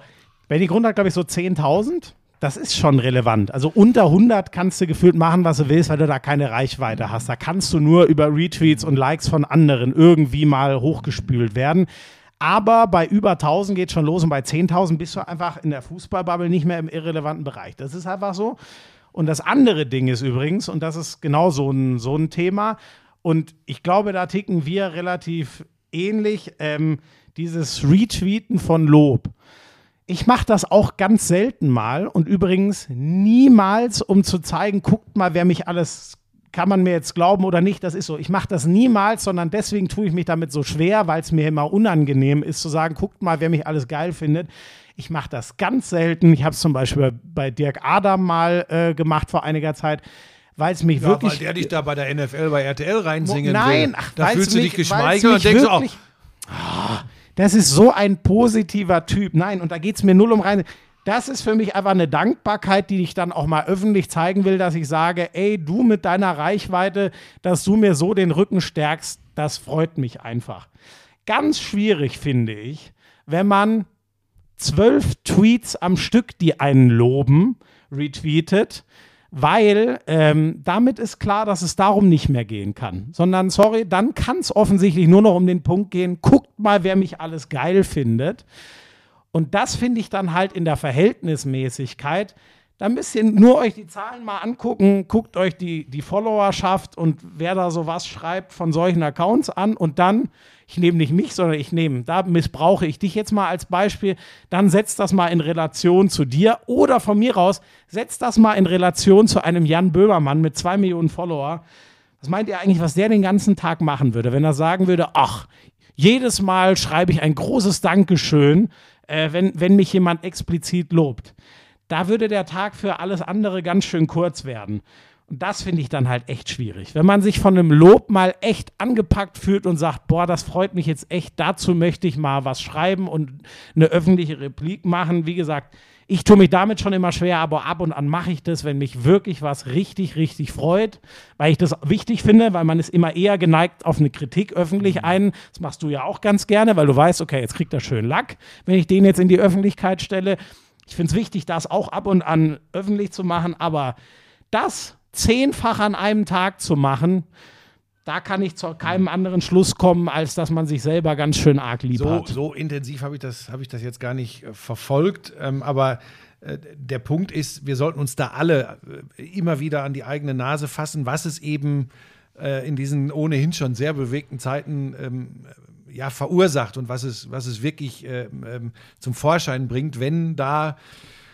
Benny Grund hat, glaube ich, so 10.000. Das ist schon relevant. Also unter 100 kannst du gefühlt machen, was du willst, weil du da keine Reichweite hast. Da kannst du nur über Retweets und Likes von anderen irgendwie mal hochgespült werden. Aber bei über 1000 geht schon los und bei 10.000 bist du einfach in der Fußballbubble nicht mehr im irrelevanten Bereich. Das ist einfach so. Und das andere Ding ist übrigens, und das ist genau so ein, so ein Thema, und ich glaube, da ticken wir relativ ähnlich, ähm, dieses Retweeten von Lob. Ich mache das auch ganz selten mal und übrigens niemals, um zu zeigen, guckt mal, wer mich alles, kann man mir jetzt glauben oder nicht, das ist so. Ich mache das niemals, sondern deswegen tue ich mich damit so schwer, weil es mir immer unangenehm ist zu sagen, guckt mal, wer mich alles geil findet. Ich mache das ganz selten. Ich habe es zum Beispiel bei Dirk Adam mal äh, gemacht vor einiger Zeit, weil es mich Ja, wirklich weil der dich da bei der NFL bei RTL reinsingen Nein, will. ach, da weil's fühlst du dich weil's geschmeichelt und denkst auch, Das ist so ein positiver Typ. Nein, und da geht es mir null um rein. Das ist für mich einfach eine Dankbarkeit, die ich dann auch mal öffentlich zeigen will, dass ich sage, ey, du mit deiner Reichweite, dass du mir so den Rücken stärkst, das freut mich einfach. Ganz schwierig finde ich, wenn man zwölf Tweets am Stück, die einen loben, retweetet, weil ähm, damit ist klar, dass es darum nicht mehr gehen kann. Sondern, sorry, dann kann es offensichtlich nur noch um den Punkt gehen, guckt mal, wer mich alles geil findet. Und das finde ich dann halt in der Verhältnismäßigkeit. Da müsst ihr nur euch die Zahlen mal angucken, guckt euch die, die Followerschaft und wer da sowas schreibt von solchen Accounts an und dann, ich nehme nicht mich, sondern ich nehme, da missbrauche ich dich jetzt mal als Beispiel, dann setzt das mal in Relation zu dir oder von mir aus, setzt das mal in Relation zu einem Jan Böhmermann mit zwei Millionen Follower. Was meint ihr eigentlich, was der den ganzen Tag machen würde, wenn er sagen würde, ach, jedes Mal schreibe ich ein großes Dankeschön, äh, wenn, wenn mich jemand explizit lobt. Da würde der Tag für alles andere ganz schön kurz werden. Und das finde ich dann halt echt schwierig. Wenn man sich von einem Lob mal echt angepackt fühlt und sagt, boah, das freut mich jetzt echt, dazu möchte ich mal was schreiben und eine öffentliche Replik machen. Wie gesagt, ich tue mich damit schon immer schwer, aber ab und an mache ich das, wenn mich wirklich was richtig, richtig freut, weil ich das wichtig finde, weil man ist immer eher geneigt auf eine Kritik öffentlich ein. Das machst du ja auch ganz gerne, weil du weißt, okay, jetzt kriegt er schön Lack, wenn ich den jetzt in die Öffentlichkeit stelle. Ich finde es wichtig, das auch ab und an öffentlich zu machen, aber das zehnfach an einem Tag zu machen, da kann ich zu keinem anderen Schluss kommen, als dass man sich selber ganz schön arg lieb so, hat. so intensiv habe ich, das- habe ich das jetzt gar nicht äh, verfolgt. Ähm, aber äh, der Punkt ist, wir sollten uns da alle äh, immer wieder an die eigene Nase fassen, was es eben äh, in diesen ohnehin schon sehr bewegten Zeiten ähm, ja, verursacht und was es, was es wirklich ähm, ähm, zum Vorschein bringt, wenn da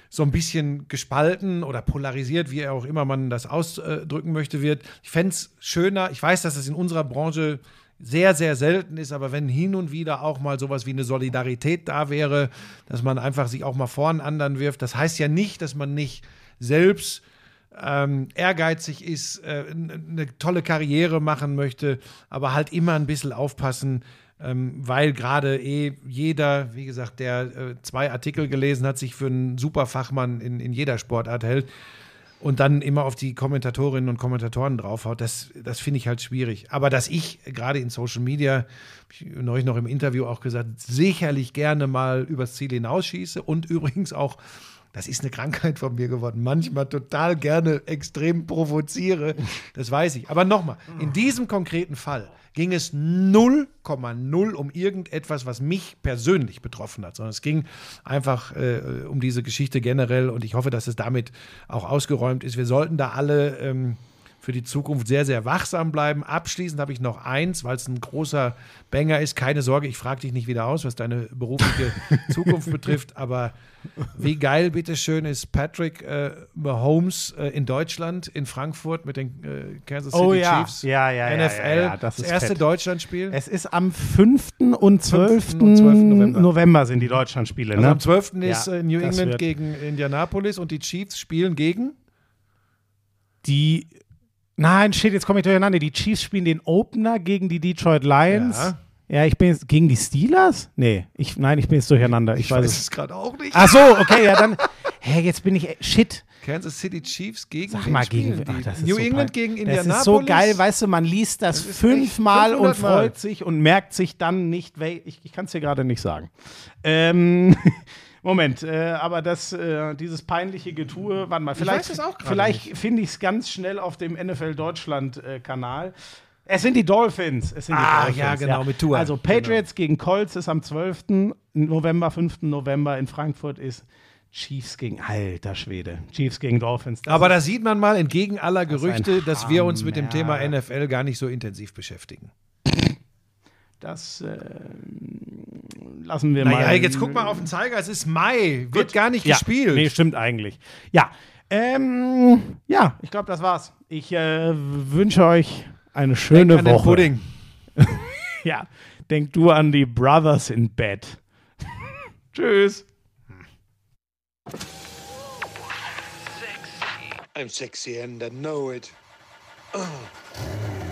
so ein bisschen gespalten oder polarisiert, wie auch immer man das ausdrücken möchte, wird. Ich fände es schöner, ich weiß, dass es in unserer Branche sehr, sehr selten ist, aber wenn hin und wieder auch mal sowas wie eine Solidarität da wäre, dass man einfach sich auch mal vor einen anderen wirft, das heißt ja nicht, dass man nicht selbst ähm, ehrgeizig ist, äh, eine tolle Karriere machen möchte, aber halt immer ein bisschen aufpassen, weil gerade eh jeder, wie gesagt, der äh, zwei Artikel gelesen hat, sich für einen Superfachmann in, in jeder Sportart hält und dann immer auf die Kommentatorinnen und Kommentatoren draufhaut, das, das finde ich halt schwierig. Aber dass ich gerade in Social Media, ich neulich noch im Interview auch gesagt, sicherlich gerne mal übers Ziel hinausschieße und übrigens auch das ist eine Krankheit von mir geworden, manchmal total gerne extrem provoziere, das weiß ich. Aber nochmal, in diesem konkreten Fall ging es 0,0 um irgendetwas, was mich persönlich betroffen hat, sondern es ging einfach äh, um diese Geschichte generell und ich hoffe, dass es damit auch ausgeräumt ist. Wir sollten da alle ähm, für die Zukunft sehr, sehr wachsam bleiben. Abschließend habe ich noch eins, weil es ein großer Banger ist. Keine Sorge, ich frage dich nicht wieder aus, was deine berufliche Zukunft betrifft, aber wie geil, bitteschön, ist Patrick äh, Mahomes äh, in Deutschland, in Frankfurt mit den äh, Kansas City Oh ja. Chiefs. Ja, ja, ja, NFL, ja, ja, das ist erste fett. Deutschlandspiel. Es ist am 5. und 12. 5. und 12. November. November. sind die Deutschlandspiele. Also Ne? am 12. Ja, ist äh, New das England gegen Indianapolis und die Chiefs spielen gegen. Die. Nein, shit, jetzt komme ich durcheinander. Die Chiefs spielen den Opener gegen die Detroit Lions. Ja. Ja, ich bin jetzt gegen die Steelers? Nee, ich, nein, ich bin jetzt durcheinander. Ich, weiß es. es gerade auch nicht. Ach so, okay, ja, dann. Hä, jetzt bin ich. äh, Shit. Kansas City Chiefs gegen Sag mal, gegen. Ach, das ist New so England gegen Indianapolis. Das ist so geil, weißt du, man liest das, Das fünfmal und 500 Mal. freut sich und merkt sich dann nicht, ich, ich kann es dir gerade nicht sagen. Ähm, Moment, äh, aber das, äh, dieses peinliche Getue, warte mal, vielleicht, vielleicht finde ich es ganz schnell auf dem NFL Deutschland-Kanal. es sind die Dolphins. Es sind die Ah, Dolphins, ja, genau, mit Tua. Also Patriots gegen Colts ist am 12. November, 5. November in Frankfurt ist Chiefs gegen, alter Schwede, Chiefs gegen Dolphins. Aber da sieht man mal, entgegen aller Gerüchte, dass wir uns mit dem Thema. NFL gar nicht so intensiv beschäftigen. Das äh, lassen wir Naja, mal. jetzt guck mal auf den Zeiger, es ist Mai, wird Gut. gar nicht ja, gespielt. Nee, stimmt eigentlich. Ja, ähm, ja, ich glaube, das war's. Ich äh, wünsche euch eine schöne Denk an den Woche. Pudding. Ja, denk du an die Brothers in Bed. Tschüss. I'm sexy and I know it.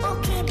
Okay,